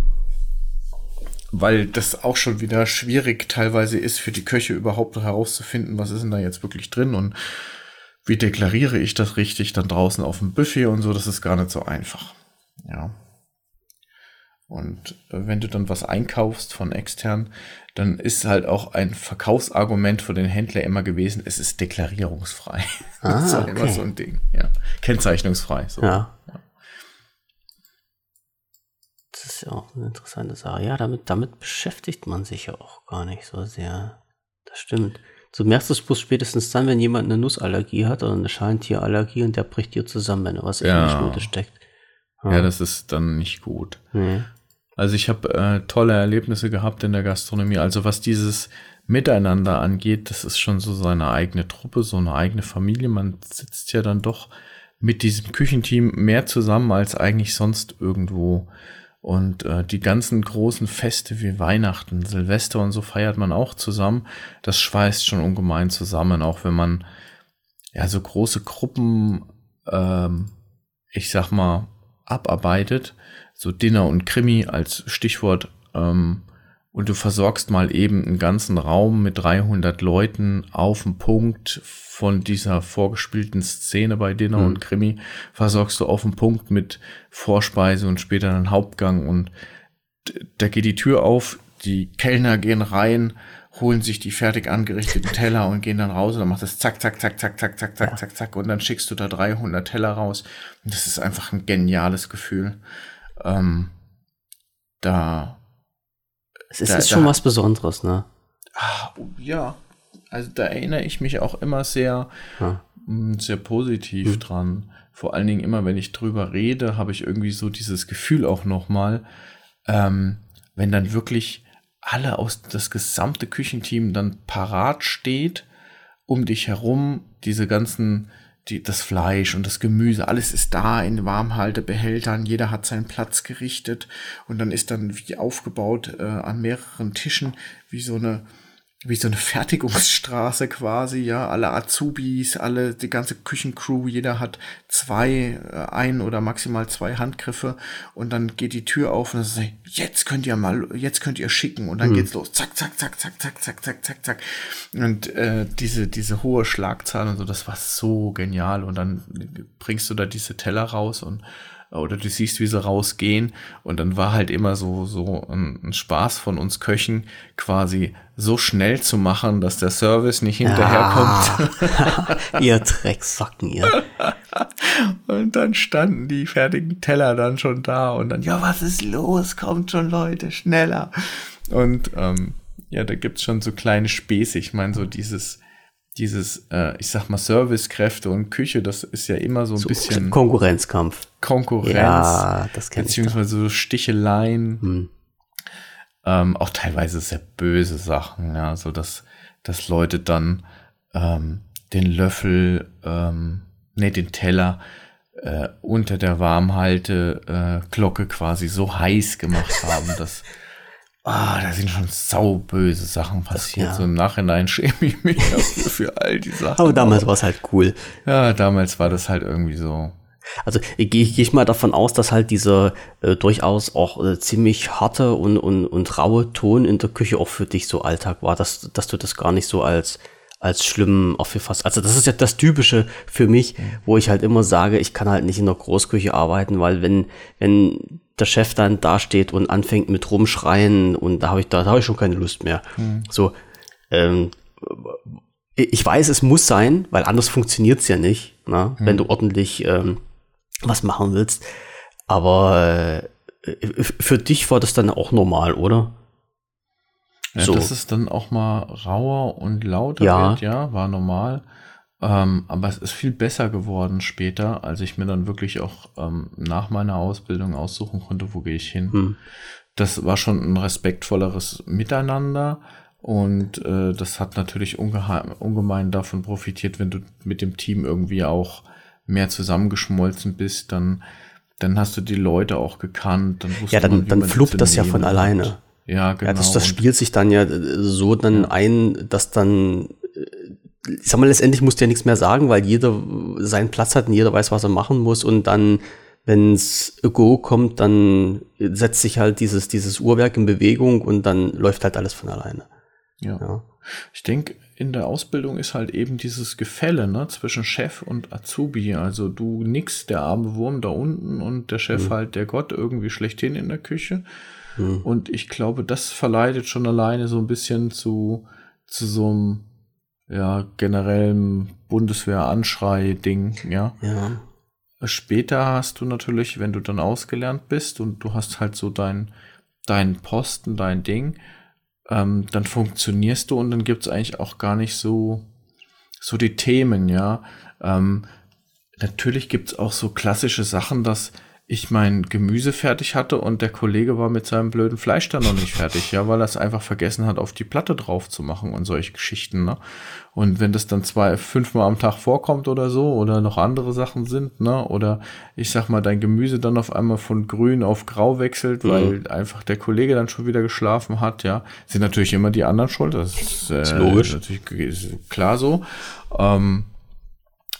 weil das auch schon wieder schwierig teilweise ist für die Köche überhaupt herauszufinden, was ist denn da jetzt wirklich drin und wie deklariere ich das richtig dann draußen auf dem Buffet und so, das ist gar nicht so einfach. Ja. Und äh, wenn du dann was einkaufst von extern, dann ist halt auch ein Verkaufsargument für den Händler immer gewesen, es ist deklarierungsfrei. Ah, das ist halt okay. immer so ein Ding, ja. Kennzeichnungsfrei. So. Ja. ja. Das ist ja auch eine interessante Sache. Ja, damit, damit beschäftigt man sich ja auch gar nicht so sehr. Das stimmt. Du merkst es bloß spätestens dann, wenn jemand eine Nussallergie hat oder eine Schalentierallergie und der bricht dir zusammen, wenn er was ja. in der Schmute steckt. Ja. ja, das ist dann nicht gut. Nee. Also ich habe äh, tolle Erlebnisse gehabt in der Gastronomie. Also was dieses Miteinander angeht, das ist schon so seine eigene Truppe, so eine eigene Familie. Man sitzt ja dann doch mit diesem Küchenteam mehr zusammen als eigentlich sonst irgendwo. Und äh, die ganzen großen Feste wie Weihnachten, Silvester und so feiert man auch zusammen. Das schweißt schon ungemein zusammen, auch wenn man ja so große Gruppen, ähm, ich sag mal, abarbeitet so Dinner und Krimi als Stichwort. Ähm, und du versorgst mal eben einen ganzen Raum mit 300 Leuten auf dem Punkt von dieser vorgespielten Szene bei Dinner mhm. und Krimi, versorgst du auf dem Punkt mit Vorspeise und später einen Hauptgang und da geht die Tür auf, die Kellner gehen rein, holen sich die fertig angerichteten Teller und gehen dann raus und dann macht das zack, zack, zack, zack, zack, zack, zack, zack, zack und dann schickst du da 300 Teller raus. Und das ist einfach ein geniales Gefühl. Ähm, da. Es ist, da, ist schon da, was Besonderes, ne? Ach, ja, also da erinnere ich mich auch immer sehr, hm. sehr positiv hm. dran. Vor allen Dingen immer, wenn ich drüber rede, habe ich irgendwie so dieses Gefühl auch nochmal, ähm, wenn dann wirklich alle aus das gesamte Küchenteam dann parat steht, um dich herum, diese ganzen die, das Fleisch und das Gemüse, alles ist da in Warmhaltebehältern, jeder hat seinen Platz gerichtet und dann ist dann wie aufgebaut äh, an mehreren Tischen wie so eine wie so eine Fertigungsstraße quasi, ja, alle Azubis, alle, die ganze Küchencrew, jeder hat zwei, äh, ein oder maximal zwei Handgriffe. Und dann geht die Tür auf und dann sagt, jetzt könnt ihr mal, jetzt könnt ihr schicken. Und dann hm. geht's los, zack, zack, zack, zack, zack, zack, zack, zack, zack. Und äh, diese, diese hohe Schlagzahl und so, das war so genial. Und dann bringst du da diese Teller raus und oder du siehst, wie sie rausgehen. Und dann war halt immer so, so ein, ein Spaß von uns Köchen, quasi so schnell zu machen, dass der Service nicht hinterherkommt. Ja. ihr Drecksacken, ihr. und dann standen die fertigen Teller dann schon da und dann, ja, was ist los? Kommt schon, Leute, schneller. Und ähm, ja, da gibt's schon so kleine Späße. Ich meine, so dieses dieses, äh, ich sag mal, Servicekräfte und Küche, das ist ja immer so ein so bisschen Konkurrenzkampf. Konkurrenz. Ja, das kenn Beziehungsweise so Sticheleien. Hm. Ähm, auch teilweise sehr böse Sachen, ja, so dass, dass Leute dann ähm, den Löffel, ähm, nee, den Teller äh, unter der Warmhalte-Glocke äh, quasi so heiß gemacht haben, dass Ah, da sind schon sauböse Sachen passiert. Ja. So im Nachhinein schäme ich mich dafür für all die Sachen. Aber damals war es halt cool. Ja, damals war das halt irgendwie so. Also gehe geh ich mal davon aus, dass halt dieser äh, durchaus auch äh, ziemlich harte und, und, und raue Ton in der Küche auch für dich so Alltag war, dass, dass du das gar nicht so als, als schlimm aufgefasst. Also das ist ja das Typische für mich, wo ich halt immer sage, ich kann halt nicht in der Großküche arbeiten, weil wenn, wenn der Chef dann dasteht und anfängt mit rumschreien und da habe ich, da, da habe ich schon keine Lust mehr. Mhm. So, ähm, ich weiß, es muss sein, weil anders funktioniert es ja nicht, ne? Mhm. wenn du ordentlich ähm, was machen willst. Aber äh, für dich war das dann auch normal, oder? Ja, so. dass es dann auch mal rauer und lauter ja. wird, ja, war normal. Ähm, aber es ist viel besser geworden später, als ich mir dann wirklich auch ähm, nach meiner Ausbildung aussuchen konnte, wo gehe ich hin. Hm. Das war schon ein respektvolleres Miteinander und äh, das hat natürlich ungemein davon profitiert, wenn du mit dem Team irgendwie auch mehr zusammengeschmolzen bist, dann, dann hast du die Leute auch gekannt. Dann ja, dann, man, dann fluppt das ja von alleine. Ja, genau. Ja, das, das spielt sich dann ja so dann ein, dass dann ich sag mal, letztendlich musst du ja nichts mehr sagen, weil jeder seinen Platz hat und jeder weiß, was er machen muss und dann, wenn's Go kommt, dann setzt sich halt dieses, dieses Uhrwerk in Bewegung und dann läuft halt alles von alleine. Ja. ja. Ich denke, in der Ausbildung ist halt eben dieses Gefälle ne, zwischen Chef und Azubi. Also du nix, der arme Wurm da unten und der Chef mhm. halt der Gott irgendwie schlechthin in der Küche. Mhm. Und ich glaube, das verleitet schon alleine so ein bisschen zu, zu so einem ja, generellem Bundeswehr-Anschrei-Ding, ja. Ja. Später hast du natürlich, wenn du dann ausgelernt bist und du hast halt so dein, dein Posten, dein Ding, ähm, dann funktionierst du und dann gibt's eigentlich auch gar nicht so, so die Themen, ja. Ähm, natürlich gibt's auch so klassische Sachen, dass ich mein Gemüse fertig hatte und der Kollege war mit seinem blöden Fleisch dann noch nicht fertig, ja, weil er es einfach vergessen hat, auf die Platte drauf zu machen und solche Geschichten, ne? Und wenn das dann zwei, fünfmal am Tag vorkommt oder so, oder noch andere Sachen sind, ne? Oder ich sag mal, dein Gemüse dann auf einmal von grün auf grau wechselt, mhm. weil einfach der Kollege dann schon wieder geschlafen hat, ja, sind natürlich immer die anderen schuld, das ist, äh, ist logisch. natürlich ist klar so. Ähm,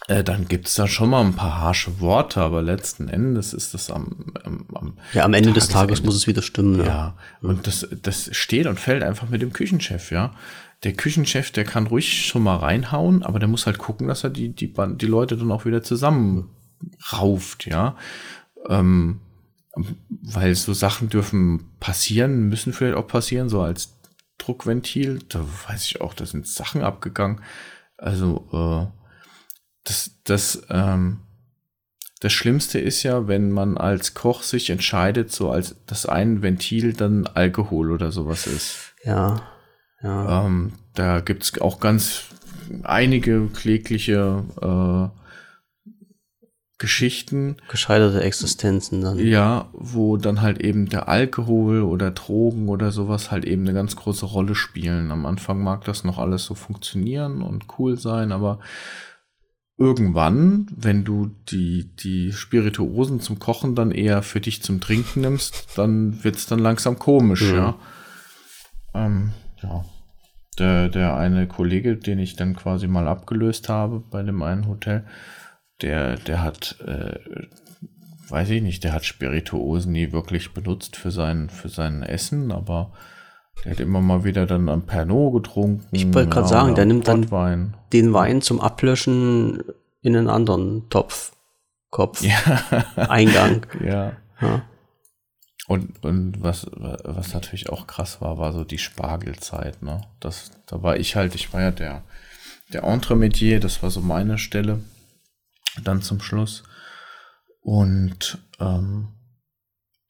äh, dann gibt es da schon mal ein paar harsche Worte, aber letzten Endes ist das am, am, am Ja, am Ende des Tages muss es wieder stimmen. Ja, ja. und das, das steht und fällt einfach mit dem Küchenchef, ja. Der Küchenchef, der kann ruhig schon mal reinhauen, aber der muss halt gucken, dass er die, die, die Leute dann auch wieder zusammen rauft, ja. Ähm, weil so Sachen dürfen passieren, müssen vielleicht auch passieren, so als Druckventil. Da weiß ich auch, da sind Sachen abgegangen. Also, äh, das, das, ähm, das Schlimmste ist ja, wenn man als Koch sich entscheidet, so als das ein Ventil dann Alkohol oder sowas ist. Ja. ja. Ähm, da gibt's auch ganz einige klägliche äh, Geschichten. Gescheiterte Existenzen dann. Ja, wo dann halt eben der Alkohol oder Drogen oder sowas halt eben eine ganz große Rolle spielen. Am Anfang mag das noch alles so funktionieren und cool sein, aber irgendwann, wenn du die, die Spirituosen zum Kochen dann eher für dich zum Trinken nimmst, dann wird's dann langsam komisch, mhm. ja. Ähm, ja. der, der eine Kollege, den ich dann quasi mal abgelöst habe bei dem einen Hotel, der, der hat, äh, weiß ich nicht, der hat Spirituosen nie wirklich benutzt für sein, für sein Essen, aber der hat immer mal wieder dann am Pernod getrunken. Ich wollte gerade ja, sagen, der nimmt dann Wein. den Wein zum Ablöschen in einen anderen Topf, Kopf, ja. Eingang. ja. ja. Und, und was, was natürlich auch krass war, war so die Spargelzeit, ne? Das, da war ich halt, ich war ja der, der Entremetier, das war so meine Stelle. Dann zum Schluss. Und ähm,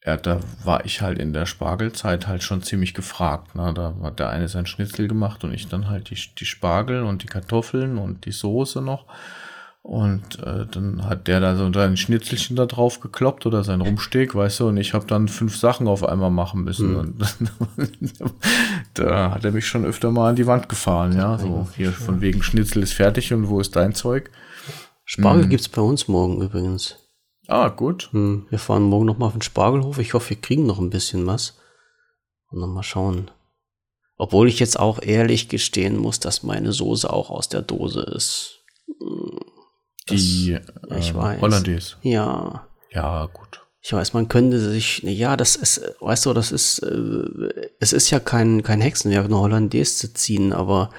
ja, da war ich halt in der Spargelzeit halt schon ziemlich gefragt. Ne? Da hat der eine sein Schnitzel gemacht und ich dann halt die, die Spargel und die Kartoffeln und die Soße noch. Und äh, dann hat der da so sein Schnitzelchen da drauf gekloppt oder sein Rumsteg, weißt du, und ich habe dann fünf Sachen auf einmal machen müssen. Mhm. Und da hat er mich schon öfter mal an die Wand gefahren, ja. So hier von wegen Schnitzel ist fertig und wo ist dein Zeug? Spargel mhm. gibt's bei uns morgen übrigens. Ah, gut. Hm, wir fahren morgen noch mal auf den Spargelhof. Ich hoffe, wir kriegen noch ein bisschen was. Und dann mal schauen. Obwohl ich jetzt auch ehrlich gestehen muss, dass meine Soße auch aus der Dose ist. Hm, das, Die ich ähm, weiß. Hollandaise. Ja. Ja, gut. Ich weiß, man könnte sich, ja, das ist, weißt du, das ist, äh, es ist ja kein, kein Hexenwerk, eine Hollandaise zu ziehen, aber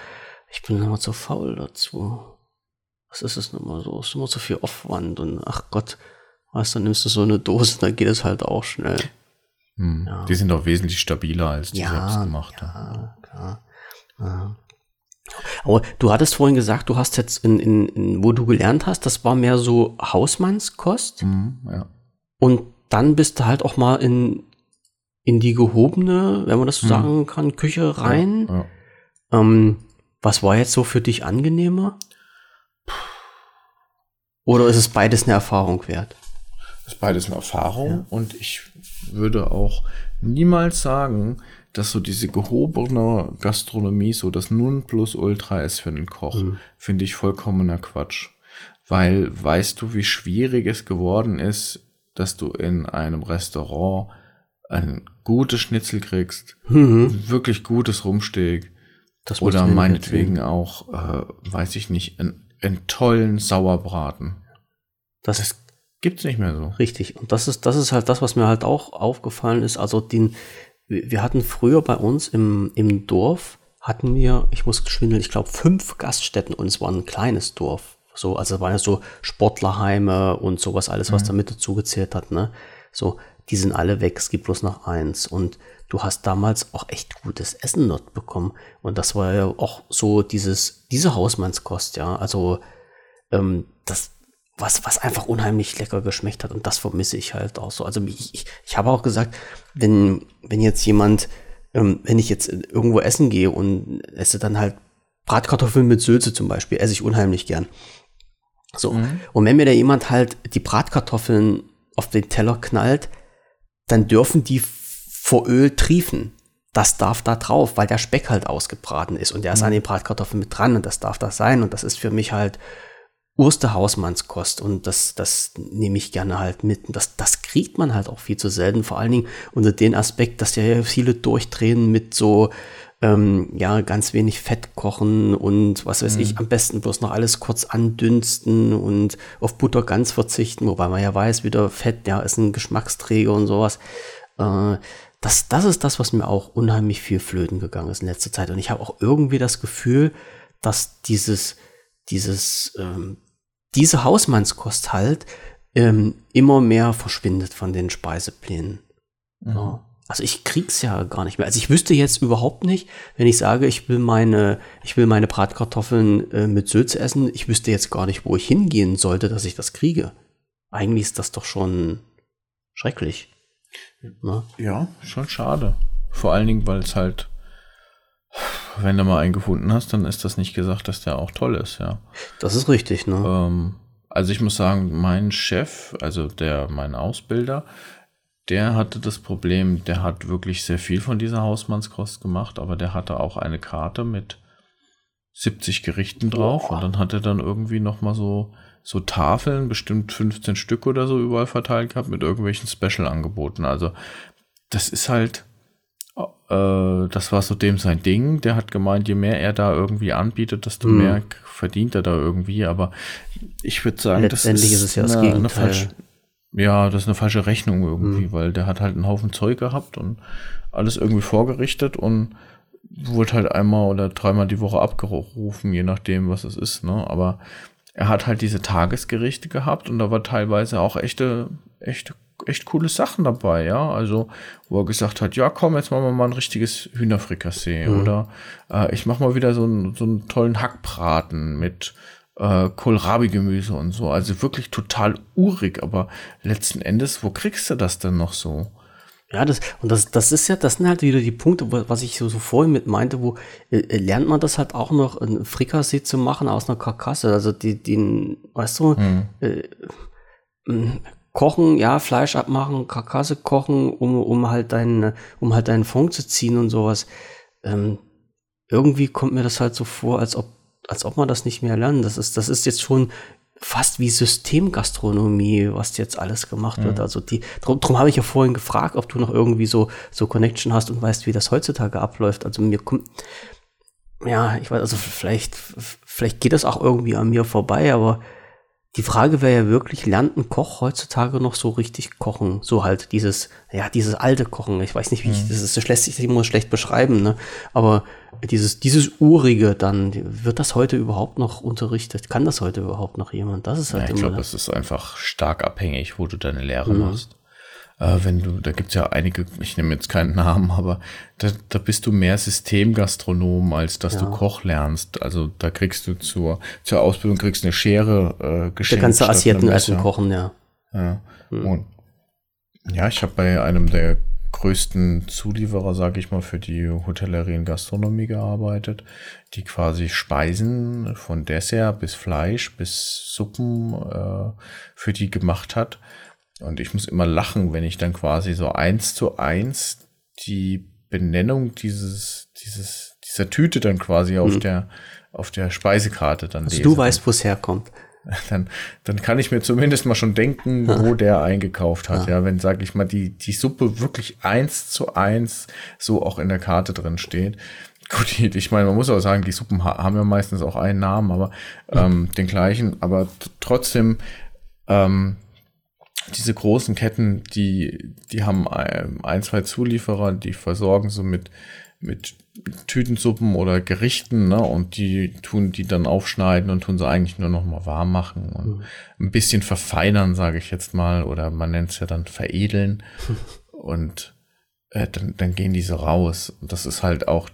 ich bin immer zu faul dazu. Was ist es nochmal so? Es ist immer so viel Aufwand und ach Gott, Du, dann nimmst du so eine Dose, dann geht es halt auch schnell. Hm. Ja. Die sind auch wesentlich stabiler als die ja, selbstgemachte. Ja, klar. Ja. Aber du hattest vorhin gesagt, du hast jetzt in, in, in, wo du gelernt hast, das war mehr so Hausmannskost. Mhm, ja. Und dann bist du halt auch mal in, in die gehobene, wenn man das so mhm. sagen kann, Küche rein. Ja, ja. Ähm, was war jetzt so für dich angenehmer? Oder ist es beides eine Erfahrung wert? Ist beides eine Erfahrung ja. und ich würde auch niemals sagen, dass so diese gehobene Gastronomie so das Nonplusultra ist für den Koch. Mhm. Finde ich vollkommener Quatsch. Weil weißt du, wie schwierig es geworden ist, dass du in einem Restaurant ein gutes Schnitzel kriegst, mhm. wirklich gutes Rumsteg. Das oder meinetwegen auch, äh, weiß ich nicht, einen, einen tollen Sauerbraten. Das, das Gibt's nicht mehr so. Richtig. Und das ist, das ist halt das, was mir halt auch aufgefallen ist. Also den, wir hatten früher bei uns im, im Dorf, hatten wir, ich muss schwindeln, ich glaube fünf Gaststätten und es war ein kleines Dorf. So, also waren ja so Sportlerheime und sowas alles, was mhm. damit dazu gezählt hat, ne? So, die sind alle weg, es gibt bloß noch eins. Und du hast damals auch echt gutes Essen dort bekommen. Und das war ja auch so dieses, diese Hausmannskost, ja. Also, ähm, das, was, was einfach unheimlich lecker geschmeckt hat. Und das vermisse ich halt auch so. Also ich, ich, ich habe auch gesagt, wenn, wenn jetzt jemand, ähm, wenn ich jetzt irgendwo essen gehe und esse dann halt Bratkartoffeln mit Sülze zum Beispiel, esse ich unheimlich gern. So. Mhm. Und wenn mir da jemand halt die Bratkartoffeln auf den Teller knallt, dann dürfen die vor Öl triefen. Das darf da drauf, weil der Speck halt ausgebraten ist und der ist mhm. an den Bratkartoffeln mit dran und das darf das sein und das ist für mich halt Urste Hausmannskost und das, das nehme ich gerne halt mit. Und das, das kriegt man halt auch viel zu selten, vor allen Dingen unter den Aspekt, dass ja viele durchdrehen mit so, ähm, ja, ganz wenig Fett kochen und was weiß mhm. ich, am besten bloß noch alles kurz andünsten und auf Butter ganz verzichten, wobei man ja weiß, wieder Fett, ja, ist ein Geschmacksträger und sowas. Äh, das, das ist das, was mir auch unheimlich viel flöten gegangen ist in letzter Zeit. Und ich habe auch irgendwie das Gefühl, dass dieses, dieses ähm, diese Hausmannskost halt ähm, immer mehr verschwindet von den Speiseplänen. Mhm. So. Also ich krieg's ja gar nicht mehr. Also ich wüsste jetzt überhaupt nicht, wenn ich sage, ich will meine, ich will meine Bratkartoffeln äh, mit Sülze essen, ich wüsste jetzt gar nicht, wo ich hingehen sollte, dass ich das kriege. Eigentlich ist das doch schon schrecklich. Ne? Ja, schon schade. Vor allen Dingen, weil es halt wenn du mal einen gefunden hast, dann ist das nicht gesagt, dass der auch toll ist, ja. Das ist richtig, ne? Ähm, also ich muss sagen, mein Chef, also der, mein Ausbilder, der hatte das Problem, der hat wirklich sehr viel von dieser Hausmannskost gemacht, aber der hatte auch eine Karte mit 70 Gerichten drauf Boah. und dann hat er dann irgendwie nochmal so, so Tafeln, bestimmt 15 Stück oder so überall verteilt gehabt mit irgendwelchen Special-Angeboten. Also das ist halt, Äh, das war so dem sein Ding. Der hat gemeint, je mehr er da irgendwie anbietet, desto mhm. mehr verdient er da irgendwie. Aber ich würde sagen, Letztendlich das ist, ist es ja das eine, Gegenteil. Eine falsche, ja, das ist eine falsche Rechnung irgendwie, mhm. weil der hat halt einen Haufen Zeug gehabt und alles irgendwie vorgerichtet und wurde halt einmal oder dreimal die Woche abgerufen, je nachdem, was es ist. Ne? Aber er hat halt diese Tagesgerichte gehabt und da war teilweise auch echte, echte, echt coole Sachen dabei, ja. Also, wo er gesagt hat, ja, komm, jetzt machen wir mal ein richtiges Hühnerfrikassee mhm. oder äh, ich mach mal wieder so, einen so einen tollen Hackbraten mit äh, Kohlrabi-Gemüse und so. Also wirklich total urig, aber letzten Endes, wo kriegst du das denn noch so? Ja, das, und das, das ist ja, das sind halt wieder die Punkte, was ich so, so vorhin mit meinte, wo äh, äh lernt man das halt auch noch, ein Frikassee zu machen aus einer Karkasse. Also die, den, weißt du, hm. äh, kochen, ja, Fleisch abmachen, Karkasse kochen, um, um halt deinen, um halt deinen Fond zu ziehen und sowas. Ähm, irgendwie kommt mir das halt so vor, als ob, als ob man das nicht mehr lernt. Das ist, das ist jetzt schon fast wie Systemgastronomie, was jetzt alles gemacht wird. Mhm. Also die, drum, drum habe ich ja vorhin gefragt, ob du noch irgendwie so, so Connection hast und weißt, wie das heutzutage abläuft. Also mir kommt, ja, ich weiß, also vielleicht, vielleicht geht das auch irgendwie an mir vorbei, aber die Frage wäre ja wirklich, lernt ein Koch heutzutage noch so richtig kochen? So halt dieses, ja, dieses alte Kochen. Ich weiß nicht, wie ich, mhm. das ist, das lässt sich immer schlecht beschreiben, ne? Aber dieses, dieses Urige dann, wird das heute überhaupt noch unterrichtet? Kann das heute überhaupt noch jemand? Das ist halt ja, Ich glaube, es ist einfach stark abhängig, wo du deine Lehre mhm. machst. Äh, wenn du, da gibt's ja einige, ich nehme jetzt keinen Namen, aber da, da bist du mehr Systemgastronom, als dass ja. du Koch lernst. Also da kriegst du zur, zur Ausbildung kriegst eine Schere äh, geschenkt. Da kannst du Assietten essen kochen, ja. Ja, mhm. Und, ja ich habe bei einem der größten Zulieferer, sage ich mal, für die Hotellerie und Gastronomie gearbeitet, die quasi Speisen von Dessert bis Fleisch bis Suppen äh, für die gemacht hat. Und ich muss immer lachen, wenn ich dann quasi so eins zu eins die Benennung dieses, dieses, dieser Tüte dann quasi auf mhm. der, auf der Speisekarte dann also lese. Du weißt, wo es herkommt. Dann, dann kann ich mir zumindest mal schon denken, wo der eingekauft hat. Ja, wenn, sag ich mal, die, die Suppe wirklich eins zu eins so auch in der Karte drin steht. Gut, ich meine, man muss auch sagen, die Suppen haben ja meistens auch einen Namen, aber ähm, den gleichen. Aber trotzdem, ähm, diese großen Ketten, die, die haben ein, zwei Zulieferer, die versorgen so mit, mit Tütensuppen oder Gerichten, ne? Und die tun die dann aufschneiden und tun sie eigentlich nur noch mal warm machen und mhm. ein bisschen verfeinern, sage ich jetzt mal, oder man nennt es ja dann veredeln. und äh, dann, dann gehen die so raus. Und das ist halt auch,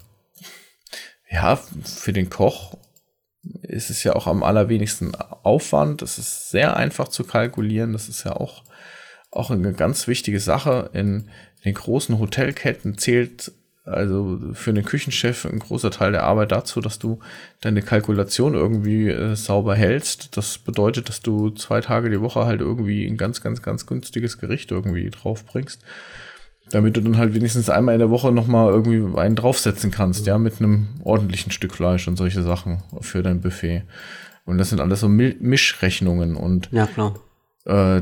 ja, für den Koch ist es ja auch am allerwenigsten Aufwand. Es ist sehr einfach zu kalkulieren. Das ist ja auch, auch eine ganz wichtige Sache. In den großen Hotelketten zählt also für den Küchenchef ein großer Teil der Arbeit dazu, dass du deine Kalkulation irgendwie äh, sauber hältst. Das bedeutet, dass du zwei Tage die Woche halt irgendwie ein ganz, ganz, ganz günstiges Gericht irgendwie draufbringst damit du dann halt wenigstens einmal in der Woche nochmal irgendwie einen draufsetzen kannst, ja, mit einem ordentlichen Stück Fleisch und solche Sachen für dein Buffet. Und das sind alles so Mischrechnungen und ja, klar. Äh,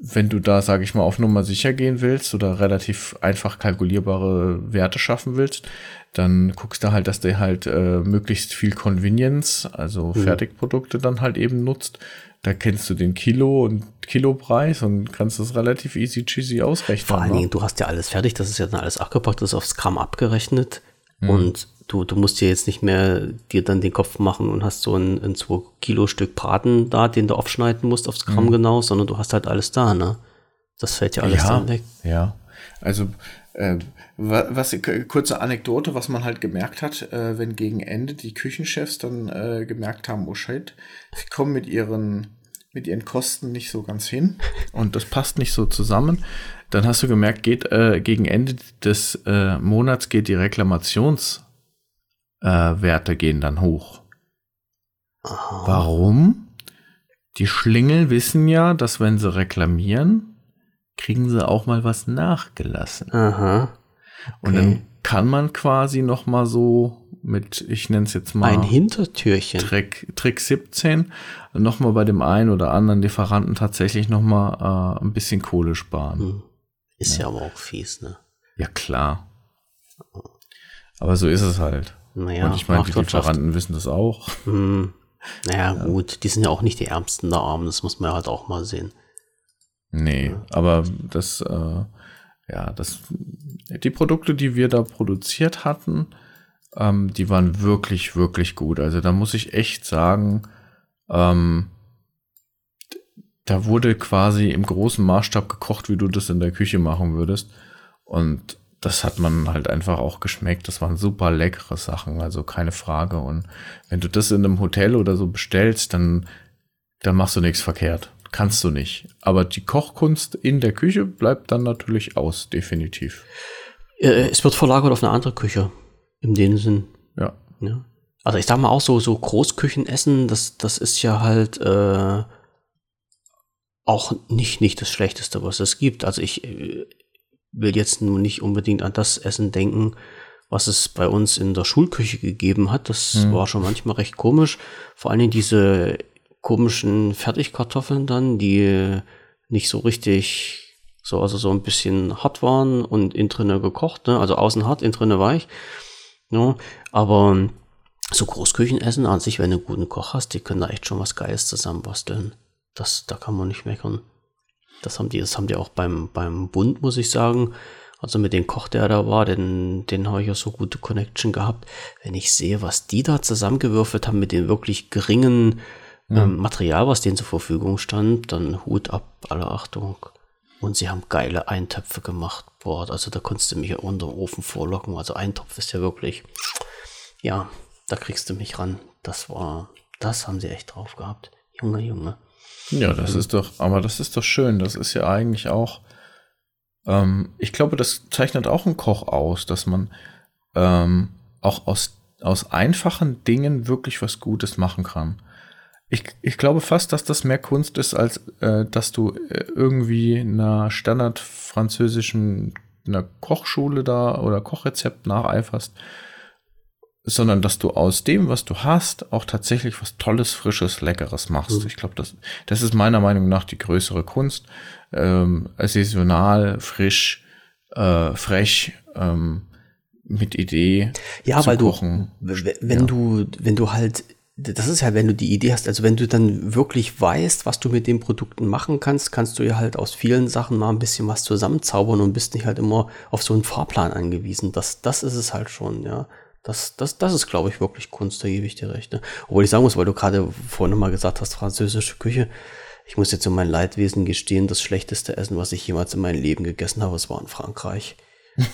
wenn du da, sage ich mal, auf Nummer sicher gehen willst oder relativ einfach kalkulierbare Werte schaffen willst, dann guckst du halt, dass der halt äh, möglichst viel Convenience, also mhm. Fertigprodukte dann halt eben nutzt, da kennst du den Kilo und Kilopreis und kannst das relativ easy cheesy ausrechnen. Vor allen ne? Dingen, du hast ja alles fertig, das ist ja dann alles abgepackt, das ist aufs Gramm abgerechnet mhm. und du, du musst dir jetzt nicht mehr dir dann den Kopf machen und hast so ein, ein 2 Kilo Stück Braten da, den du aufschneiden musst aufs Gramm mhm. genau, sondern du hast halt alles da, ne? Das fällt ja alles ja, dann weg. Ja, also äh, was kurze Anekdote, was man halt gemerkt hat, äh, wenn gegen Ende die Küchenchefs dann äh, gemerkt haben, oh shit, sie kommen mit ihren mit ihren Kosten nicht so ganz hin und das passt nicht so zusammen. Dann hast du gemerkt, geht äh, gegen Ende des äh, Monats geht die Reklamationswerte äh, gehen dann hoch. Aha. Warum? Die Schlingel wissen ja, dass wenn sie reklamieren, kriegen sie auch mal was nachgelassen. Aha. Okay. Und dann kann man quasi noch mal so mit, ich nenne es jetzt mal ein Hintertürchen. Trick, Trick 17, noch mal bei dem einen oder anderen Lieferanten tatsächlich noch mal äh, ein bisschen Kohle sparen. Hm. Ist ja. ja aber auch fies, ne? Ja, klar. Aber so ist es halt. Naja, Und ich meine, die Lieferanten wissen das auch. Hm. Naja, ja. gut, die sind ja auch nicht die Ärmsten der Armen, das muss man ja halt auch mal sehen. Nee, ja. aber das, äh, ja, das, die Produkte, die wir da produziert hatten, ähm, die waren wirklich, wirklich gut. Also da muss ich echt sagen, ähm, da wurde quasi im großen Maßstab gekocht, wie du das in der Küche machen würdest. Und das hat man halt einfach auch geschmeckt. Das waren super leckere Sachen, also keine Frage. Und wenn du das in einem Hotel oder so bestellst, dann, dann machst du nichts verkehrt. Kannst du nicht. Aber die Kochkunst in der Küche bleibt dann natürlich aus, definitiv. Äh, es wird verlagert auf eine andere Küche. In dem Sinn. Ja. ja. Also ich sag mal auch so, so Großküchenessen, das, das ist ja halt äh, auch nicht, nicht das Schlechteste, was es gibt. Also ich äh, will jetzt nun nicht unbedingt an das Essen denken, was es bei uns in der Schulküche gegeben hat. Das hm. war schon manchmal recht komisch. Vor allen Dingen diese komischen Fertigkartoffeln dann, die nicht so richtig, so, also so ein bisschen hart waren und innen drinne gekocht, ne? also außen hart, innen drinne weich. Ne? Aber so Großküchenessen an sich, wenn du einen guten Koch hast, die können da echt schon was Geiles zusammenbasteln. Das, da kann man nicht meckern. Das haben die, das haben die auch beim, beim Bund, muss ich sagen. Also mit dem Koch, der da war, den, den habe ich ja so gute Connection gehabt. Wenn ich sehe, was die da zusammengewürfelt haben mit dem wirklich geringen ähm, Material, was denen zur Verfügung stand, dann Hut ab, alle Achtung. Und sie haben geile Eintöpfe gemacht. Boah, also da konntest du mich ja unter den Ofen vorlocken. Also Eintopf ist ja wirklich, ja, da kriegst du mich ran. Das war, das haben sie echt drauf gehabt. Junge, Junge. Ja, das ist doch, aber das ist doch schön. Das ist ja eigentlich auch, ähm, ich glaube, das zeichnet auch einen Koch aus, dass man ähm, auch aus, aus einfachen Dingen wirklich was Gutes machen kann. Ich, ich glaube fast, dass das mehr Kunst ist, als äh, dass du äh, irgendwie einer standardfranzösischen einer Kochschule da oder Kochrezept nacheiferst sondern dass du aus dem, was du hast, auch tatsächlich was Tolles, Frisches, Leckeres machst. Mhm. Ich glaube, das, das ist meiner Meinung nach die größere Kunst. Ähm, saisonal, frisch, äh, frech, ähm, mit Idee. Ja, weil kochen. du, wenn ja. du, wenn du halt, das ist ja, wenn du die Idee hast, also wenn du dann wirklich weißt, was du mit den Produkten machen kannst, kannst du ja halt aus vielen Sachen mal ein bisschen was zusammenzaubern und bist nicht halt immer auf so einen Fahrplan angewiesen. Das, das ist es halt schon, ja. Das, das, das ist, glaube ich, wirklich Kunst, da gebe ich dir recht. Ne? Obwohl ich sagen muss, weil du gerade vorhin mal gesagt hast, französische Küche. Ich muss jetzt in mein Leidwesen gestehen, das schlechteste Essen, was ich jemals in meinem Leben gegessen habe, das war in Frankreich.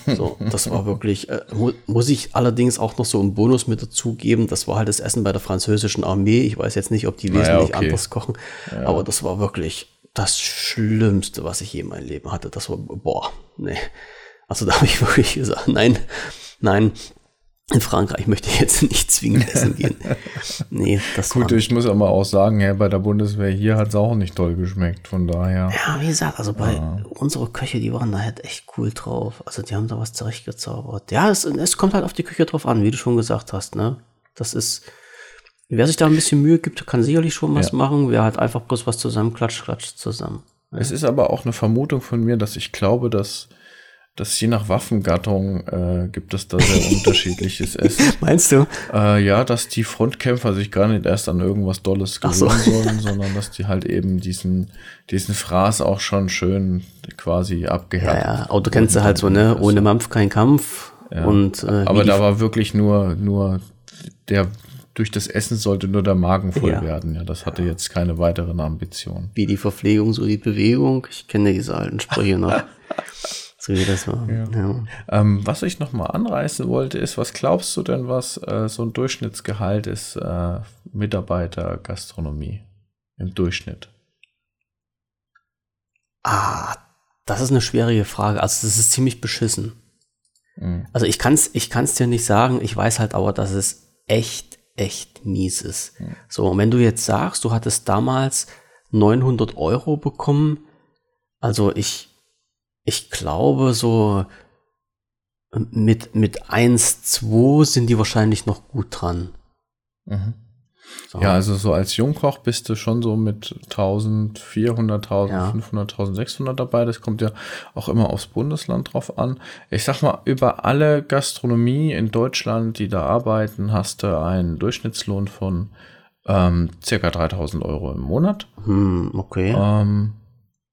So, das war wirklich, äh, mu muss ich allerdings auch noch so einen Bonus mit dazugeben. Das war halt das Essen bei der französischen Armee. Ich weiß jetzt nicht, ob die wesentlich naja, okay. anders kochen, ja. aber das war wirklich das Schlimmste, was ich je in meinem Leben hatte. Das war, boah, nee. Also da habe ich wirklich gesagt, nein, nein, in Frankreich möchte ich jetzt nicht zwingend essen gehen. Nee, das Gut, ich muss aber auch sagen, ja, bei der Bundeswehr hier hat es auch nicht toll geschmeckt, von daher. Ja, wie gesagt, also bei ja. unsere Köche, die waren da halt echt cool drauf. Also die haben da was zurechtgezaubert. Ja, es, es kommt halt auf die Küche drauf an, wie du schon gesagt hast, ne? Das ist, wer sich da ein bisschen Mühe gibt, kann sicherlich schon was ja. machen. Wer halt einfach bloß was zusammenklatscht, klatscht zusammen. Ja. Es ist aber auch eine Vermutung von mir, dass ich glaube, dass dass je nach Waffengattung äh, gibt es da sehr unterschiedliches Essen. Meinst du? Äh, ja, dass die Frontkämpfer sich gar nicht erst an irgendwas Dolles gewöhnen so. sollen, sondern dass die halt eben diesen, diesen Fraß auch schon schön quasi abgehärtet. Ja, ja. Auto kennst du halt so, ne? Ohne Mampf kein Kampf. Ja. Und, äh, Aber da war wirklich nur, nur der durch das Essen sollte nur der Magen voll ja. werden. Ja, das hatte jetzt keine weiteren Ambitionen. Wie die Verpflegung, so die Bewegung. Ich kenne diese alten Sprüche noch. so wie das war. Ja. Ja. Ähm, was ich noch mal anreißen wollte, ist, was glaubst du denn, was äh, so ein Durchschnittsgehalt ist äh, Mitarbeiter Gastronomie im Durchschnitt? Ah, das ist eine schwierige Frage. Also das ist ziemlich beschissen. Mhm. Also ich kann es ich kann's dir nicht sagen. Ich weiß halt aber, dass es echt, echt mies ist. Mhm. So, und wenn du jetzt sagst, du hattest damals 900 Euro bekommen, also ich, ich glaube, so mit, mit 1, 2 sind die wahrscheinlich noch gut dran. Mhm. So. Ja, also so als Jungkoch bist du schon so mit 1400, ja. 1600 dabei. Das kommt ja auch immer aufs Bundesland drauf an. Ich sag mal, über alle Gastronomie in Deutschland, die da arbeiten, hast du einen Durchschnittslohn von ähm, circa 3000 Euro im Monat. Hm, okay. Ähm,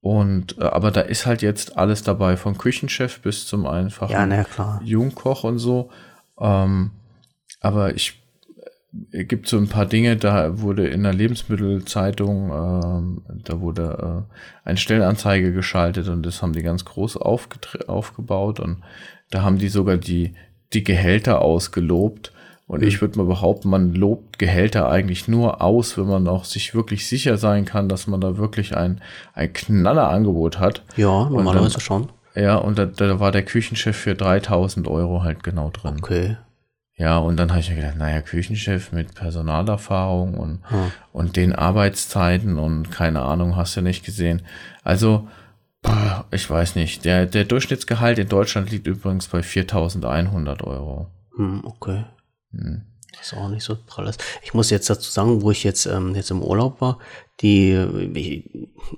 und äh, aber da ist halt jetzt alles dabei, vom Küchenchef bis zum einfachen ja, Jungkoch und so. Ähm, aber ich äh, gibt so ein paar Dinge, da wurde in der Lebensmittelzeitung, äh, da wurde äh, eine Stellenanzeige geschaltet und das haben die ganz groß aufgebaut und da haben die sogar die, die Gehälter ausgelobt. Und mhm. ich würde mal behaupten, man lobt Gehälter eigentlich nur aus, wenn man auch sich wirklich sicher sein kann, dass man da wirklich ein, ein Knallerangebot hat. Ja, normalerweise schon. Ja, und da, da war der Küchenchef für 3000 Euro halt genau drin. Okay. Ja, und dann habe ich mir gedacht, naja, Küchenchef mit Personalerfahrung und, hm. und den Arbeitszeiten und keine Ahnung, hast du nicht gesehen. Also, ich weiß nicht. Der, der Durchschnittsgehalt in Deutschland liegt übrigens bei 4100 Euro. Hm, okay. Hm. Das ist auch nicht so pralles. Ich muss jetzt dazu sagen, wo ich jetzt, ähm, jetzt im Urlaub war, die,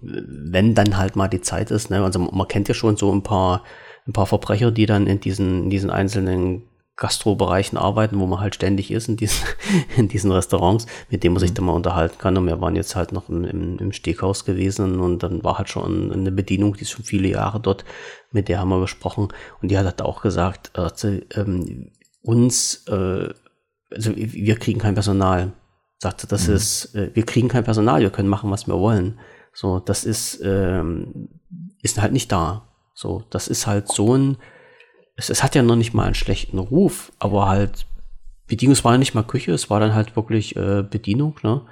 wenn dann halt mal die Zeit ist, ne, also man kennt ja schon so ein paar, ein paar Verbrecher, die dann in diesen, in diesen einzelnen Gastrobereichen arbeiten, wo man halt ständig ist in diesen, in diesen Restaurants, mit dem man sich mhm. dann mal unterhalten kann. Und wir waren jetzt halt noch im, im, im Steghaus gewesen und dann war halt schon eine Bedienung, die ist schon viele Jahre dort, mit der haben wir gesprochen und die hat halt auch gesagt, ähm, uns, äh, also wir kriegen kein Personal. Sagte, das mhm. ist, äh, wir kriegen kein Personal, wir können machen, was wir wollen. So, das ist, ähm, ist halt nicht da. So, das ist halt so ein, es, es hat ja noch nicht mal einen schlechten Ruf, aber halt, Bedienung, es war ja nicht mal Küche, es war dann halt wirklich äh, Bedienung, ne?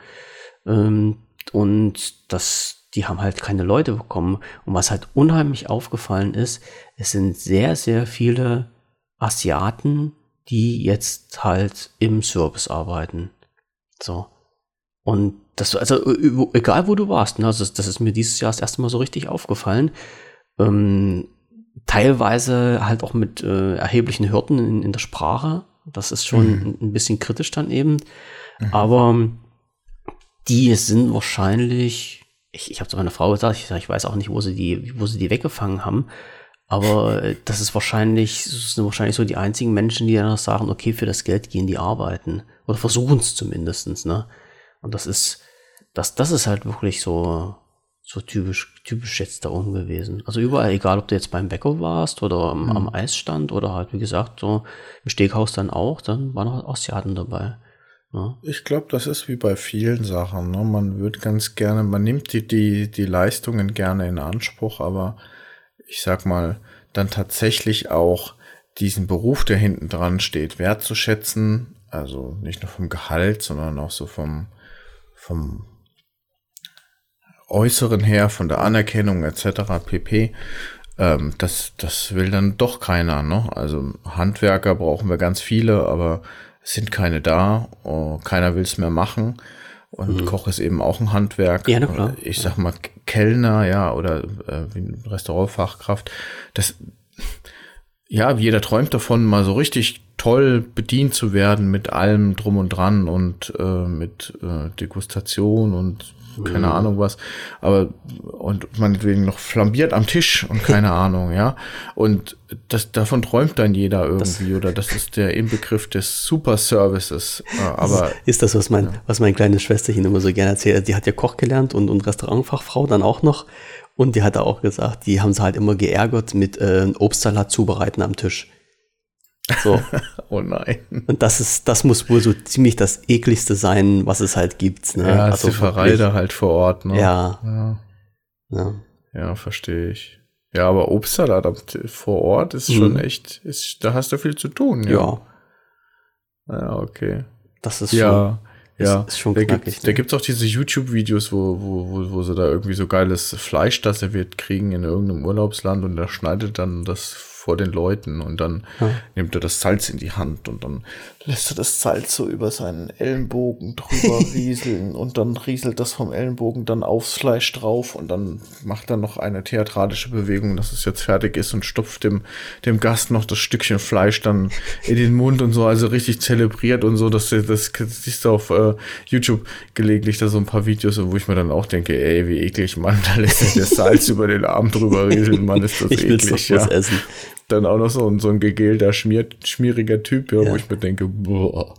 Ähm, und das, die haben halt keine Leute bekommen. Und was halt unheimlich aufgefallen ist, es sind sehr, sehr viele Asiaten, die jetzt halt im Service arbeiten. So. Und das, also egal wo du warst, ne, also das, das ist mir dieses Jahr das erste Mal so richtig aufgefallen. Ähm, teilweise halt auch mit äh, erheblichen Hürden in, in, der Sprache. Das ist schon mhm. ein, bisschen kritisch dann eben. Mhm. Aber die sind wahrscheinlich, ich, ich habe zu meiner Frau gesagt, ich, ich weiß auch nicht, wo sie die, wo sie die weggefangen haben. Aber das ist wahrscheinlich, das sind wahrscheinlich so die einzigen Menschen, die dann noch sagen, okay, für das Geld gehen die arbeiten. Oder versuchen es zumindestens ne? Und das ist, das, das ist halt wirklich so, so typisch, typisch jetzt da oben gewesen. Also überall, egal ob du jetzt beim Bäcker warst oder am, mhm. am Eisstand oder halt, wie gesagt, so im Steghaus dann auch, dann waren auch Asiaten dabei. Ja. Ich glaube, das ist wie bei vielen Sachen. Ne? Man wird ganz gerne, man nimmt die, die, die Leistungen gerne in Anspruch, aber ich sag mal, dann tatsächlich auch diesen Beruf, der hinten dran steht, wertzuschätzen. Also nicht nur vom Gehalt, sondern auch so vom, vom Äußeren her, von der Anerkennung etc. pp. Ähm, das, das will dann doch keiner. Ne? Also Handwerker brauchen wir ganz viele, aber es sind keine da. Oh, keiner will es mehr machen. Und mhm. Koch ist eben auch ein Handwerk. Ja, klar. Ich sag mal Kellner, ja, oder äh, Restaurantfachkraft. Das, ja, jeder träumt davon, mal so richtig toll bedient zu werden mit allem drum und dran und äh, mit äh, Degustation und keine mhm. Ahnung was, aber und meinetwegen noch flambiert am Tisch und keine Ahnung, ja. Und das, davon träumt dann jeder irgendwie, das, oder das ist der Inbegriff des Super Services. Aber ist das, was mein, ja. was mein kleines Schwesterchen immer so gerne erzählt. Die hat ja Koch gelernt und, und Restaurantfachfrau dann auch noch. Und die hat auch gesagt, die haben sie halt immer geärgert mit äh, Obstsalat zubereiten am Tisch. So. oh nein. Und das ist, das muss wohl so ziemlich das ekligste sein, was es halt gibt. Ne? Ja, also Zifferei da halt vor Ort, ne? Ja. Ja, ja. ja verstehe ich. Ja, aber Obstsalat vor Ort ist mhm. schon echt, ist, da hast du viel zu tun, ja. Ja, ja okay. Das ist ja. schon. Ja, ist, ist schon da knackig. Gibt, ne? Da gibt's auch diese YouTube-Videos, wo, wo, wo, wo sie da irgendwie so geiles Fleisch da serviert kriegen in irgendeinem Urlaubsland und da schneidet dann das vor den Leuten und dann ja. nimmt er das Salz in die Hand und dann lässt er das Salz so über seinen Ellenbogen drüber rieseln und dann rieselt das vom Ellenbogen dann aufs Fleisch drauf und dann macht er noch eine theatralische Bewegung, dass es jetzt fertig ist und stopft dem, dem Gast noch das Stückchen Fleisch dann in den Mund und so, also richtig zelebriert und so, dass das, das siehst du auf äh, YouTube gelegentlich da so ein paar Videos, wo ich mir dann auch denke, ey, wie eklig, Mann, da lässt er das Salz über den Arm drüber rieseln, Mann, ist das ich eklig, ja. essen dann auch noch so, ein so ein gegelter, schmiert, schmieriger Typ, ja, ja, wo ich mir denke, boah.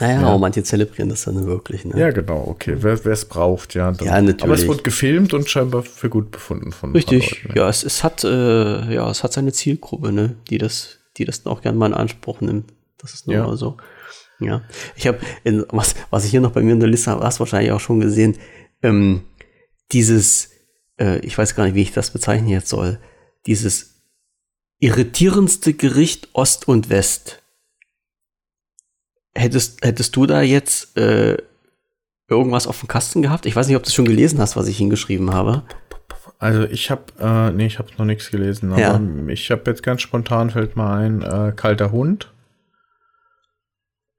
Naja, ja. manche zelebrieren das dann wirklich. Ne? Ja, genau, okay. Wer es braucht, ja. Dann. Ja, natürlich. Aber es wurde gefilmt und scheinbar für gut befunden von Richtig, Leuten, ja. ja. es, es hat, äh, ja, es hat seine Zielgruppe, ne, die das, die das auch gerne mal in Anspruch nimmt. Das ist nur ja. mal so. Ja. Ich habe, was, was ich hier noch bei mir in der Liste habe, hast wahrscheinlich auch schon gesehen, ähm, dieses, äh, ich weiß gar nicht, wie ich das bezeichnen jetzt soll, dieses irritierendste Gericht Ost und West. Hättest, hättest du da jetzt äh, irgendwas auf dem Kasten gehabt? Ich weiß nicht, ob du schon gelesen hast, was ich hingeschrieben habe. Also ich habe, äh, nee, ich habe noch nichts gelesen, aber ja. ich habe jetzt ganz spontan fällt mal ein äh, kalter Hund.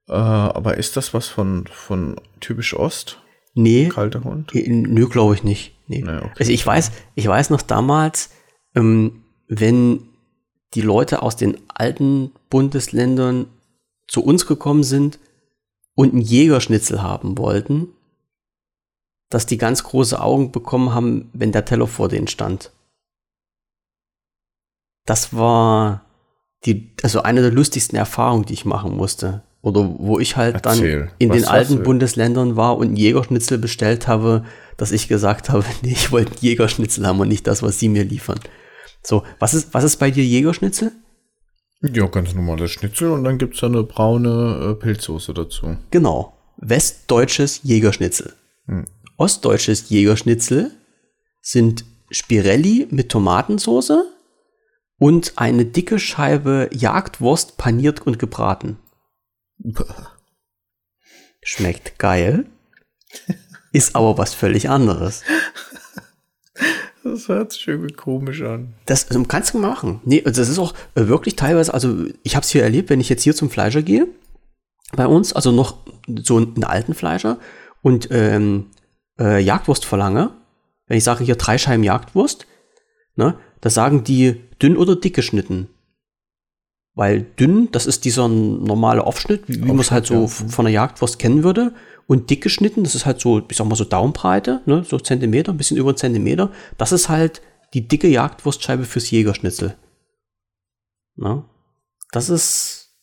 Äh, aber ist das was von von typisch Ost? Nee. Kalter Hund? Nö, glaube ich nicht. Nee. nee okay. Also ich weiß, ich weiß noch damals, ähm, wenn die Leute aus den alten Bundesländern zu uns gekommen sind und einen Jägerschnitzel haben wollten, dass die ganz große Augen bekommen haben, wenn der Teller vor denen stand. Das war die, also eine der lustigsten Erfahrungen, die ich machen musste. Oder wo ich halt Erzähl, dann in den alten Bundesländern war und einen Jägerschnitzel bestellt habe, dass ich gesagt habe, nee, ich wollte einen Jägerschnitzel haben und nicht das, was sie mir liefern. So, was ist, was ist bei dir Jägerschnitzel? Ja, ganz normales Schnitzel und dann gibt es da eine braune äh, Pilzsoße dazu. Genau. Westdeutsches Jägerschnitzel. Hm. Ostdeutsches Jägerschnitzel sind Spirelli mit Tomatensoße und eine dicke Scheibe Jagdwurst paniert und gebraten. Schmeckt geil, ist aber was völlig anderes. Das hört sich irgendwie komisch an. Das also, kannst du machen. Nee, also das ist auch äh, wirklich teilweise, also ich habe es hier erlebt, wenn ich jetzt hier zum Fleischer gehe, bei uns, also noch so einen alten Fleischer und ähm, äh, Jagdwurst verlange, wenn ich sage hier drei Scheiben Jagdwurst, ne, da sagen die dünn oder dick geschnitten. Weil dünn, das ist dieser normale Aufschnitt, wie, wie man es halt so ja. von der Jagdwurst kennen würde und dick geschnitten, das ist halt so, ich sag mal so Daumenbreite, ne, so Zentimeter, ein bisschen über einen Zentimeter. Das ist halt die dicke Jagdwurstscheibe fürs Jägerschnitzel. Ne? Das ist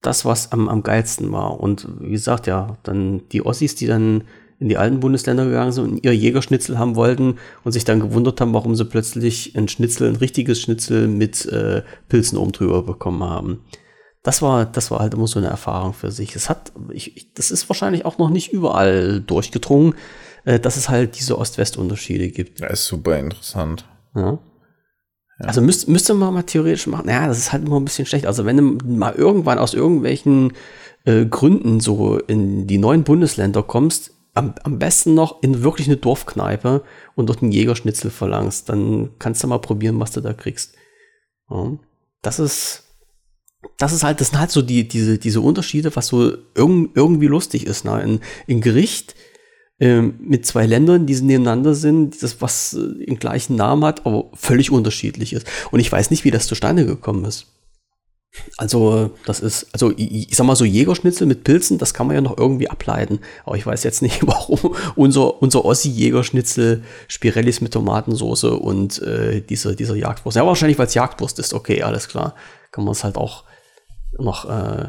das, was am, am geilsten war. Und wie gesagt, ja, dann die Ossis, die dann in die alten Bundesländer gegangen sind und ihr Jägerschnitzel haben wollten und sich dann gewundert haben, warum sie plötzlich ein Schnitzel, ein richtiges Schnitzel mit äh, Pilzen oben drüber bekommen haben das war, das war halt immer so eine Erfahrung für sich. Es hat, ich, ich, das ist wahrscheinlich auch noch nicht überall durchgedrungen, äh, dass es halt diese Ost-West-Unterschiede gibt. Das ist super interessant. Ja. Ja. Also müsst, müsste man mal theoretisch machen. Naja, das ist halt immer ein bisschen schlecht. Also wenn du mal irgendwann aus irgendwelchen äh, Gründen so in die neuen Bundesländer kommst, am, am besten noch in wirklich eine Dorfkneipe und dort einen Jägerschnitzel verlangst, dann kannst du mal probieren, was du da kriegst. Ja. Das ist, das ist halt, das sind halt so die, diese, diese Unterschiede, was so irg irgendwie lustig ist. Ne? In, in Gericht ähm, mit zwei Ländern, die nebeneinander sind, das, was äh, den gleichen Namen hat, aber völlig unterschiedlich ist. Und ich weiß nicht, wie das zustande gekommen ist. Also, das ist, also ich, ich sag mal so Jägerschnitzel mit Pilzen, das kann man ja noch irgendwie ableiten. Aber ich weiß jetzt nicht, warum unser, unser Ossi-Jägerschnitzel Spirellis mit Tomatensauce und äh, dieser, dieser Jagdwurst. Ja, wahrscheinlich, weil es Jagdwurst ist, okay, alles klar. Kann man es halt auch noch, äh,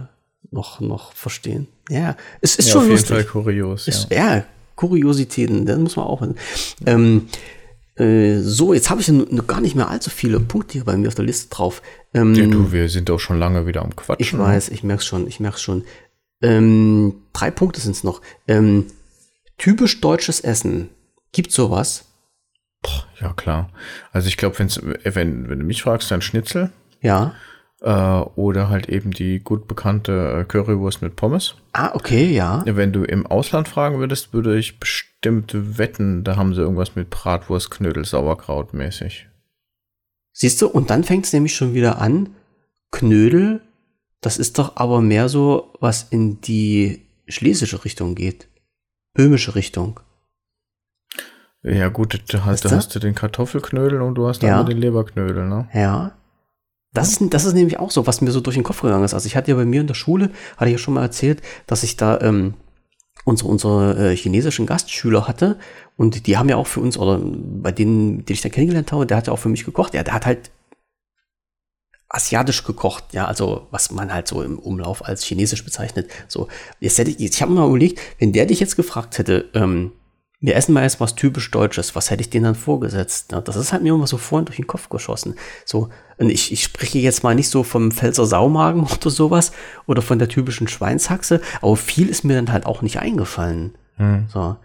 noch, noch verstehen. Ja, es ist ja, schon auf lustig. jeden Fall kurios. Ist, ja. ja, Kuriositäten, das muss man auch. Ähm, äh, so, jetzt habe ich noch gar nicht mehr allzu viele Punkte hier bei mir auf der Liste drauf. Ähm, ja, du, wir sind doch schon lange wieder am Quatsch. Ich ne? weiß, ich merke schon, ich merke schon. Ähm, drei Punkte sind es noch. Ähm, typisch deutsches Essen. Gibt sowas? Ja, klar. Also ich glaube, wenn, wenn du mich fragst, dann Schnitzel. Ja. Äh, oder halt eben die gut bekannte äh, Currywurst mit Pommes. Ah, okay, ja. Wenn du im Ausland fragen würdest, würde ich bestimmt wetten, da haben sie irgendwas mit Bratwurst, Knödel, Sauerkraut mäßig. Siehst du, und dann fängt es nämlich schon wieder an. Knödel, das ist doch aber mehr so, was in die schlesische Richtung geht. Böhmische Richtung. Ja, gut, da hast, da hast du den Kartoffelknödel und du hast Ja. dann den Leberknödel, ne? Ja. Das, ist- das ist nämlich auch so, was mir so durch den Kopf gegangen ist. Also ich hatte ja bei mir in der Schule, hatte ich ja schon mal erzählt, dass ich da ähm, unsere, unsere äh, chinesischen Gastschüler hatte und die haben ja auch für uns, oder bei denen, die ich da kennengelernt habe, der hat ja auch für mich gekocht. Ja, der hat halt asiatisch gekocht, ja, also was man halt so im Umlauf als chinesisch bezeichnet. So, jetzt hätte ich, ich habe mir mal überlegt, wenn der dich jetzt gefragt hätte, ähm, wir essen mal jetzt was typisch Deutsches, was hätte ich denen dann vorgesetzt? Das ist halt mir immer so vorhin durch den Kopf geschossen. So, und ich, ich spreche jetzt mal nicht so vom Pfälzer Saumagen oder sowas oder von der typischen Schweinshaxe, aber viel ist mir dann halt auch nicht eingefallen. So,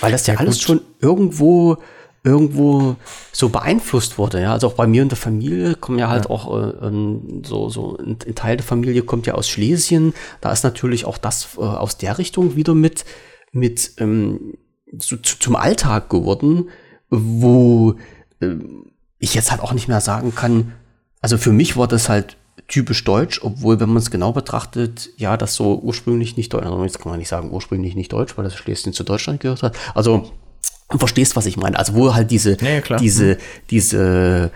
weil das ja, alles gut. schon irgendwo irgendwo so beeinflusst wurde, ja. Also auch bei mir in der Familie kommen ja halt auch äh, ähm, so, so ein, ein Teil der Familie kommt ja aus Schlesien. Da ist natürlich auch das äh, aus der Richtung wieder mit, mit ähm, so, zu, zum Alltag geworden, wo ähm, ich jetzt halt auch nicht mehr sagen kann, also für mich war das halt typisch deutsch, obwohl, wenn man es genau betrachtet, ja, das so ursprünglich nicht deutsch, also jetzt kann man nicht sagen ursprünglich nicht deutsch, weil das Schlesien zu Deutschland gehört hat. Also, du verstehst, was ich meine. Also, wo halt diese, Ja, diese, diese,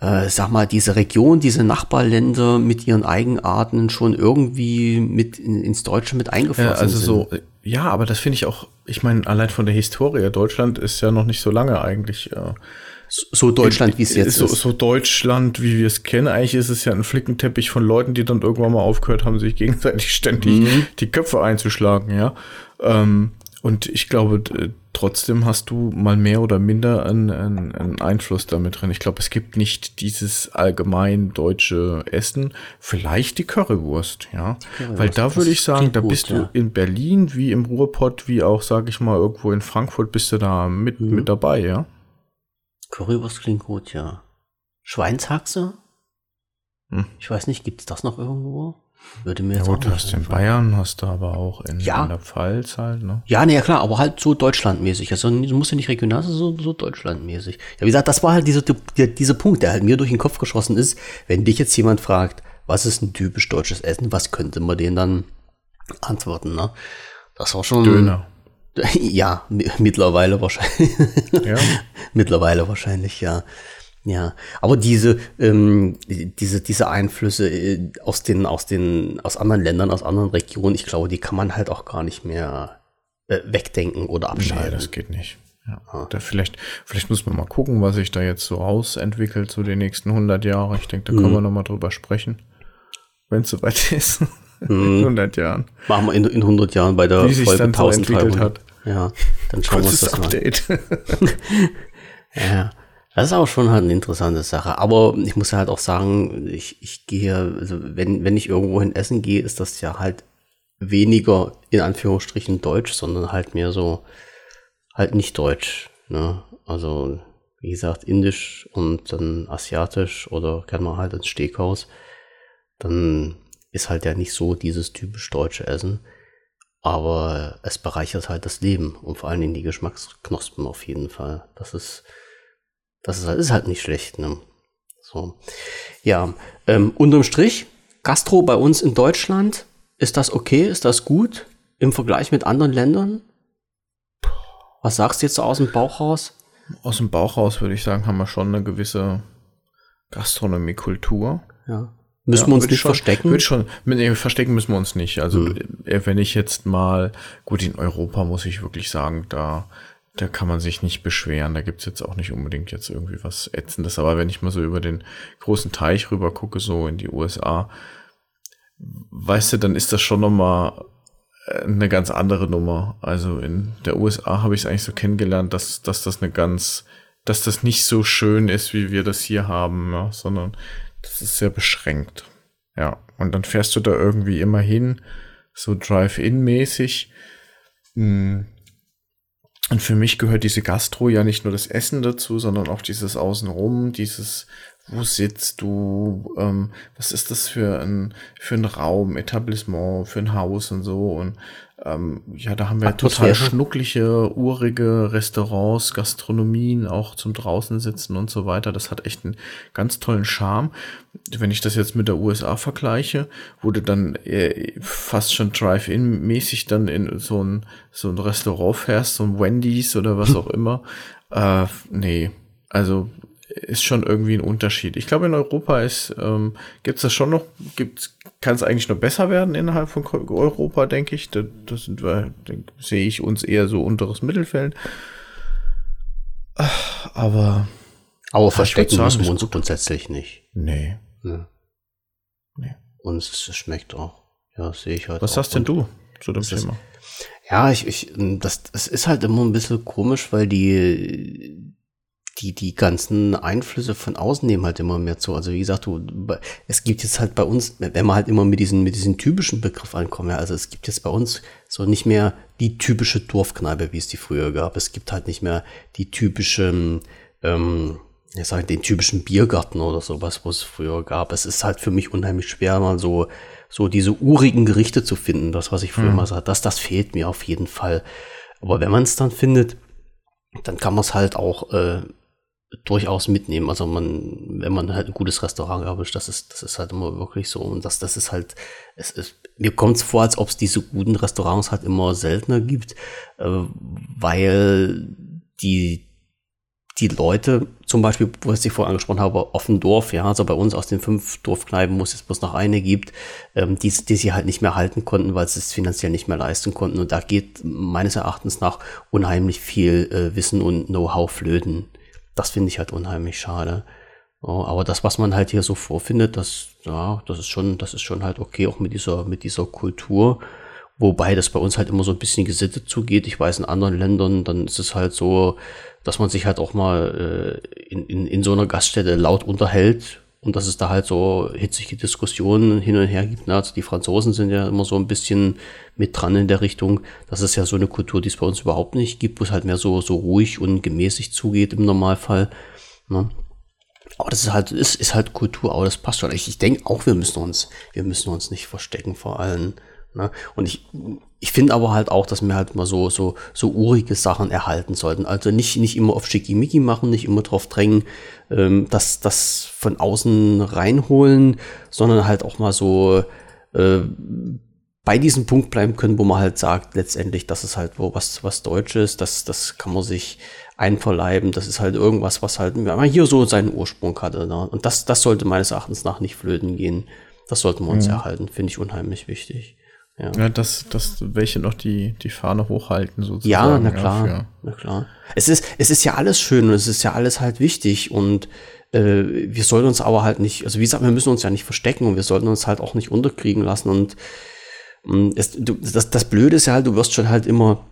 äh, sag mal, diese Region, diese Nachbarländer mit ihren Eigenarten schon irgendwie mit in, ins Deutsche mit eingeflossen Ja, also sind. so, ja, aber das finde ich auch, ich meine, allein von der Historie, Deutschland ist ja noch nicht so lange eigentlich. Äh, so Deutschland, wie es jetzt so, ist. So Deutschland, wie wir es kennen. Eigentlich ist es ja ein Flickenteppich von Leuten, die dann irgendwann mal aufgehört haben, sich gegenseitig ständig Mhm. die Köpfe einzuschlagen, ja. Ähm, und ich glaube, d- trotzdem hast du mal mehr oder minder einen, einen, einen Einfluss damit drin. Ich glaube, es gibt nicht dieses allgemein deutsche Essen. Vielleicht die Currywurst, ja. Weil da würde ich sagen, da gut, bist ja. du in Berlin wie im Ruhrpott, wie auch, sag ich mal, irgendwo in Frankfurt bist du da mit, Mhm. mit dabei, ja. Currywurst klingt gut, ja. Schweinshaxe? Hm. Ich weiß nicht, gibt es das noch irgendwo? Würde mir Ja jetzt gut, auch du hast in einfallen. Bayern, hast du aber auch in, Ja. in der Pfalz halt, ne? Ja, nee, ja klar, aber halt so deutschlandmäßig. Also du musst ja nicht regional, sein, so, so deutschlandmäßig. Ja, wie gesagt, das war halt dieser, der, dieser Punkt, der halt mir durch den Kopf geschossen ist. Wenn dich jetzt jemand fragt, was ist ein typisch deutsches Essen, was könnte man denen dann antworten, ne? Das war schon. Döner. Ja, mi- mittlerweile wahrscheinlich. Ja. Mittlerweile wahrscheinlich, ja. Ja, aber diese, ähm, diese, diese Einflüsse äh, aus den, aus den, aus anderen Ländern, aus anderen Regionen, ich glaube, die kann man halt auch gar nicht mehr äh, wegdenken oder Nee, abschalten. das geht nicht. Ja. Da vielleicht, vielleicht muss man mal gucken, was sich da jetzt so ausentwickelt, so die nächsten 100 Jahre. Ich denke, da Mhm. können wir noch mal drüber sprechen, wenn es soweit ist. Mhm. In 100 Jahren. Machen wir in, in 100 Jahren bei der Wie sich Folge dann so entwickelt 1300. Ja, dann schauen wir uns das mal an. Update. Ja, das ist auch schon halt eine interessante Sache. Aber ich muss ja halt auch sagen, ich, ich gehe, also wenn, wenn ich irgendwo hin essen gehe, ist das ja halt weniger in Anführungsstrichen deutsch, sondern halt mehr so halt nicht deutsch. Ne? Also, wie gesagt, indisch und dann asiatisch oder kann man halt ins Steakhaus. Dann ist halt ja nicht so dieses typisch deutsche Essen. Aber es bereichert halt das Leben und vor allen Dingen die Geschmacksknospen auf jeden Fall. Das ist, das ist halt, ist halt nicht schlecht, ne? So. Ja, ähm, unterm Strich, Gastro bei uns in Deutschland, ist das okay? Ist das gut im Vergleich mit anderen Ländern? Was sagst du jetzt so aus dem Bauch raus? Aus dem Bauch raus würde ich sagen, haben wir schon eine gewisse Gastronomiekultur. Ja. Müssen Ja, wir uns nicht schon, verstecken? Würd schon, nee, verstecken müssen wir uns nicht. Also Hm. äh, wenn ich jetzt mal, gut, in Europa muss ich wirklich sagen, da, da kann man sich nicht beschweren. Da gibt's jetzt auch nicht unbedingt jetzt irgendwie was Ätzendes. Aber wenn ich mal so über den großen Teich rüber gucke, so in die USA, weißt du, dann ist das schon nochmal eine ganz andere Nummer. Also in der USA habe ich es eigentlich so kennengelernt, dass, dass das eine ganz, dass das nicht so schön ist, wie wir das hier haben, ja, sondern das ist sehr beschränkt. Ja, und dann fährst du da irgendwie immer hin, so Drive-In-mäßig. Mm. Und für mich gehört diese Gastro ja nicht nur das Essen dazu, sondern auch dieses Außenrum, dieses, wo sitzt du, ähm, was ist das für ein, für ein Raum, Etablissement, für ein Haus und so. Und ähm, ja, da haben wir total schnuckliche, urige Restaurants, Gastronomien, auch zum draußen sitzen und so weiter. Das hat echt einen ganz tollen Charme. Wenn ich das jetzt mit der USA vergleiche, du dann äh, fast schon Drive-In-mäßig dann in so ein, so ein Restaurant fährst, so ein Wendy's oder was auch immer. Äh, nee, also ist schon irgendwie ein Unterschied. Ich glaube, in Europa ist, ähm, gibt es das schon noch, kann es eigentlich noch besser werden innerhalb von Europa, denke ich. Da, das sind wir, sehe ich uns eher so unteres Mittelfeld. Aber. Aber verstecken sagen, müssen wir uns grundsätzlich nicht. Nee. nee. Nee. Uns schmeckt auch. Ja, sehe ich halt. Was sagst denn du zu dem Thema? Ja, ich, ich, das, das ist halt immer ein bisschen komisch, weil die, die, die ganzen Einflüsse von außen nehmen halt immer mehr zu. Also wie gesagt, du, es gibt jetzt halt bei uns, wenn man halt immer mit diesen, mit diesen typischen Begriff ankommen, ja, also es gibt jetzt bei uns so nicht mehr die typische Dorfkneipe, wie es die früher gab. Es gibt halt nicht mehr die typische, ähm, ich sage den typischen Biergarten oder sowas, wo es früher gab. Es ist halt für mich unheimlich schwer, mal so, so diese urigen Gerichte zu finden, das, was ich früher mhm. mal sagte, das, das fehlt mir auf jeden Fall. Aber wenn man es dann findet, dann kann man es halt auch äh, durchaus mitnehmen. Also man, wenn man halt ein gutes Restaurant erwischt, das ist, das ist halt immer wirklich so. Und das, das ist halt, es ist, mir kommt es vor, als ob es diese guten Restaurants halt immer seltener gibt, äh, weil die, die Leute, zum Beispiel, was ich vorhin angesprochen habe, Offendorf, ja, also bei uns aus den fünf Dorfkneipen, wo es jetzt bloß noch eine gibt, ähm, die, die sie halt nicht mehr halten konnten, weil sie es finanziell nicht mehr leisten konnten. Und da geht meines Erachtens nach unheimlich viel äh, Wissen und Know-how flöten. Das finde ich halt unheimlich schade. Oh, aber das, was man halt hier so vorfindet, das, ja, das ist schon, das ist schon halt okay, auch mit dieser, mit dieser Kultur. Wobei das bei uns halt immer so ein bisschen gesittet zugeht. Ich weiß, in anderen Ländern, dann ist es halt so, dass man sich halt auch mal äh, in, in, in so einer Gaststätte laut unterhält und dass es da halt so hitzige Diskussionen hin und her gibt. Ne? Also die Franzosen sind ja immer so ein bisschen mit dran in der Richtung. Das ist ja so eine Kultur, die es bei uns überhaupt nicht gibt, wo es halt mehr so, so ruhig und gemäßigt zugeht im Normalfall. Ne? Aber das ist halt, ist, ist halt Kultur, aber das passt schon. Ich, ich denke auch, wir müssen uns, wir müssen uns nicht verstecken vor allen. Ne? Und ich, ich finde aber halt auch, dass wir halt mal so, so, so urige Sachen erhalten sollten. Also nicht, nicht immer auf Schickimicki machen, nicht immer drauf drängen, ähm, dass das von außen reinholen, sondern halt auch mal so äh, bei diesem Punkt bleiben können, wo man halt sagt, letztendlich, das ist halt wo was, was Deutsches, das, das kann man sich einverleiben, das ist halt irgendwas, was halt hier so seinen Ursprung hatte. Ne? Und das, das sollte meines Erachtens nach nicht flöten gehen. Das sollten wir uns mhm. erhalten, finde ich unheimlich wichtig. Ja, ja dass, dass welche noch die, die Fahne hochhalten sozusagen. Ja, na klar, ja, na klar. Es ist, es ist ja alles schön und es ist ja alles halt wichtig und äh, wir sollten uns aber halt nicht, also wie gesagt, wir müssen uns ja nicht verstecken und wir sollten uns halt auch nicht unterkriegen lassen und, und es, du, das, das Blöde ist ja halt, du wirst schon halt immer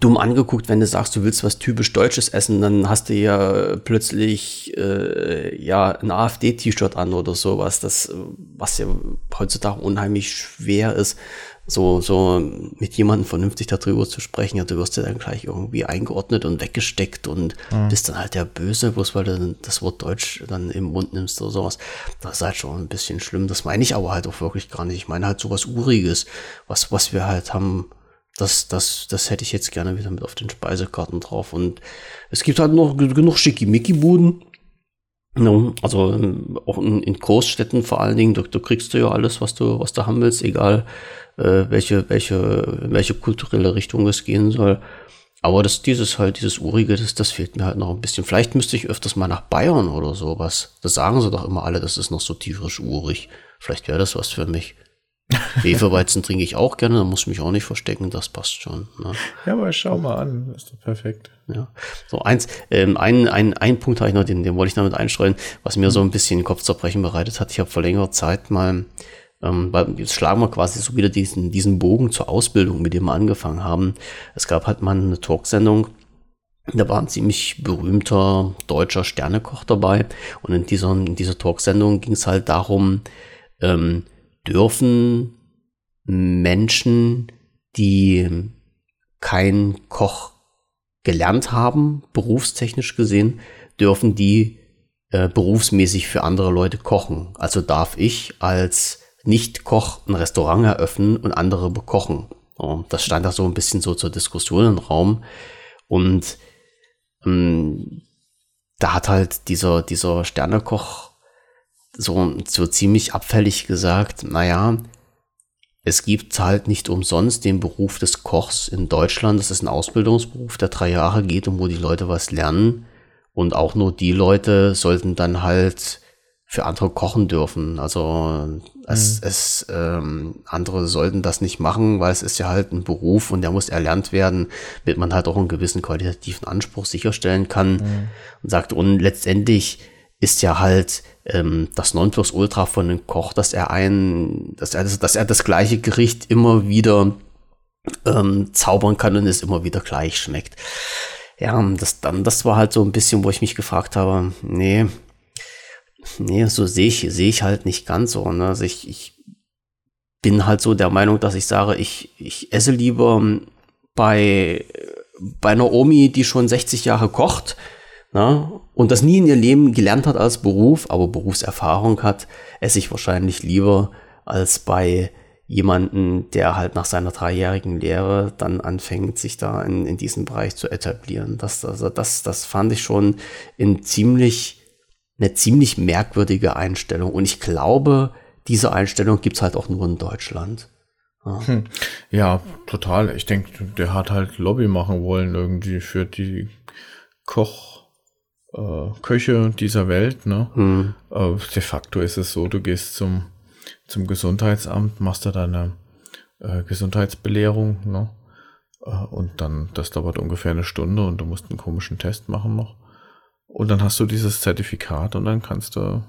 dumm angeguckt, wenn du sagst, du willst was typisch Deutsches essen, dann hast du ja plötzlich äh, ja ein AfD-T-Shirt an oder sowas, das was ja heutzutage unheimlich schwer ist, so so mit jemandem vernünftig darüber zu sprechen. Ja, du wirst ja dann gleich irgendwie eingeordnet und weggesteckt und mhm. bist dann halt der Böse, bloß weil du das Wort Deutsch dann im Mund nimmst oder sowas. Das ist halt schon ein bisschen schlimm. Das meine ich aber halt auch wirklich gar nicht. Ich meine halt sowas Uriges, was was wir halt haben das, das, das hätte ich jetzt gerne wieder mit auf den Speisekarten drauf. Und es gibt halt noch genug Schickimicki-Buden. Also ähm, auch in, in, Großstädten vor allen Dingen, da, da, kriegst du ja alles, was du, was du haben willst, egal äh, welche, welche, welche kulturelle Richtung es gehen soll. Aber das, dieses halt, dieses Urige, das, das fehlt mir halt noch ein bisschen. Vielleicht müsste ich öfters mal nach Bayern oder sowas. Das sagen sie doch immer alle, das ist noch so tierisch urig. Vielleicht wäre das was für mich. Hefeweizen trinke ich auch gerne, da muss ich mich auch nicht verstecken, das passt schon. Ne? Ja, aber schau mal an, das ist doch perfekt. Ja, so eins, ähm, ein, ein, ein Punkt habe ich noch, den, den wollte ich damit einstreuen, was mir so ein bisschen Kopfzerbrechen bereitet hat. Ich habe vor längerer Zeit mal, ähm, weil jetzt schlagen wir quasi so wieder diesen, diesen Bogen zur Ausbildung, mit dem wir angefangen haben. Es gab halt mal eine Talksendung, da war ein ziemlich berühmter deutscher Sternekoch dabei. Und in dieser, in dieser Talksendung ging es halt darum, ähm, dürfen Menschen, die kein Koch gelernt haben, berufstechnisch gesehen, dürfen die äh, berufsmäßig für andere Leute kochen. Also darf ich als Nicht-Koch ein Restaurant eröffnen und andere bekochen. Und das stand da so ein bisschen so zur Diskussion im Raum. Und ähm, da hat halt dieser, dieser Sternekoch so, so ziemlich abfällig gesagt, naja, es gibt halt nicht umsonst den Beruf des Kochs in Deutschland. Das ist ein Ausbildungsberuf, der drei Jahre geht und wo die Leute was lernen. Und auch nur die Leute sollten dann halt für andere kochen dürfen. Also es, mhm. es ähm, andere sollten das nicht machen, weil es ist ja halt ein Beruf und der muss erlernt werden, damit man halt auch einen gewissen qualitativen Anspruch sicherstellen kann. Mhm. Und sagt, und letztendlich ist ja halt ähm, das Nonplusultra von einem Koch, dass er ein, dass er, dass er das gleiche Gericht immer wieder ähm, zaubern kann und es immer wieder gleich schmeckt. Ja, das dann, das war halt so ein bisschen, wo ich mich gefragt habe, nee, nee, so sehe ich, sehe ich halt nicht ganz so. Ne? Also ich, ich bin halt so der Meinung, dass ich sage, ich, ich esse lieber bei, bei einer Omi, die schon 60 Jahre kocht, ne? und das nie in ihr Leben gelernt hat als Beruf, aber Berufserfahrung hat, esse ich wahrscheinlich lieber als bei jemanden, der halt nach seiner dreijährigen Lehre dann anfängt, sich da in, in diesem Bereich zu etablieren. Das, also das, das fand ich schon in ziemlich eine ziemlich merkwürdige Einstellung. Und ich glaube, diese Einstellung gibt es halt auch nur in Deutschland. Ja, hm. ja total. Ich denke, der hat halt Lobby machen wollen irgendwie für die Koch, äh, Köche dieser Welt. Ne? Hm. Äh, de facto ist es so, du gehst zum, zum Gesundheitsamt, machst da deine äh, Gesundheitsbelehrung. Ne? Äh, und dann, das dauert ungefähr eine Stunde und du musst einen komischen Test machen noch. Und dann hast du dieses Zertifikat und dann kannst du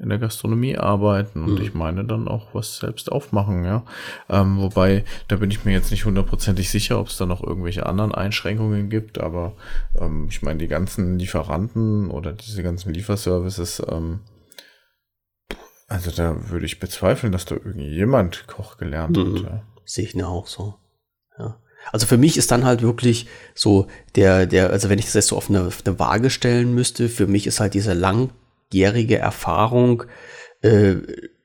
in der Gastronomie arbeiten und mhm. ich meine dann auch was selbst aufmachen, ja. Ähm, wobei, da bin ich mir jetzt nicht hundertprozentig sicher, ob es da noch irgendwelche anderen Einschränkungen gibt, aber ähm, ich meine, die ganzen Lieferanten oder diese ganzen Lieferservices, ähm, also da würde ich bezweifeln, dass da irgendjemand Koch gelernt mhm. hat. Ja. Sehe ich mir auch so. Also für mich ist dann halt wirklich so der, der, also wenn ich das jetzt so auf eine, auf eine Waage stellen müsste, für mich ist halt diese langjährige Erfahrung, äh,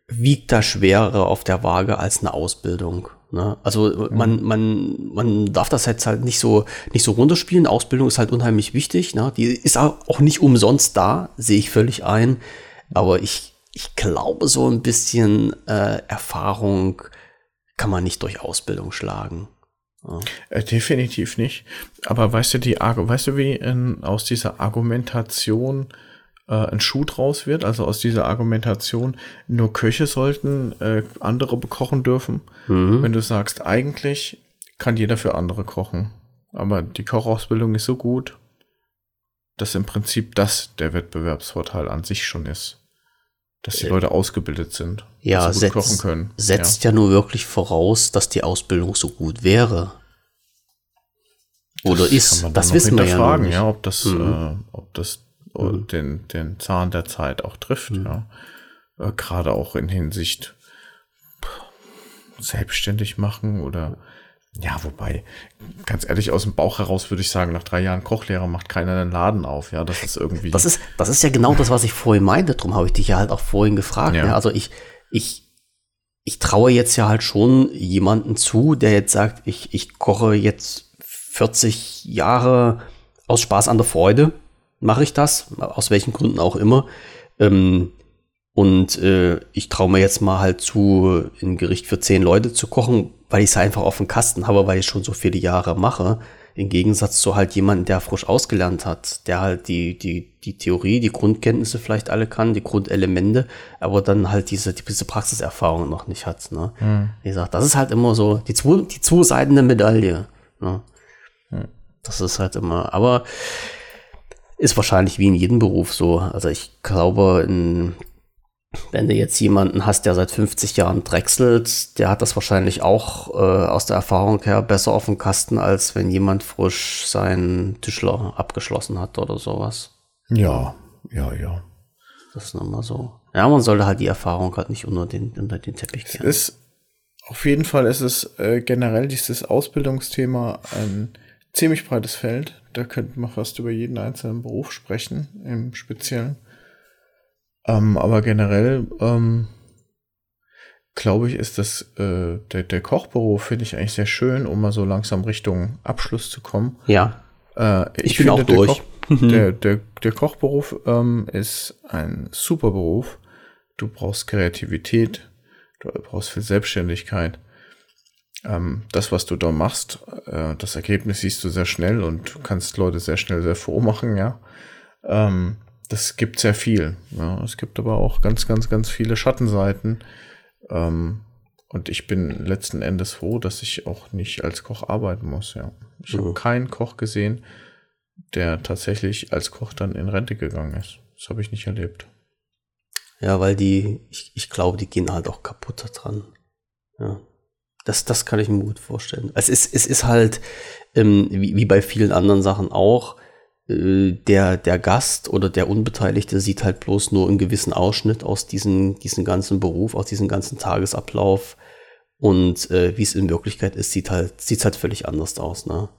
wiegt da schwerer auf der Waage als eine Ausbildung. Ne? Also man, man, man darf das jetzt halt nicht so, nicht so runterspielen. Ausbildung ist halt unheimlich wichtig. Ne? Die ist auch nicht umsonst da, sehe ich völlig ein. Aber ich, ich glaube, so ein bisschen äh, Erfahrung kann man nicht durch Ausbildung schlagen. Äh, definitiv nicht. Aber weißt du, die weißt du, wie in, aus dieser Argumentation äh, ein Schuh draus wird? Also aus dieser Argumentation, nur Köche sollten äh, andere bekochen dürfen. Mhm. Wenn du sagst, eigentlich kann jeder für andere kochen. Aber die Kochausbildung ist so gut, dass im Prinzip das der Wettbewerbsvorteil an sich schon ist. Dass die äh, Leute ausgebildet sind. Ja, setzt, kochen können. setzt ja. ja nur wirklich voraus, dass die Ausbildung so gut wäre. Oder das ist. das wissen wir ja nicht. ja, ob das, mhm. äh, ob das mhm. den, den Zahn der Zeit auch trifft. Mhm. Ja. Äh, Gerade auch in Hinsicht selbstständig machen oder ja, wobei, ganz ehrlich, aus dem Bauch heraus würde ich sagen, nach drei Jahren Kochlehrer macht keiner einen Laden auf. Ja, das ist irgendwie. Das ist, das ist ja genau das, was ich vorhin meinte. Darum habe ich dich ja halt auch vorhin gefragt. Ja. Ja, also ich, ich, ich traue jetzt ja halt schon jemanden zu, der jetzt sagt, ich, ich koche jetzt 40 Jahre aus Spaß an der Freude. Mache ich das, aus welchen Gründen auch immer. Ähm, und äh, ich traue mir jetzt mal halt zu, ein Gericht für zehn Leute zu kochen, weil ich es einfach auf dem Kasten habe, weil ich schon so viele Jahre mache. Im Gegensatz zu halt jemanden, der frisch ausgelernt hat, der halt die, die, die Theorie, die Grundkenntnisse vielleicht alle kann, die Grundelemente, aber dann halt diese, diese Praxiserfahrung noch nicht hat. Ne? Mhm. Wie gesagt, das ist halt immer so die zwei, die zwei Seiten der Medaille. Ne? Mhm. Das ist halt immer, aber ist wahrscheinlich wie in jedem Beruf so. Also ich glaube, in wenn du jetzt jemanden hast, der seit 50 Jahren drechselt, der hat das wahrscheinlich auch äh, aus der Erfahrung her besser auf dem Kasten, als wenn jemand frisch seinen Tischler abgeschlossen hat oder sowas. Ja, ja, ja. Das ist nochmal so. Ja, man sollte halt die Erfahrung halt nicht unter den, unter den Teppich kehren. Es ist, auf jeden Fall ist es äh, generell dieses Ausbildungsthema ein ziemlich breites Feld. Da könnte man fast über jeden einzelnen Beruf sprechen, im Speziellen. Ähm, aber generell, ähm, glaube ich, ist das, äh, der, der Kochberuf finde ich eigentlich sehr schön, um mal so langsam Richtung Abschluss zu kommen. Ja. Äh, ich, ich bin auch durch. Koch, der, der, der Kochberuf ähm, ist ein super Beruf. Du brauchst Kreativität, du brauchst viel Selbstständigkeit. Ähm, das, was du da machst, äh, das Ergebnis siehst du sehr schnell und kannst Leute sehr schnell sehr froh machen, ja. Ähm, das gibt sehr viel. Ja. Es gibt aber auch ganz, ganz, ganz viele Schattenseiten. Ähm, und ich bin letzten Endes froh, dass ich auch nicht als Koch arbeiten muss, ja. Ich mhm. habe keinen Koch gesehen, der tatsächlich als Koch dann in Rente gegangen ist. Das habe ich nicht erlebt. Ja, weil die, ich, ich glaube, die gehen halt auch kaputt dran. Ja. Das, das kann ich mir gut vorstellen. Es ist, es ist halt, ähm, wie, wie bei vielen anderen Sachen auch, äh, der, der Gast oder der Unbeteiligte sieht halt bloß nur einen gewissen Ausschnitt aus diesem, diesem ganzen Beruf, aus diesem ganzen Tagesablauf. Und äh, wie es in Wirklichkeit ist, sieht halt, sieht halt völlig anders aus, ne?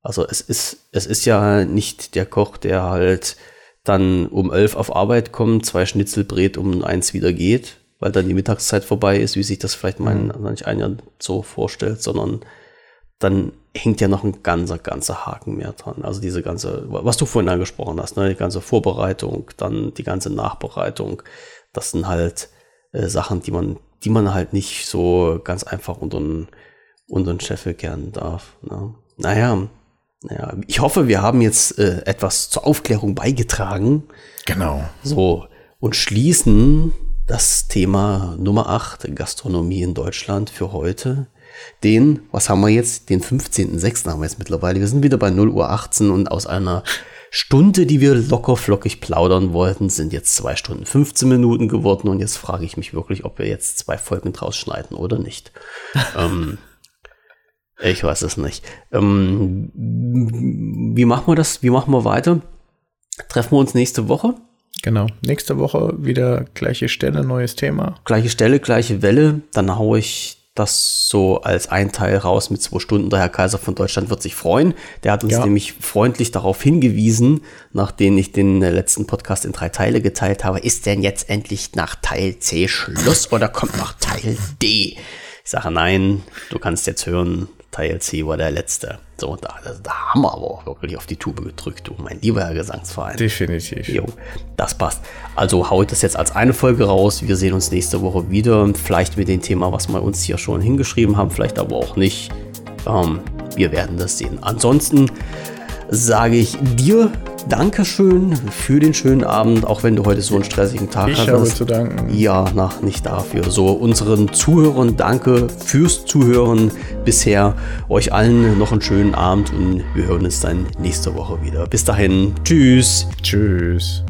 Also es ist, es ist ja nicht der Koch, der halt dann um elf auf Arbeit kommt, zwei Schnitzel brät, um eins wieder geht, weil dann die Mittagszeit vorbei ist, wie sich das vielleicht mein, mhm. manch einer so vorstellt, sondern dann hängt ja noch ein ganzer, ganzer Haken mehr dran. Also diese ganze, was du vorhin angesprochen hast, ne, die ganze Vorbereitung, dann die ganze Nachbereitung, das sind halt äh, Sachen, die man, die man halt nicht so ganz einfach unter den, unter den Scheffel kehren darf. Ne? Naja, ja, ich hoffe, wir haben jetzt äh, etwas zur Aufklärung beigetragen. Genau. So, und schließen das Thema Nummer 8, Gastronomie in Deutschland für heute. Den, was haben wir jetzt? Den 15.06. haben wir jetzt mittlerweile. Wir sind wieder bei 0 Uhr 18 und aus einer Stunde, die wir locker flockig plaudern wollten, sind jetzt zwei Stunden 15 Minuten geworden und jetzt frage ich mich wirklich, ob wir jetzt zwei Folgen draus schneiden oder nicht. ähm, ich weiß es nicht. Ähm, wie machen wir das? Wie machen wir weiter? Treffen wir uns nächste Woche? Genau. Nächste Woche wieder gleiche Stelle, neues Thema. Gleiche Stelle, gleiche Welle. Dann haue ich das so als ein Teil raus mit zwei Stunden. Der Herr Kaiser von Deutschland wird sich freuen. Der hat uns ja. nämlich freundlich darauf hingewiesen, nachdem ich den letzten Podcast in drei Teile geteilt habe. Ist denn jetzt endlich nach Teil C Schluss oder kommt noch Teil D? Ich sage nein, du kannst jetzt hören, Teil C war der letzte. So, da, da haben wir aber auch wirklich auf die Tube gedrückt, du, mein lieber Herr Gesangsverein. Definitiv. Jo, das passt. Also haut das jetzt als eine Folge raus. Wir sehen uns nächste Woche wieder. Vielleicht mit dem Thema, was wir uns hier schon hingeschrieben haben, vielleicht aber auch nicht. Ähm, wir werden das sehen. Ansonsten sage ich dir Dankeschön für den schönen Abend, auch wenn du heute so einen stressigen Tag ich hattest. Ich habe zu danken. Ja, nach, nicht dafür. So, unseren Zuhörern danke fürs Zuhören bisher. Euch allen noch einen schönen Abend und wir hören uns dann nächste Woche wieder. Bis dahin, tschüss. Tschüss.